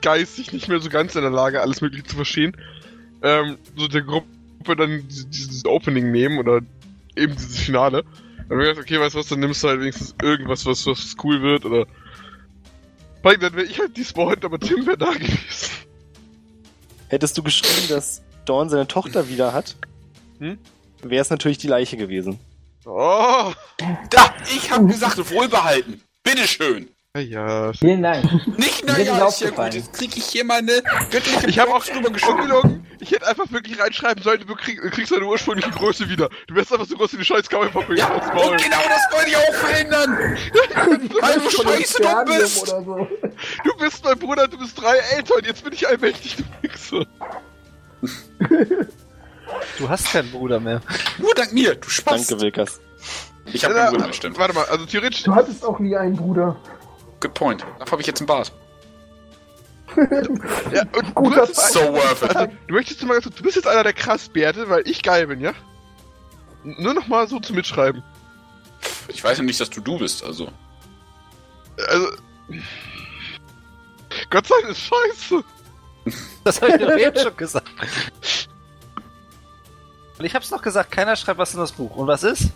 geistig nicht mehr so ganz in der Lage, alles Mögliche zu verstehen. Ähm, so der Gruppe dann dieses, Opening nehmen oder eben dieses Finale. Dann ich gedacht, okay, weißt du was, dann nimmst du halt wenigstens irgendwas, was, was cool wird oder. Vor Dann wäre ich halt despawned, aber Tim wäre da gewesen. Hättest du geschrieben, dass Dawn seine Tochter wieder hat, Hm? wäre es natürlich die Leiche gewesen. Oh! Da, ich hab gesagt, wohlbehalten. Bitteschön. Ja. Vielen Dank. Nicht, naja, ist ja gut. Jetzt krieg ich hier mal eine göttliche Ich habe auch drüber ungelogen. Ich hätte einfach wirklich reinschreiben sollen, du krieg, kriegst deine ursprüngliche Größe wieder. Du wärst einfach so groß wie die scheiß Coverpappe. Ja, und genau das wollte ich auch verhindern. *laughs* Weil du scheiße dumm Sternum bist. So. Du bist mein Bruder, du bist drei älter und jetzt bin ich allmächtig, du Wichser. Du hast keinen Bruder mehr. Nur dank mir, du Spaß. Danke, Wilkas. Ich habe Ja, keinen Bruder, stimmt. Warte mal, also theoretisch. Du hattest auch nie einen Bruder. Good point. Dafür habe ich jetzt einen Bart. *laughs* Ja, und Guter du, So worth it. du möchtest mal du bist jetzt einer der krass Bärte, weil ich geil bin, ja? Nur noch mal so zu mitschreiben. Ich weiß ja nicht, dass du du bist, also. Also. Gott sei Dank ist scheiße. Das habe ich doch eben schon gesagt. Und ich hab's noch gesagt, keiner schreibt was in das Buch. Und was ist?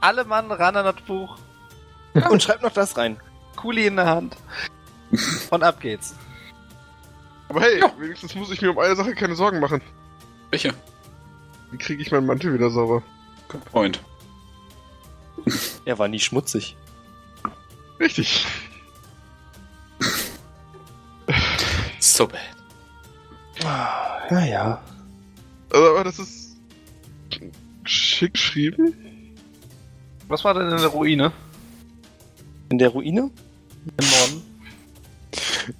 Alle Mann ran an das Buch, Und schreib noch das rein. Kuli in der Hand. *laughs* Und ab geht's. Aber hey, Ja. wenigstens muss ich mir um eine Sache keine Sorgen machen. Welche? Wie kriege ich meinen Mantel wieder sauber? Good point. Er war nie schmutzig. Richtig. So bad. Ja, ja. Also, aber das ist. schick geschrieben? Was war denn in der Ruine? In der Ruine? Im Norden?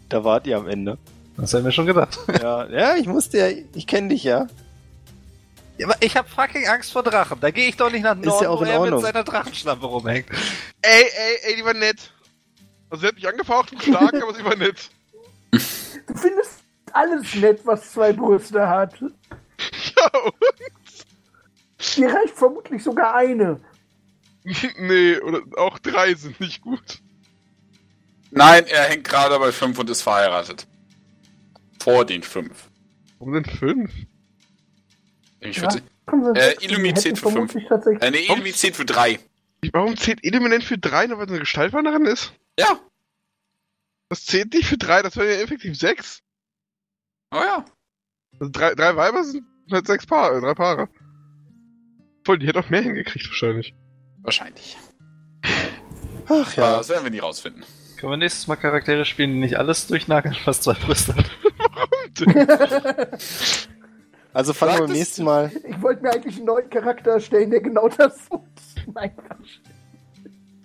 Da wart ihr am Ende. Das haben wir schon gedacht. Ja, ja, ich musste ja, ich kenne dich ja. Ja, aber ich hab fucking Angst vor Drachen. Da gehe ich doch nicht nach Norden, ja auch wo in er Ordnung. mit seiner Drachenschlampe rumhängt. Ey, ey, ey, die war nett. Also, sie hat mich angefaucht und stark, aber sie war nett. Du findest alles nett, was zwei Brüste hat. Ja, Dir reicht vermutlich sogar eine. nee, oder auch drei sind nicht gut. Nein, er hängt gerade bei 5 und ist verheiratet. Vor den 5. Warum denn fünf? Ich Ja. Äh, Illumi zählt für fünf. vermutlich tatsächlich- äh, nee, irgendwie zählt für 3. Warum zählt Element für drei, nur weil es eine Gestaltwanderin ist? Ja. Das zählt nicht für drei, das wäre ja effektiv sechs. Oh ja. Also drei, drei Weiber sind halt sechs Paare, drei Paare. Voll, die hätte auch mehr hingekriegt wahrscheinlich. Wahrscheinlich. Ach Aber ja. das werden wir nie rausfinden. Können wir nächstes Mal Charaktere spielen, die nicht alles durchnageln, was zwei Brüste hat? *laughs* Also fangen wir beim das- nächsten Mal. Ich wollte mir eigentlich einen neuen Charakter erstellen, der genau *laughs* das tut. Nein.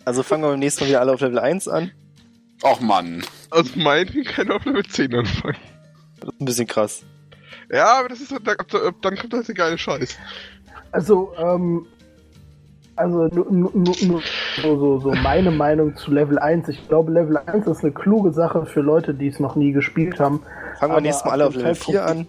Also fangen wir beim nächsten Mal wieder alle auf Level 1 an. Och Mann. Aus meinen kann auf Level 10 anfangen. Das ist ein bisschen krass. Ja, aber das ist dann kommt halt der geile Scheiß. Also, ähm, also nur, nur, nur, so, so, so meine Meinung zu Level 1. Ich glaube, Level 1 ist eine kluge Sache für Leute, die es noch nie gespielt haben. Fangen wir nächstes Mal alle auf Level Zeitpunkt- 4 an.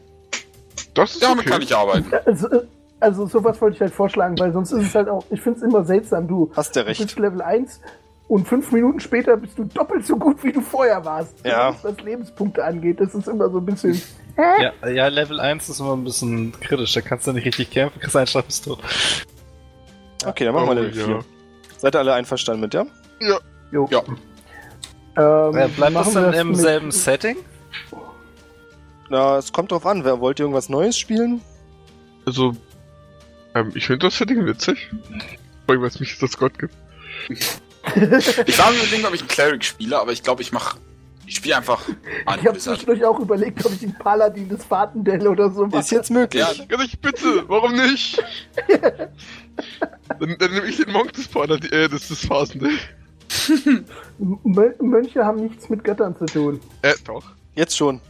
Das ist Damit okay. kann ich arbeiten. Also, äh, also sowas wollte ich halt vorschlagen, weil sonst ist es halt auch, ich finde es immer seltsam, du Hast du du recht. bist Level 1 und fünf Minuten später bist du doppelt so gut, wie du vorher warst. Ja. Was Lebenspunkte angeht, das ist immer so ein bisschen... Ja, ja, Level 1 ist immer ein bisschen kritisch. Da kannst du nicht richtig kämpfen, kriegst einen Schlag bist tot. Okay, dann machen wir Oh, Level 4. ja. Seid ihr alle einverstanden mit, ja? Jo. Ja. Ähm, Äh, bleibt das wir dann im selben Setting? Na, es kommt drauf an. Wer wollt ihr irgendwas Neues spielen? Also, ähm, ich finde das Setting witzig. Vor allem, weil es mich das Gott gibt. Ich war mir überlegen, ob ich einen Cleric spiele, aber ich glaube, ich mach. Ich spiele einfach an *laughs* Ich habe zwischendurch auch überlegt, ob ich den Paladin des Fatendell oder so mache. Ist jetzt möglich. Ja, ich bitte, warum nicht? *laughs* dann, dann nehme ich den Monk des Pader, äh, des, des Phasen. Mö- Mönche haben nichts mit Göttern zu tun. Äh, doch. Jetzt schon.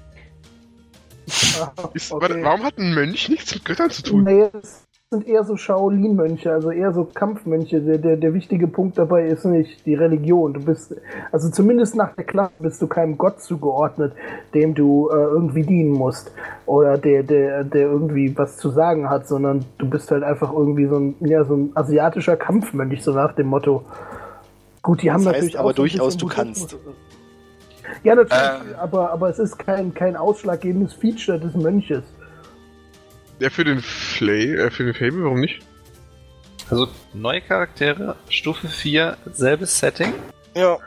Ah, Ist, okay. warte, warum hat ein Mönch nichts mit Göttern zu tun? Nee, das sind eher so Shaolin-Mönche, also eher so Kampfmönche. Der, der, der wichtige Punkt dabei ist nicht die Religion. Du bist, also zumindest nach der Klasse bist du keinem Gott zugeordnet, dem du äh, irgendwie dienen musst. Oder der, der, der irgendwie was zu sagen hat, sondern du bist halt einfach irgendwie so ein, ja, so ein asiatischer Kampfmönch, so nach dem Motto. Gut, die haben Das heißt natürlich aber durchaus, du kannst. Ja, natürlich, Äh. aber, aber es ist kein, kein ausschlaggebendes Feature des Mönches. Ja, für den Flay, äh, für den Fable, warum nicht? Also neue Charaktere, Stufe 4, selbes Setting. Ja.